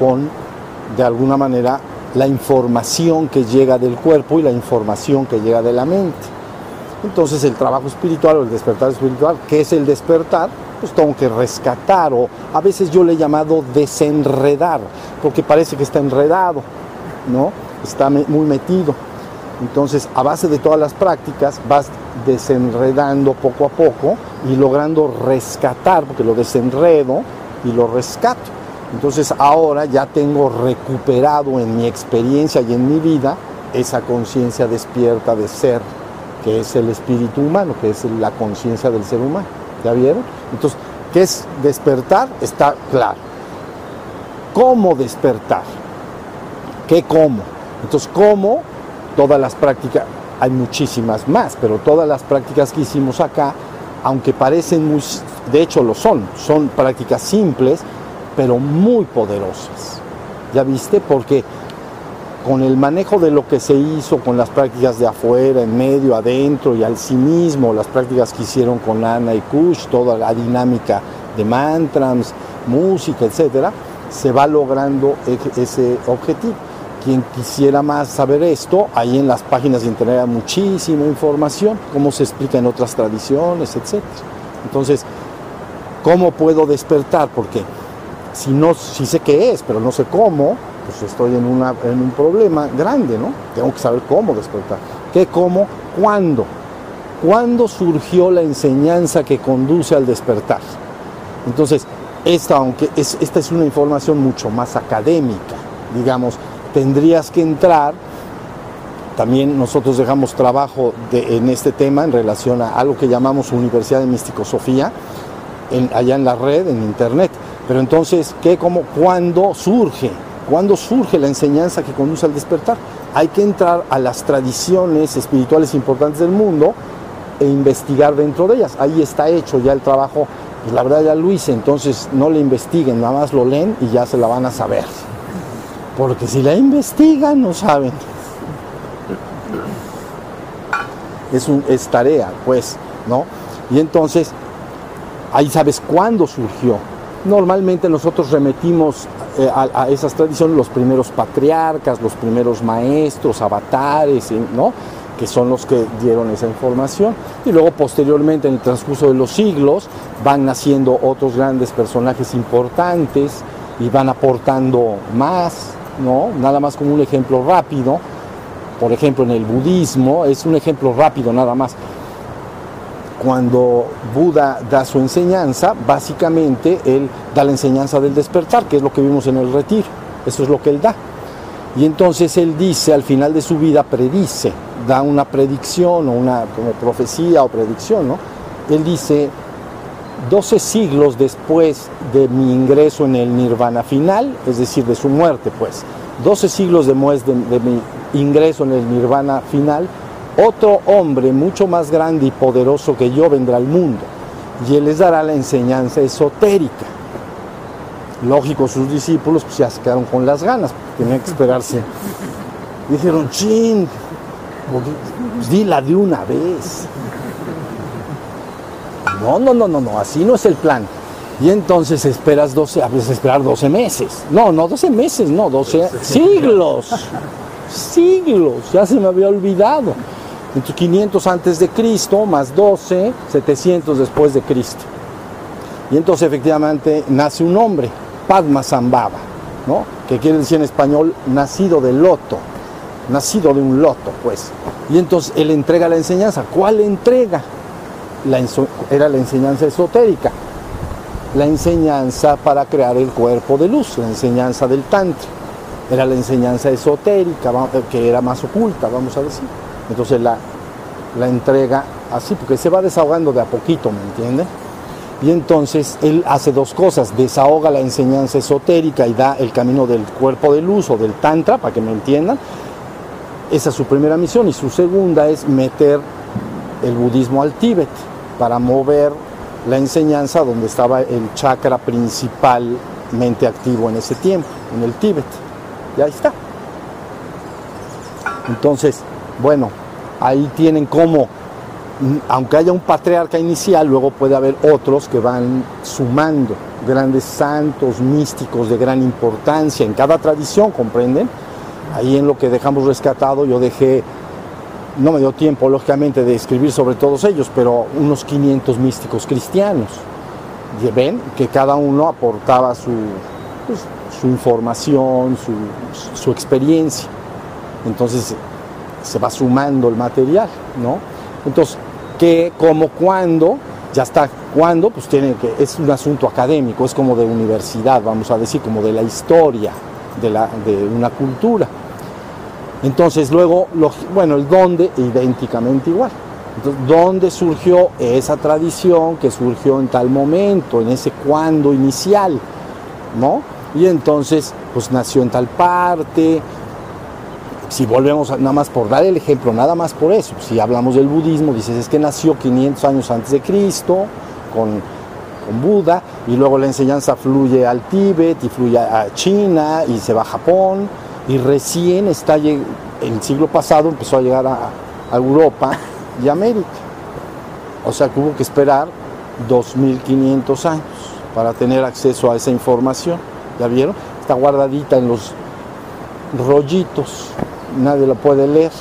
con, de alguna manera, la información que llega del cuerpo y la información que llega de la mente. Entonces el trabajo espiritual o el despertar espiritual, ¿qué es el despertar? Pues tengo que rescatar o a veces yo le he llamado desenredar, porque parece que está enredado, ¿no? Está muy metido. Entonces, a base de todas las prácticas, vas desenredando poco a poco y logrando rescatar, porque lo desenredo y lo rescato. Entonces ahora ya tengo recuperado en mi experiencia y en mi vida esa conciencia despierta de ser, que es el espíritu humano, que es la conciencia del ser humano. ¿Ya vieron? Entonces, ¿qué es despertar? Está claro. ¿Cómo despertar? ¿Qué cómo? Entonces, ¿cómo? Todas las prácticas, hay muchísimas más, pero todas las prácticas que hicimos acá, aunque parecen muy, de hecho lo son, son prácticas simples, pero muy poderosas. ¿Ya viste? Porque con el manejo de lo que se hizo con las prácticas de afuera, en medio, adentro y al sí mismo, las prácticas que hicieron con Ana y Kush, toda la dinámica de mantras, música, etcétera, se va logrando ese objetivo. Quien quisiera más saber esto, ahí en las páginas de internet hay muchísima información, cómo se explica en otras tradiciones, etcétera. Entonces, ¿cómo puedo despertar? Porque si, no, si sé qué es, pero no sé cómo, pues estoy en, una, en un problema grande, ¿no? Tengo que saber cómo despertar. ¿Qué, cómo, cuándo? ¿Cuándo surgió la enseñanza que conduce al despertar? Entonces, esta, aunque es, esta es una información mucho más académica, digamos, tendrías que entrar, también nosotros dejamos trabajo en este tema en relación a algo que llamamos Universidad de Misticosofía, en, allá en la red, en internet. Pero entonces, ¿qué, cómo, cuándo surge? ¿Cuándo surge la enseñanza que conduce al despertar? Hay que entrar a las tradiciones espirituales importantes del mundo e investigar dentro de ellas. Ahí está hecho ya el trabajo, pues la verdad ya lo hice, entonces no le investiguen, nada más lo leen y ya se la van a saber. Porque si la investigan, no saben. Es, un, es tarea, pues, ¿no? Y entonces, ahí sabes cuándo surgió Normalmente nosotros remetimos eh, a, esas tradiciones los primeros patriarcas, los primeros maestros, avatares, ¿no? que son los que dieron esa información. Y luego posteriormente en el transcurso de los siglos van naciendo otros grandes personajes importantes y van aportando más, ¿no? Nada más como un ejemplo rápido. Por ejemplo, en el budismo es un ejemplo rápido nada más. Cuando Buda da su enseñanza, básicamente él da la enseñanza del despertar, que es lo que vimos en el retiro. Eso es lo que él da. Y entonces él dice, al final de su vida, predice, da una predicción o una como profecía o predicción, ¿no? Él dice, 12 siglos después de mi ingreso en el nirvana final, es decir, de su muerte, pues, 12 siglos después de, de mi ingreso en el nirvana final, otro hombre mucho más grande y poderoso que yo vendrá al mundo y él les dará la enseñanza esotérica. Lógico, sus discípulos pues ya se quedaron con las ganas, tenían que esperarse. Dijeron, chin, pues, dila de una vez. No, no, no, no, no, así no es el plan. Y entonces esperas 12, a veces esperar 12 meses. No, no 12 meses, no, 12 siglos. Siglos, ya se me había olvidado. Entonces 500 antes de Cristo más 12, 700 después de Cristo. Y entonces efectivamente nace un hombre, Padma Zambaba, ¿no? que quiere decir en español nacido de loto, nacido de un loto, pues. Y entonces él entrega la enseñanza. ¿Cuál entrega? La, era la enseñanza esotérica, la enseñanza para crear el cuerpo de luz, la enseñanza del Tantra. Era la enseñanza esotérica, que era más oculta, vamos a decir. Entonces la, la entrega así, porque se va desahogando de a poquito, ¿me entienden? Y entonces él hace dos cosas, desahoga la enseñanza esotérica y da el camino del cuerpo de luz o del tantra, para que me entiendan. Esa es su primera misión. Y su segunda es meter el budismo al Tíbet, para mover la enseñanza donde estaba el chakra principalmente activo en ese tiempo, en el Tíbet. Y ahí está. Entonces, bueno, ahí tienen como aunque haya un patriarca inicial, luego puede haber otros que van sumando grandes santos místicos de gran importancia en cada tradición, ¿comprenden? Ahí en lo que dejamos rescatado yo dejé, no me dio tiempo lógicamente de escribir sobre todos ellos, pero unos 500 místicos cristianos. ven que cada uno aportaba su, pues, información, su, su experiencia. Entonces se va sumando el material, ¿no? Entonces, ¿qué, cómo, cuándo? Ya está, ¿cuándo? Pues tiene que, es un asunto académico, es como de universidad, vamos a decir, como de la historia de, la, de una cultura. Entonces, luego, bueno, el dónde, idénticamente igual. Entonces, ¿dónde surgió esa tradición que surgió en tal momento, en ese cuándo inicial? ¿No? Y entonces, pues nació en tal parte, si volvemos nada más por dar el ejemplo, nada más por eso, si hablamos del budismo, dices es que nació 500 años antes de Cristo con, con Buda y luego la enseñanza fluye al Tíbet y fluye a China y se va a Japón y recién está el siglo pasado empezó a llegar a, a Europa y América. O sea que hubo que esperar 2500 años para tener acceso a esa información. ¿Ya vieron? Está guardadita en los rollitos nadie lo puede leer.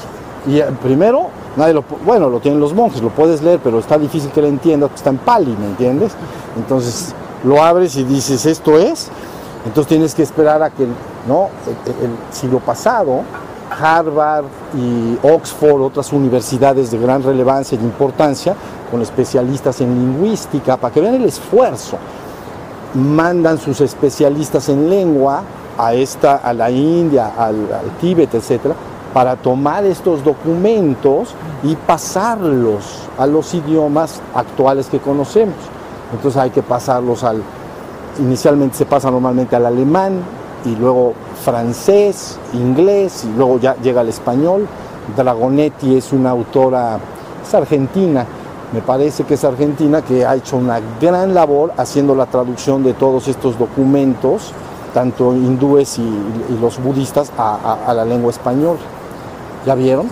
Y eh, primero, nadie lo, bueno, lo tienen los monjes, lo puedes leer, pero está difícil que lo entiendas, está en pali, ¿me entiendes? Entonces lo abres y dices, esto es. Entonces tienes que esperar a que, ¿no? El, siglo pasado, Harvard y Oxford, otras universidades de gran relevancia y importancia, con especialistas en lingüística, para que vean el esfuerzo. Mandan sus especialistas en lengua a, esta, a la India, al, Tíbet, etcétera, para tomar estos documentos y pasarlos a los idiomas actuales que conocemos. Entonces hay que pasarlos al, inicialmente se pasa normalmente al alemán y luego francés, inglés y luego ya llega al español. Dragonetti es una autora, es argentina, me parece que es argentina, que ha hecho una gran labor haciendo la traducción de todos estos documentos tanto hindúes y, los budistas a, la lengua española. ¿Ya vieron?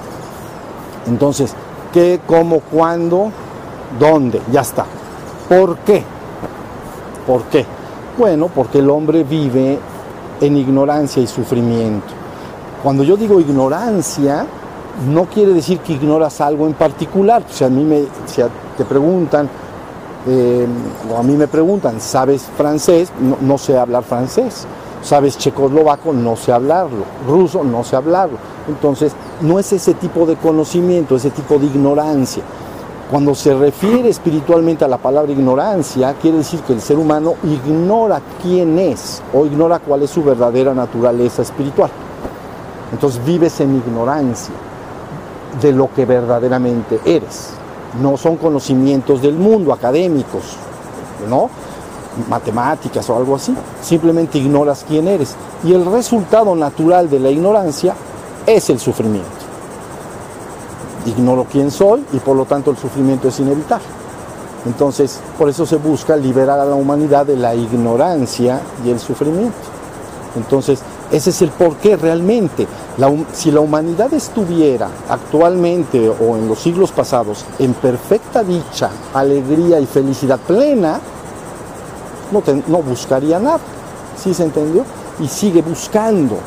Entonces, ¿qué, cómo, cuándo, dónde? Ya está. ¿Por qué? ¿Por qué? Bueno, porque el hombre vive en ignorancia y sufrimiento. Cuando yo digo ignorancia, no quiere decir que ignoras algo en particular. Si a mí me, si te preguntan, eh, a mí me preguntan, ¿sabes francés? No, sé hablar francés. ¿Sabes checoslovaco? No sé hablarlo. Ruso? No sé hablarlo. Entonces, no es ese tipo de conocimiento, ese tipo de ignorancia. Cuando se refiere espiritualmente a la palabra ignorancia, quiere decir que el ser humano ignora quién es o ignora cuál es su verdadera naturaleza espiritual. Entonces vives en ignorancia de lo que verdaderamente eres. No son conocimientos del mundo, académicos, ¿no? Matemáticas o algo así. Simplemente ignoras quién eres. Y el resultado natural de la ignorancia es el sufrimiento. Ignoro quién soy y por lo tanto el sufrimiento es inevitable. Entonces, por eso se busca liberar a la humanidad de la ignorancia y el sufrimiento. Entonces, ese es el porqué realmente. si la humanidad estuviera actualmente o en los siglos pasados en perfecta dicha, alegría y felicidad plena, no, no buscaría nada. ¿Sí se entendió? Y sigue buscando.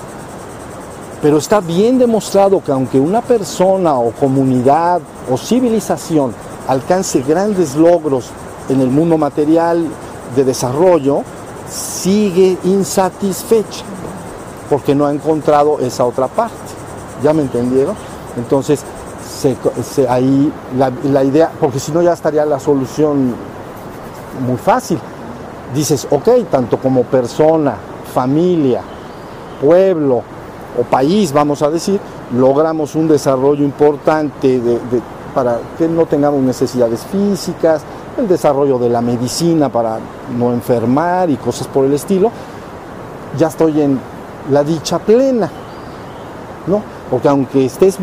Pero está bien demostrado que aunque una persona o comunidad o civilización alcance grandes logros en el mundo material de desarrollo, sigue insatisfecha porque no ha encontrado esa otra parte. ¿Ya me entendieron? Entonces, ahí la, idea, porque si no ya estaría la solución muy fácil. Dices, ok, tanto como persona, familia, pueblo, o país, vamos a decir, logramos un desarrollo importante para que no tengamos necesidades físicas, el desarrollo de la medicina para no enfermar y cosas por el estilo, ya estoy en la dicha plena, ¿no? Porque aunque estés,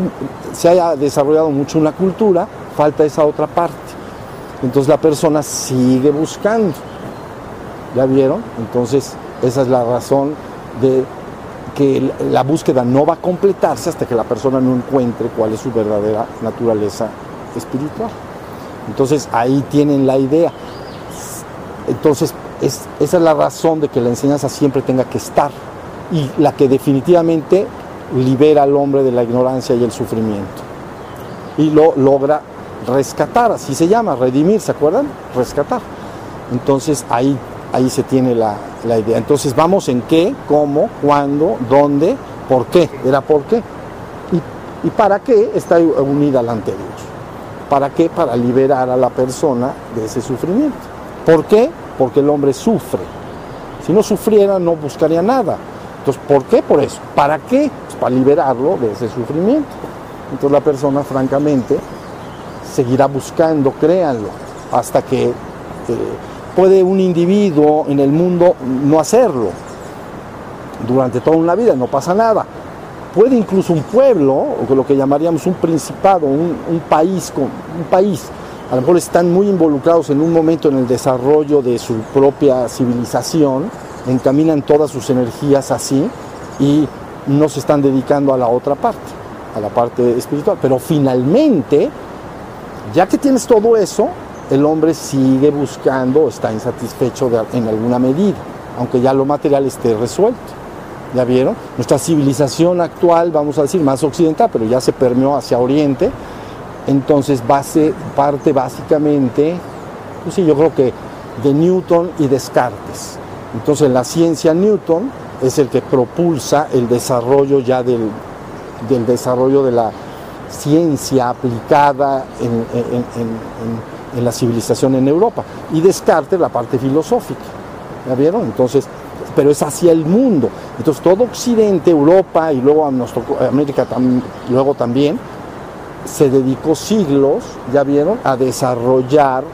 se haya desarrollado mucho una cultura, falta esa otra parte. Entonces la persona sigue buscando. ¿Ya vieron? Entonces esa es la razón de que la búsqueda no va a completarse hasta que la persona no encuentre cuál es su verdadera naturaleza espiritual. Entonces ahí tienen la idea. Entonces es, esa es la razón de que la enseñanza siempre tenga que estar y la que definitivamente libera al hombre de la ignorancia y el sufrimiento. Y lo logra rescatar, así se llama, redimir, ¿se acuerdan? Rescatar. Entonces ahí ahí se tiene la, idea. Entonces vamos en qué, cómo, cuándo, dónde, por qué. Era por qué. Y, para qué está unida la anterior. ¿Para qué? Para liberar a la persona de ese sufrimiento. ¿Por qué? Porque el hombre sufre. Si no sufriera no buscaría nada. Entonces, ¿por qué? Por eso. ¿Para qué? Pues para liberarlo de ese sufrimiento. Entonces la persona, francamente, seguirá buscando, créanlo, hasta que eh, puede un individuo en el mundo no hacerlo durante toda una vida, no pasa nada. Puede incluso un pueblo, o lo que llamaríamos un principado, un, país, un país, a lo mejor están muy involucrados en un momento en el desarrollo de su propia civilización, encaminan todas sus energías así y no se están dedicando a la otra parte, a la parte espiritual. Pero finalmente, ya que tienes todo eso, el hombre sigue buscando, está insatisfecho en alguna medida, aunque ya lo material esté resuelto. ¿Ya vieron? Nuestra civilización actual, vamos a decir, más occidental, pero ya se permeó hacia oriente, entonces base, parte básicamente, pues sí, yo creo que de Newton y Descartes. Entonces la ciencia Newton es el que propulsa el desarrollo ya del, desarrollo de la ciencia aplicada en en la civilización en Europa. Y Descartes la parte filosófica. ¿Ya vieron? Entonces, pero es hacia el mundo. Entonces todo Occidente, Europa y luego a nuestro, América luego también, se dedicó siglos, ya vieron, a desarrollar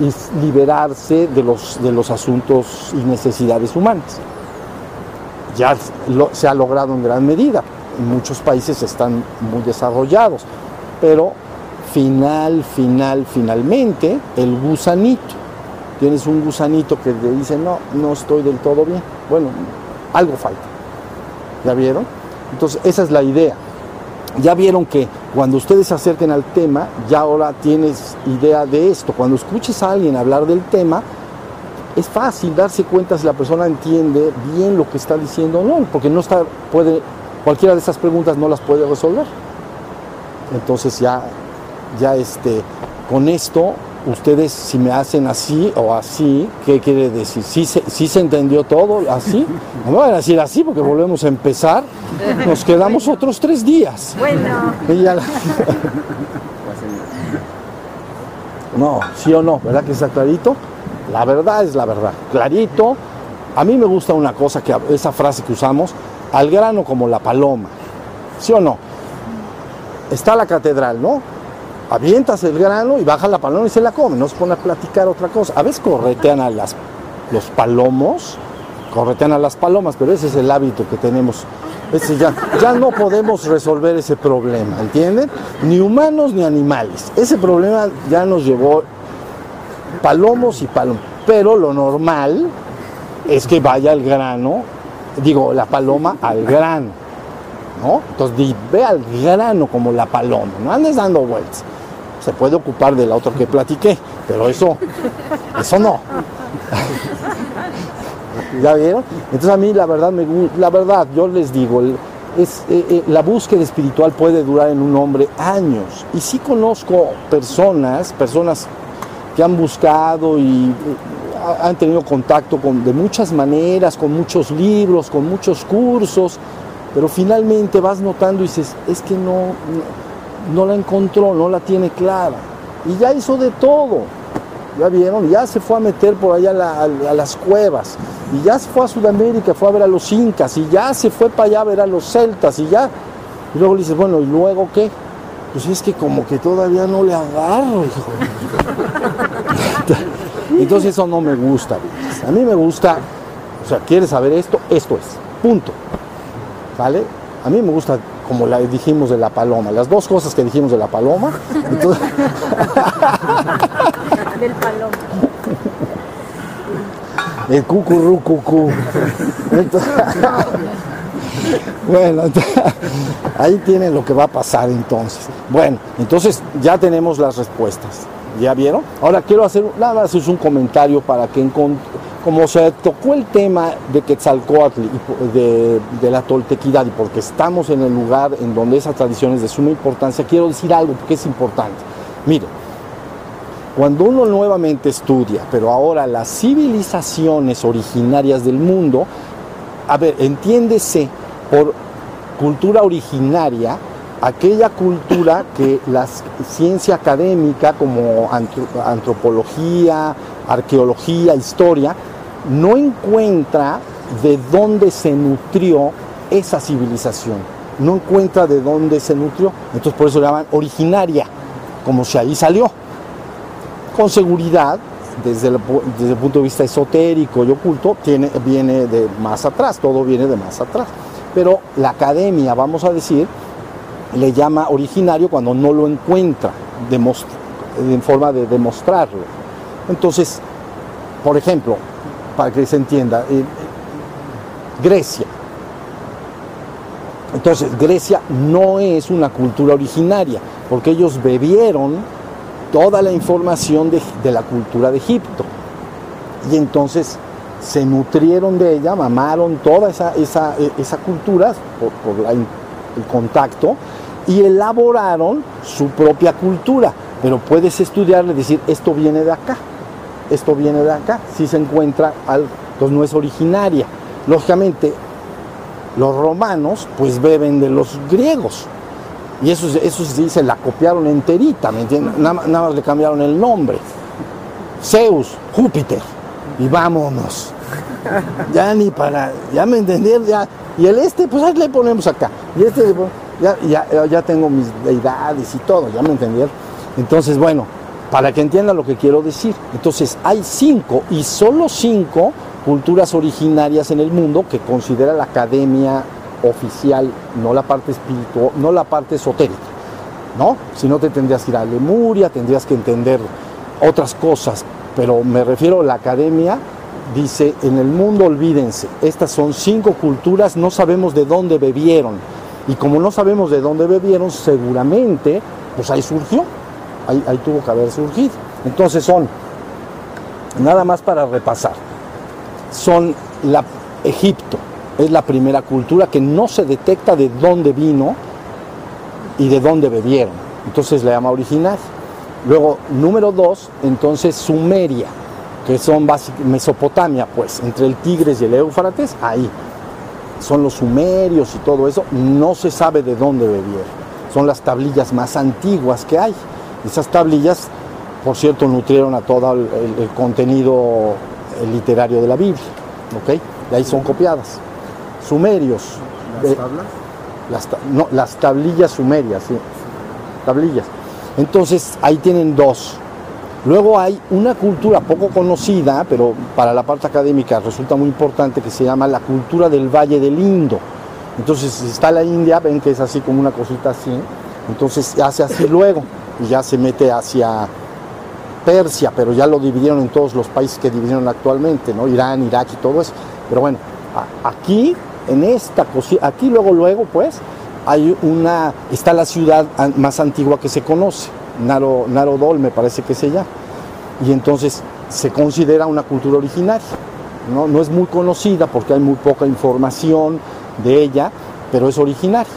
y liberarse de los, de los asuntos y necesidades humanas. Ya se ha logrado en gran medida. Muchos países están muy desarrollados, pero final, final, finalmente, el gusanito. Tienes un gusanito que te dice, no, no estoy del todo bien. Bueno, algo falta. ¿Ya vieron? Entonces, esa es la idea. Ya vieron que cuando ustedes se acerquen al tema, ya ahora tienes idea de esto. Cuando escuches a alguien hablar del tema, es fácil darse cuenta si la persona entiende bien lo que está diciendo o no, porque no está, puede, cualquiera de esas preguntas no las puede resolver. Entonces ya, ya este, con esto, ustedes si me hacen así o así, ¿qué quiere decir? ¿Sí se, se entendió todo así? No me van a decir así porque volvemos a empezar, nos quedamos otros tres días. Bueno. No, sí o no, ¿verdad que está clarito? La verdad es la verdad, clarito. A mí me gusta una cosa, que esa frase que usamos, al grano como la paloma. ¿Sí o no? Está la catedral, ¿no? Avientas el grano y baja la paloma y se la come, no se pone a platicar otra cosa. A veces corretean a las, los palomos, corretean a las palomas, pero ese es el hábito que tenemos. Ese ya, ya no podemos resolver ese problema, ¿entienden? Ni humanos ni animales. Ese problema ya nos llevó palomos y palomos. Pero lo normal es que vaya al grano, digo, la paloma al grano, ¿no? Entonces ve al grano como la paloma, no andes dando vueltas. Se puede ocupar del otro que platiqué, pero eso, eso no. ¿Ya vieron? Entonces a mí la verdad, me, la verdad, yo les digo, eh, eh, la búsqueda espiritual puede durar en un hombre años. Y sí conozco personas, personas que han buscado y eh, han tenido contacto con, de muchas maneras, con muchos libros, con muchos cursos, pero finalmente vas notando y dices, es que no, la encontró, no la tiene clara. Y ya hizo de todo, ya vieron, ya se fue a meter por allá a, a, las cuevas, y ya se fue a Sudamérica, fue a ver a los incas, y ya se fue para allá a ver a los celtas, y ya, y luego le dices, bueno, ¿y luego qué? Pues es que como que todavía no le agarro, hijo. Entonces eso no me gusta. A mí me gusta, o sea, ¿quieres saber esto? Esto es. Punto. ¿Vale? A mí me gusta, como la dijimos de la paloma, las dos cosas que dijimos de la paloma. Entonces... Del paloma. El cucurru cucú. Entonces... Bueno, ahí tienen lo que va a pasar entonces. Bueno, entonces ya tenemos las respuestas. ¿Ya vieron? Ahora quiero hacer, nada más es un comentario para que como se tocó el tema de Quetzalcoatl de, de, la toltequidad y porque estamos en el lugar en donde esa tradición es de suma importancia, quiero decir algo porque es importante. Mire, cuando uno nuevamente estudia, pero ahora las civilizaciones originarias del mundo, a ver, entiéndese por cultura originaria, aquella cultura que la ciencia académica como antropología, arqueología, historia, no encuentra de dónde se nutrió esa civilización, no encuentra de dónde se nutrió, entonces por eso le llaman originaria, como si ahí salió. Con seguridad, desde el, desde el punto de vista esotérico y oculto, tiene, viene de más atrás, todo viene de más atrás. Pero la academia, vamos a decir, le llama originario cuando no lo encuentra en forma de demostrarlo. Entonces, por ejemplo, para que se entienda, eh, Grecia. Entonces, Grecia no es una cultura originaria, porque ellos bebieron toda la información de, de la cultura de Egipto. Y entonces se nutrieron de ella, mamaron toda esa, esa, esa cultura por, por el contacto y elaboraron su propia cultura. Pero puedes estudiarle y decir, esto viene de acá, esto viene de acá, si se encuentra, al, pues no es originaria. Lógicamente, los romanos pues beben de los griegos. Y eso, eso sí se la copiaron enterita, ¿me entiendes? Nada, más le cambiaron el nombre. Zeus, Júpiter. Y vámonos. Ya ni para, ya me entendieron, ya. Y el este, pues ahí le ponemos acá. Y este ya, ya, ya tengo mis deidades y todo, ya me entendieron. Entonces, bueno, para que entiendan lo que quiero decir. Entonces, hay cinco y solo cinco culturas originarias en el mundo que considera la academia oficial, no la parte espiritual, no la parte esotérica, ¿no? Si no te tendrías que ir a Lemuria, tendrías que entender otras cosas, pero me refiero a la academia, dice, en el mundo olvídense, estas son cinco culturas, no sabemos de dónde bebieron, y como no sabemos de dónde bebieron, seguramente, pues ahí surgió, ahí, tuvo que haber surgido. Entonces son nada más para repasar, son la Egipto, es la primera cultura que no se detecta de dónde vino y de dónde bebieron. Entonces le llama original. Luego, número dos, entonces Sumeria, que son Mesopotamia, pues, entre el Tigres y el Éufrates, ahí. Son los sumerios y todo eso, no se sabe de dónde bebieron. Son las tablillas más antiguas que hay. Esas tablillas, por cierto, nutrieron a todo el, contenido literario de la Biblia. ¿ok? De ahí son copiadas. Sumerios. ¿Las eh, tablas? Las, no, las tablillas sumerias, sí. Tablillas. Entonces, ahí tienen dos. Luego hay una cultura poco conocida, pero para la parte académica resulta muy importante, que se llama la cultura del Valle del Indo. Entonces, si está la India, ven que es así como una cosita así, entonces hace así luego y ya se mete hacia Persia, pero ya lo dividieron en todos los países que dividieron actualmente, ¿no? Irán, Irak y todo eso. Pero bueno, aquí, en esta cosita, aquí luego, luego, pues, hay una, está la ciudad más antigua que se conoce, Naro, Narodol me parece que se llama. Y entonces se considera una cultura originaria. ¿no? no es muy conocida porque hay muy poca información de ella, pero es originaria,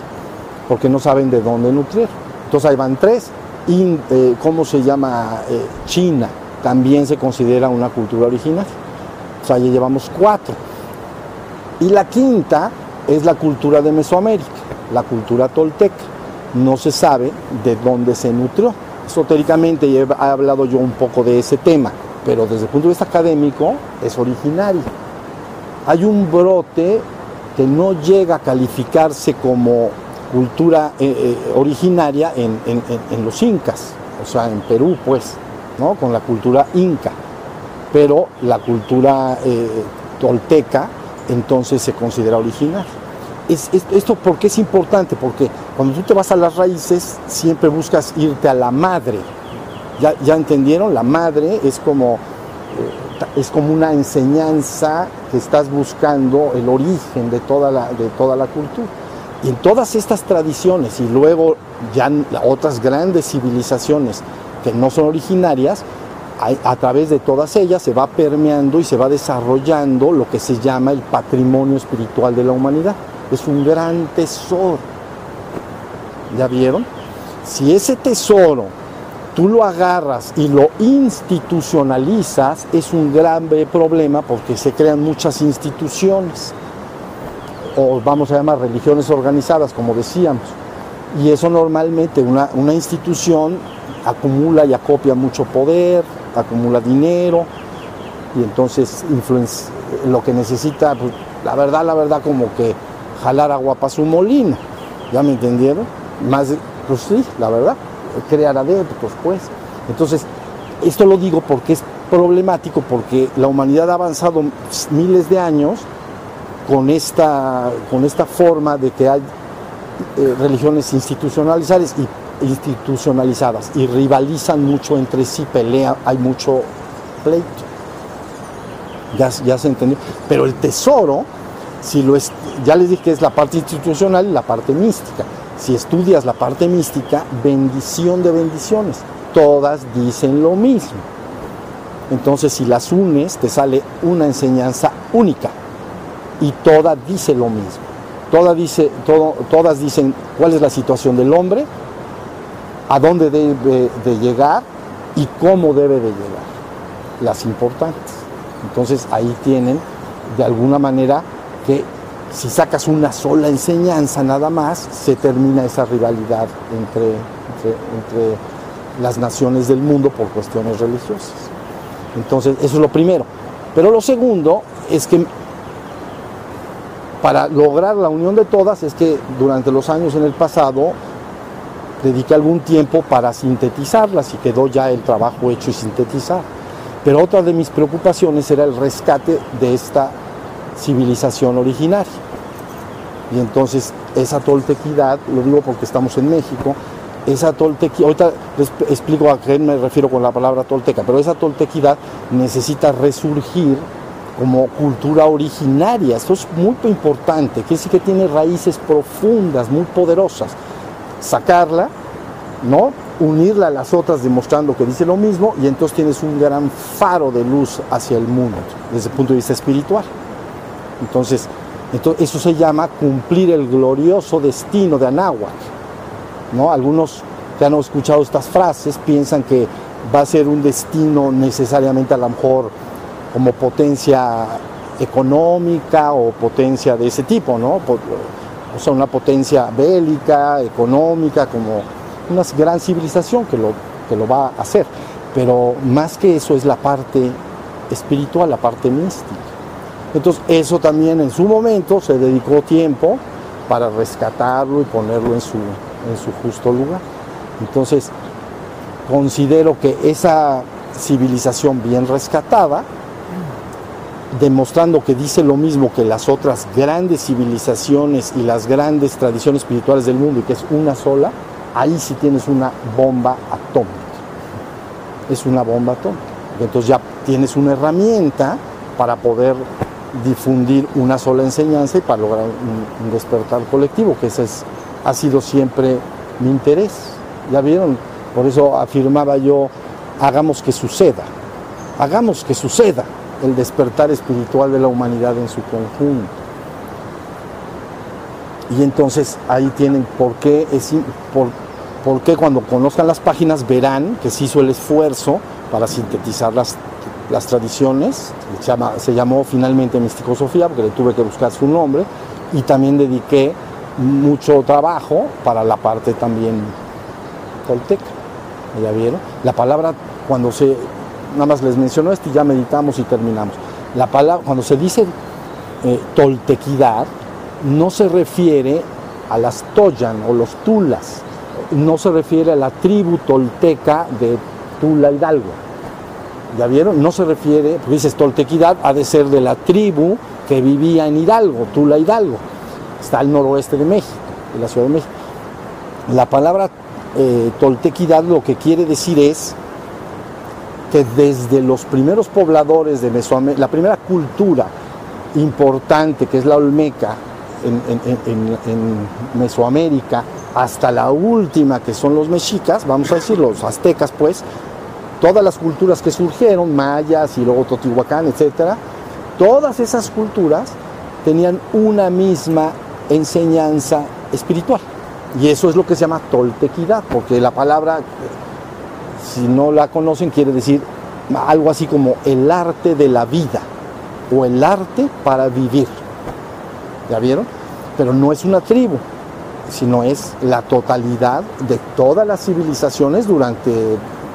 porque no saben de dónde nutrir. Entonces ahí van tres, eh, ¿cómo se llama? Eh, China, también se considera una cultura original. O sea, ya llevamos cuatro. Y la quinta es la cultura de Mesoamérica, la cultura tolteca. No se sabe de dónde se nutrió. Esotéricamente he hablado yo un poco de ese tema, pero desde el punto de vista académico es originario. Hay un brote que no llega a calificarse como cultura eh, eh, originaria en, los incas, o sea, en Perú, pues, ¿no? con la cultura inca. Pero la cultura eh, tolteca entonces se considera original. Es, esto porque es importante, porque cuando tú te vas a las raíces siempre buscas irte a la madre. ¿Ya, ya entendieron? La madre es como, es como una enseñanza que estás buscando el origen de toda la, de toda la cultura. Y en todas estas tradiciones y luego ya otras grandes civilizaciones que no son originarias, a, través de todas ellas se va permeando y se va desarrollando lo que se llama el patrimonio espiritual de la humanidad. Es un gran tesoro. ¿Ya vieron? Si ese tesoro tú lo agarras y lo institucionalizas, es un gran problema porque se crean muchas instituciones o vamos a llamar religiones organizadas, como decíamos. Y eso normalmente una, una institución acumula y acopia mucho poder, acumula dinero, y entonces lo que necesita, pues, la verdad, la verdad, como que jalar agua para su molino. ¿Ya me entendieron? Más, pues sí, la verdad, crear adeptos, pues. Entonces, esto lo digo porque es problemático, porque la humanidad ha avanzado miles de años con esta, con esta forma de que hay eh, religiones institucionalizadas y, institucionalizadas y rivalizan mucho entre sí, pelean, hay mucho pleito. Ya, ya se entendió. Pero el tesoro, si lo es, ya les dije que es la parte institucional y la parte mística. Si estudias la parte mística, bendición de bendiciones. Todas dicen lo mismo. Entonces, si las unes, te sale una enseñanza única y todas dice lo mismo. Todas, dice, todo, todas dicen cuál es la situación del hombre, a dónde debe de llegar y cómo debe de llegar. Las importantes. Entonces ahí tienen de alguna manera que si sacas una sola enseñanza nada más, se termina esa rivalidad entre, entre las naciones del mundo por cuestiones religiosas. Entonces, eso es lo primero. Pero lo segundo es que para lograr la unión de todas es que durante los años en el pasado dediqué algún tiempo para sintetizarlas y quedó ya el trabajo hecho y sintetizar. Pero otra de mis preocupaciones era el rescate de esta civilización originaria. Y entonces esa toltequidad, lo digo porque estamos en México, esa toltequidad, ahorita les explico a qué me refiero con la palabra tolteca, pero esa toltequidad necesita resurgir como cultura originaria. Esto es muy importante, que sí que tiene raíces profundas, muy poderosas. Sacarla, ¿no? unirla a las otras demostrando que dice lo mismo y entonces tienes un gran faro de luz hacia el mundo desde el punto de vista espiritual. Entonces, entonces eso se llama cumplir el glorioso destino de Anáhuac. ¿no? Algunos que han escuchado estas frases piensan que va a ser un destino necesariamente a lo mejor como potencia económica o potencia de ese tipo, ¿no? O sea, una potencia bélica, económica, como una gran civilización que lo, que lo va a hacer. Pero más que eso es la parte espiritual, la parte mística. Entonces eso también en su momento se dedicó tiempo para rescatarlo y ponerlo en su, en su justo lugar. Entonces considero que esa civilización bien rescatada, demostrando que dice lo mismo que las otras grandes civilizaciones y las grandes tradiciones espirituales del mundo y que es una sola, ahí sí tienes una bomba atómica. Es una bomba atómica. Entonces ya tienes una herramienta para poder difundir una sola enseñanza y para lograr un, despertar colectivo, que ese es, ha sido siempre mi interés. ¿Ya vieron? Por eso afirmaba yo, hagamos que suceda, hagamos que suceda el despertar espiritual de la humanidad en su conjunto. Y entonces ahí tienen por qué, es, por, porque cuando conozcan las páginas verán que se hizo el esfuerzo para sintetizar las, las tradiciones, se, llamó finalmente Misticosofía porque le tuve que buscar su nombre y también dediqué mucho trabajo para la parte también tolteca. ¿Ya vieron? La palabra cuando se, nada más les menciono esto y ya meditamos y terminamos. La palabra, cuando se dice eh, toltequidad, no se refiere a las Toyan o los Tulas, no se refiere a la tribu tolteca de Tula Hidalgo. ¿Ya vieron? No se refiere, porque dices toltequidad, ha de ser de la tribu que vivía en Hidalgo, Tula Hidalgo. Está al noroeste de México, de la Ciudad de México. La palabra eh, toltequidad lo que quiere decir es que desde los primeros pobladores de Mesoamérica, la primera cultura importante que es la Olmeca en Mesoamérica, hasta la última que son los mexicas, vamos a decir los aztecas pues, todas las culturas que surgieron, mayas y luego Totihuacán, etcétera, todas esas culturas tenían una misma enseñanza espiritual. Y eso es lo que se llama toltequidad, porque la palabra, si no la conocen, quiere decir algo así como el arte de la vida o el arte para vivir. ¿Ya vieron? Pero no es una tribu, sino es la totalidad de todas las civilizaciones durante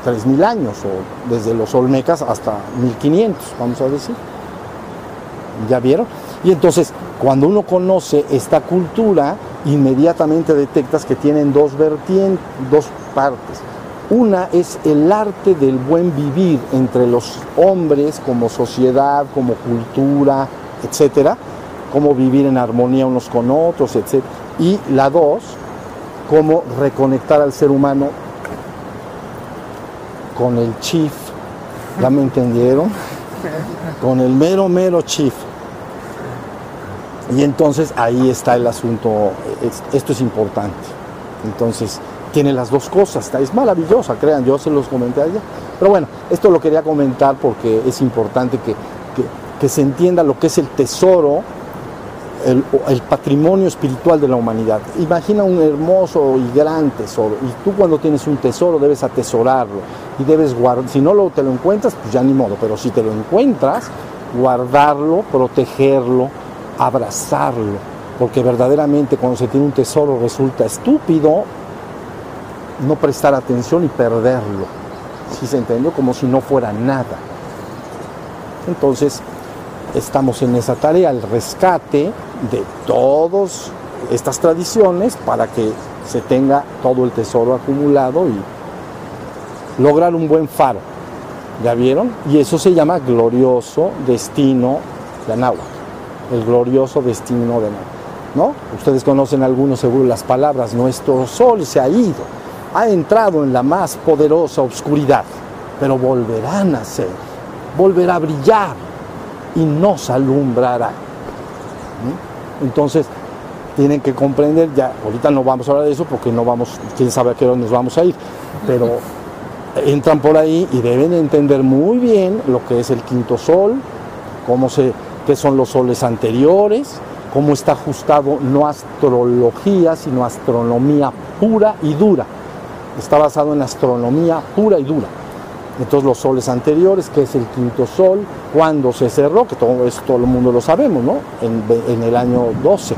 3.000 años, o desde los Olmecas hasta 1500, vamos a decir. ¿Ya vieron? Y entonces, cuando uno conoce esta cultura, inmediatamente detectas que tienen dos vertientes, dos partes. Una es el arte del buen vivir entre los hombres como sociedad, como cultura, etcétera, cómo vivir en armonía unos con otros, etcétera y la dos, cómo reconectar al ser humano con el chief, ¿ya me entendieron? Con el mero, mero chief. Y entonces ahí está el asunto, esto es importante. Entonces, tiene las dos cosas, es maravillosa, crean, yo se los comenté allá. Pero bueno, esto lo quería comentar porque es importante que, que se entienda lo que es el tesoro el, patrimonio espiritual de la humanidad. Imagina un hermoso y gran tesoro. Y tú cuando tienes un tesoro debes atesorarlo y debes guardar. Si no lo, te lo encuentras, pues ya ni modo. Pero si te lo encuentras, guardarlo, protegerlo, abrazarlo. Porque verdaderamente cuando se tiene un tesoro resulta estúpido no prestar atención y perderlo. Si se entendió? Como si no fuera nada. Entonces, estamos en esa tarea, el rescate de todas estas tradiciones para que se tenga todo el tesoro acumulado y lograr un buen faro. ¿Ya vieron? Y eso se llama glorioso destino de Anáhuac. El glorioso destino de Anáhuac. ¿No? Ustedes conocen algunos seguro las palabras, nuestro sol se ha ido, ha entrado en la más poderosa oscuridad, pero volverá a nacer, volverá a brillar y nos alumbrará. Entonces, tienen que comprender, ya ahorita no vamos a hablar de eso porque no vamos, quién sabe a qué hora nos vamos a ir, pero entran por ahí y deben entender muy bien lo que es el quinto sol, cómo se, qué son los soles anteriores, cómo está ajustado no astrología, sino astronomía pura y dura. Está basado en astronomía pura y dura. Entonces los soles anteriores, que es el quinto sol, cuando se cerró, que todo eso todo el mundo lo sabemos, ¿no? En, el año 12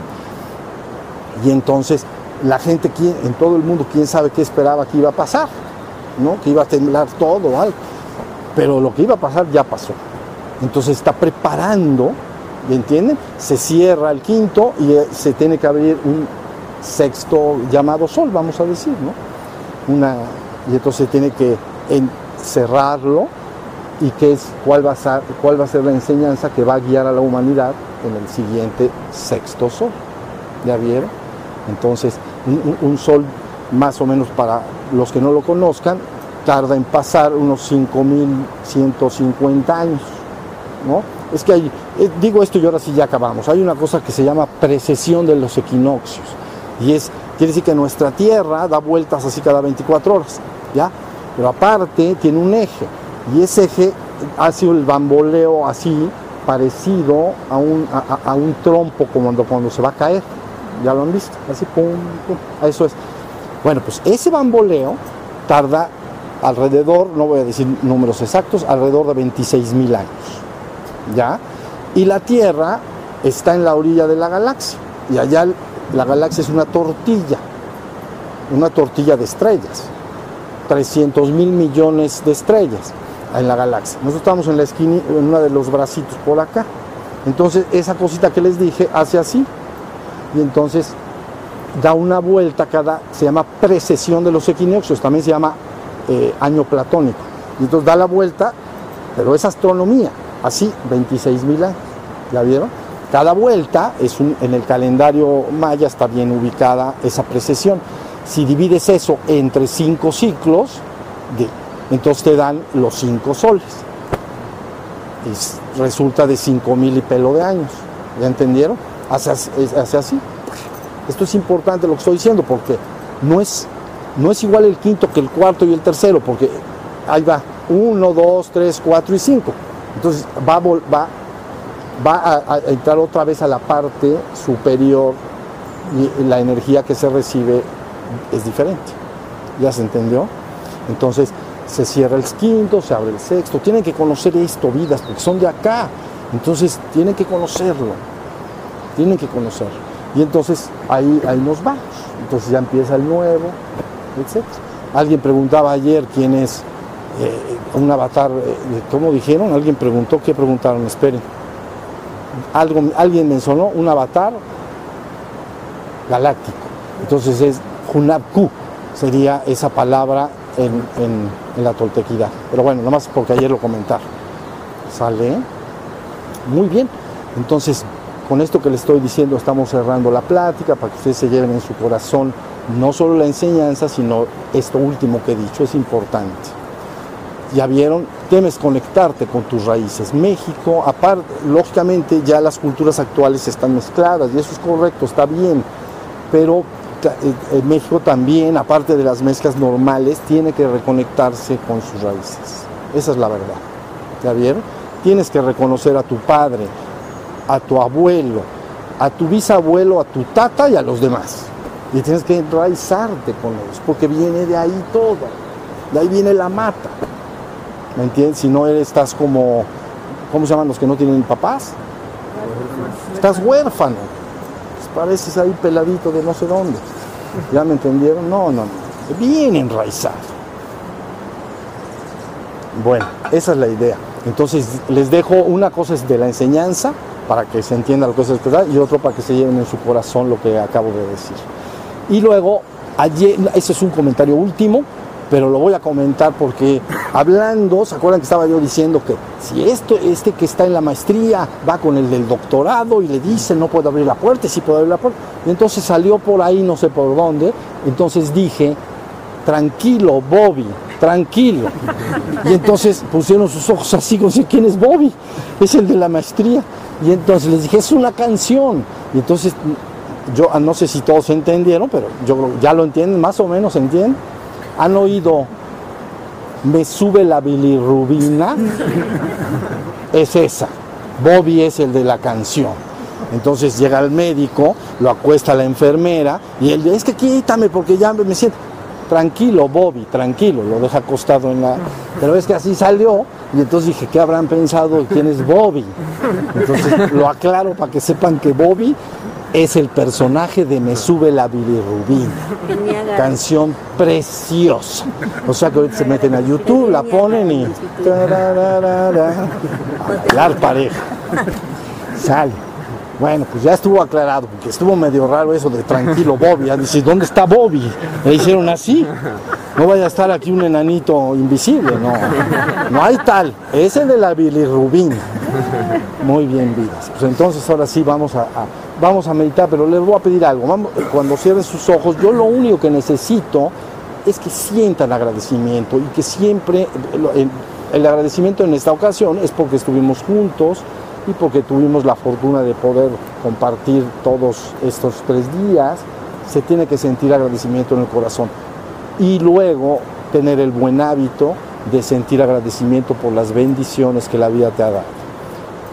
y entonces la gente en todo el mundo, quién sabe qué esperaba que iba a pasar, ¿no? Que iba a temblar todo, algo. Pero lo que iba a pasar ya pasó. Entonces está preparando, ¿me entienden? Se cierra el quinto y eh, se tiene que abrir un sexto llamado sol, vamos a decir, ¿no? Una, y entonces tiene que cerrarlo y qué es, cuál va, a ser, cuál va a ser la enseñanza que va a guiar a la humanidad en el siguiente sexto sol. ¿Ya vieron? Entonces, un, sol más o menos para los que no lo conozcan, tarda en pasar unos 5.150 años. ¿no? Es que hay, eh, digo esto y ahora sí ya acabamos, hay una cosa que se llama precesión de los equinoccios. Y es, quiere decir que nuestra Tierra da vueltas así cada 24 horas, ¿ya? Pero aparte tiene un eje, y ese eje ha sido el bamboleo así, parecido a un, a, un trompo cuando, cuando se va a caer ya lo han visto, así pum, pum, eso es. Bueno, pues ese bamboleo tarda alrededor, no voy a decir números exactos, alrededor de 26 mil años, ¿ya? Y la Tierra está en la orilla de la galaxia, y allá la galaxia es una tortilla, una tortilla de estrellas, 300 mil millones de estrellas en la galaxia. Nosotros estamos en la esquina, en uno de los bracitos por acá. Entonces, esa cosita que les dije hace así, y entonces da una vuelta cada, se llama precesión de los equinoccios, también se llama eh, año platónico. Y entonces da la vuelta, pero es astronomía, así 26 mil años, ¿ya vieron? Cada vuelta es un, en el calendario maya está bien ubicada esa precesión. Si divides eso entre cinco ciclos, entonces te dan los cinco soles. Y resulta de cinco mil y pelo de años. ¿Ya entendieron? hace, así. Esto es importante lo que estoy diciendo porque no es, no es igual el quinto que el cuarto y el tercero, porque ahí va, uno, dos, tres, cuatro y cinco. Entonces va, va, va a, entrar otra vez a la parte superior y la energía que se recibe es diferente. ¿Ya se entendió? Entonces se cierra el quinto, se abre el sexto. Tienen que conocer esto, vidas, porque son de acá. Entonces tienen que conocerlo tienen que conocer. Y entonces ahí, ahí nos vamos. Entonces ya empieza el nuevo, etc. Alguien preguntaba ayer quién es eh, un avatar, eh, ¿cómo dijeron? Alguien preguntó, ¿qué preguntaron? Esperen. Algo, alguien mencionó un avatar galáctico. Entonces es Hunabku, sería esa palabra en, en, en la toltequidad. Pero bueno, nomás porque ayer lo comentaron. ¿Sale? Muy bien. Entonces, con esto que les estoy diciendo estamos cerrando la plática para que ustedes se lleven en su corazón no solo la enseñanza, sino esto último que he dicho, es importante. Ya vieron, temes conectarte con tus raíces. México, aparte, lógicamente ya las culturas actuales están mezcladas y eso es correcto, está bien, pero eh, México también, aparte de las mezclas normales, tiene que reconectarse con sus raíces. Esa es la verdad. ¿Ya vieron? Tienes que reconocer a tu padre, a tu abuelo, a tu bisabuelo, a tu tata y a los demás. Y tienes que enraizarte con ellos, porque viene de ahí todo. De ahí viene la mata. ¿Me entiendes? Si no eres, estás como, ¿cómo se llaman los que no tienen papás? Estás huérfano. Pues pareces ahí peladito de no sé dónde. ¿Ya me entendieron? No, no, no. Bien enraizado. Bueno, esa es la idea. Entonces les dejo una cosa es de la enseñanza para que se entienda lo que es el y otro para que se lleven en su corazón lo que acabo de decir. Y luego, ayer, ese es un comentario último, pero lo voy a comentar porque hablando, ¿se acuerdan que estaba yo diciendo que si esto, este que está en la maestría va con el del doctorado y le dice no puedo abrir la puerta, sí puedo abrir la puerta? Y entonces salió por ahí, no sé por dónde, entonces dije, tranquilo Bobby, tranquilo. Y entonces pusieron sus ojos así, como si, ¿quién es Bobby? Es el de la maestría. Y entonces les dije, es una canción. Y entonces yo ah, no sé si todos entendieron, pero yo ya lo entienden, más o menos entienden. ¿Han oído me sube la bilirrubina? Es esa. Bobby es el de la canción. Entonces llega el médico, lo acuesta la enfermera y él dice, es que quítame porque ya me siento tranquilo, Bobby, tranquilo, lo deja acostado en la... Pero es que así salió y entonces dije, ¿qué habrán pensado? ¿Quién es Bobby? Entonces lo aclaro para que sepan que Bobby es el personaje de Me sube la bilirrubina. Canción preciosa. O sea que ahorita se meten a YouTube, la ponen y... A pareja. Sale. Bueno, pues ya estuvo aclarado, porque estuvo medio raro eso de tranquilo Bobby. Dice, ¿dónde está Bobby? Le hicieron así. No vaya a estar aquí un enanito invisible, no. No hay tal. Ese de la bilirrubina. Muy bien, vidas. Pues entonces ahora sí vamos a, vamos a meditar, pero les voy a pedir algo. cuando cierren sus ojos, yo lo único que necesito es que sientan agradecimiento y que siempre el agradecimiento en esta ocasión es porque estuvimos juntos, y porque tuvimos la fortuna de poder compartir todos estos tres días, se tiene que sentir agradecimiento en el corazón. Y luego tener el buen hábito de sentir agradecimiento por las bendiciones que la vida te ha dado.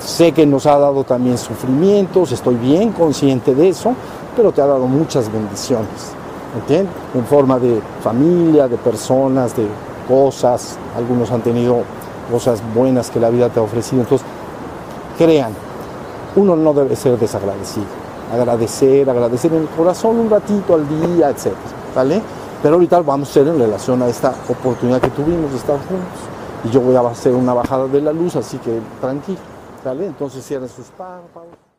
Sé que nos ha dado también sufrimientos, estoy bien consciente de eso, pero te ha dado muchas bendiciones, ¿entiendes? En forma de familia, de personas, de cosas, algunos han tenido cosas buenas que la vida te ha ofrecido. Entonces, crean, uno no debe ser desagradecido. Agradecer, agradecer en el corazón un ratito al día, etc. ¿Vale? Pero ahorita vamos a ser en relación a esta oportunidad que tuvimos de estar juntos. Y yo voy a hacer una bajada de la luz, así que tranquilo. ¿Vale? Entonces cierren sus párpados.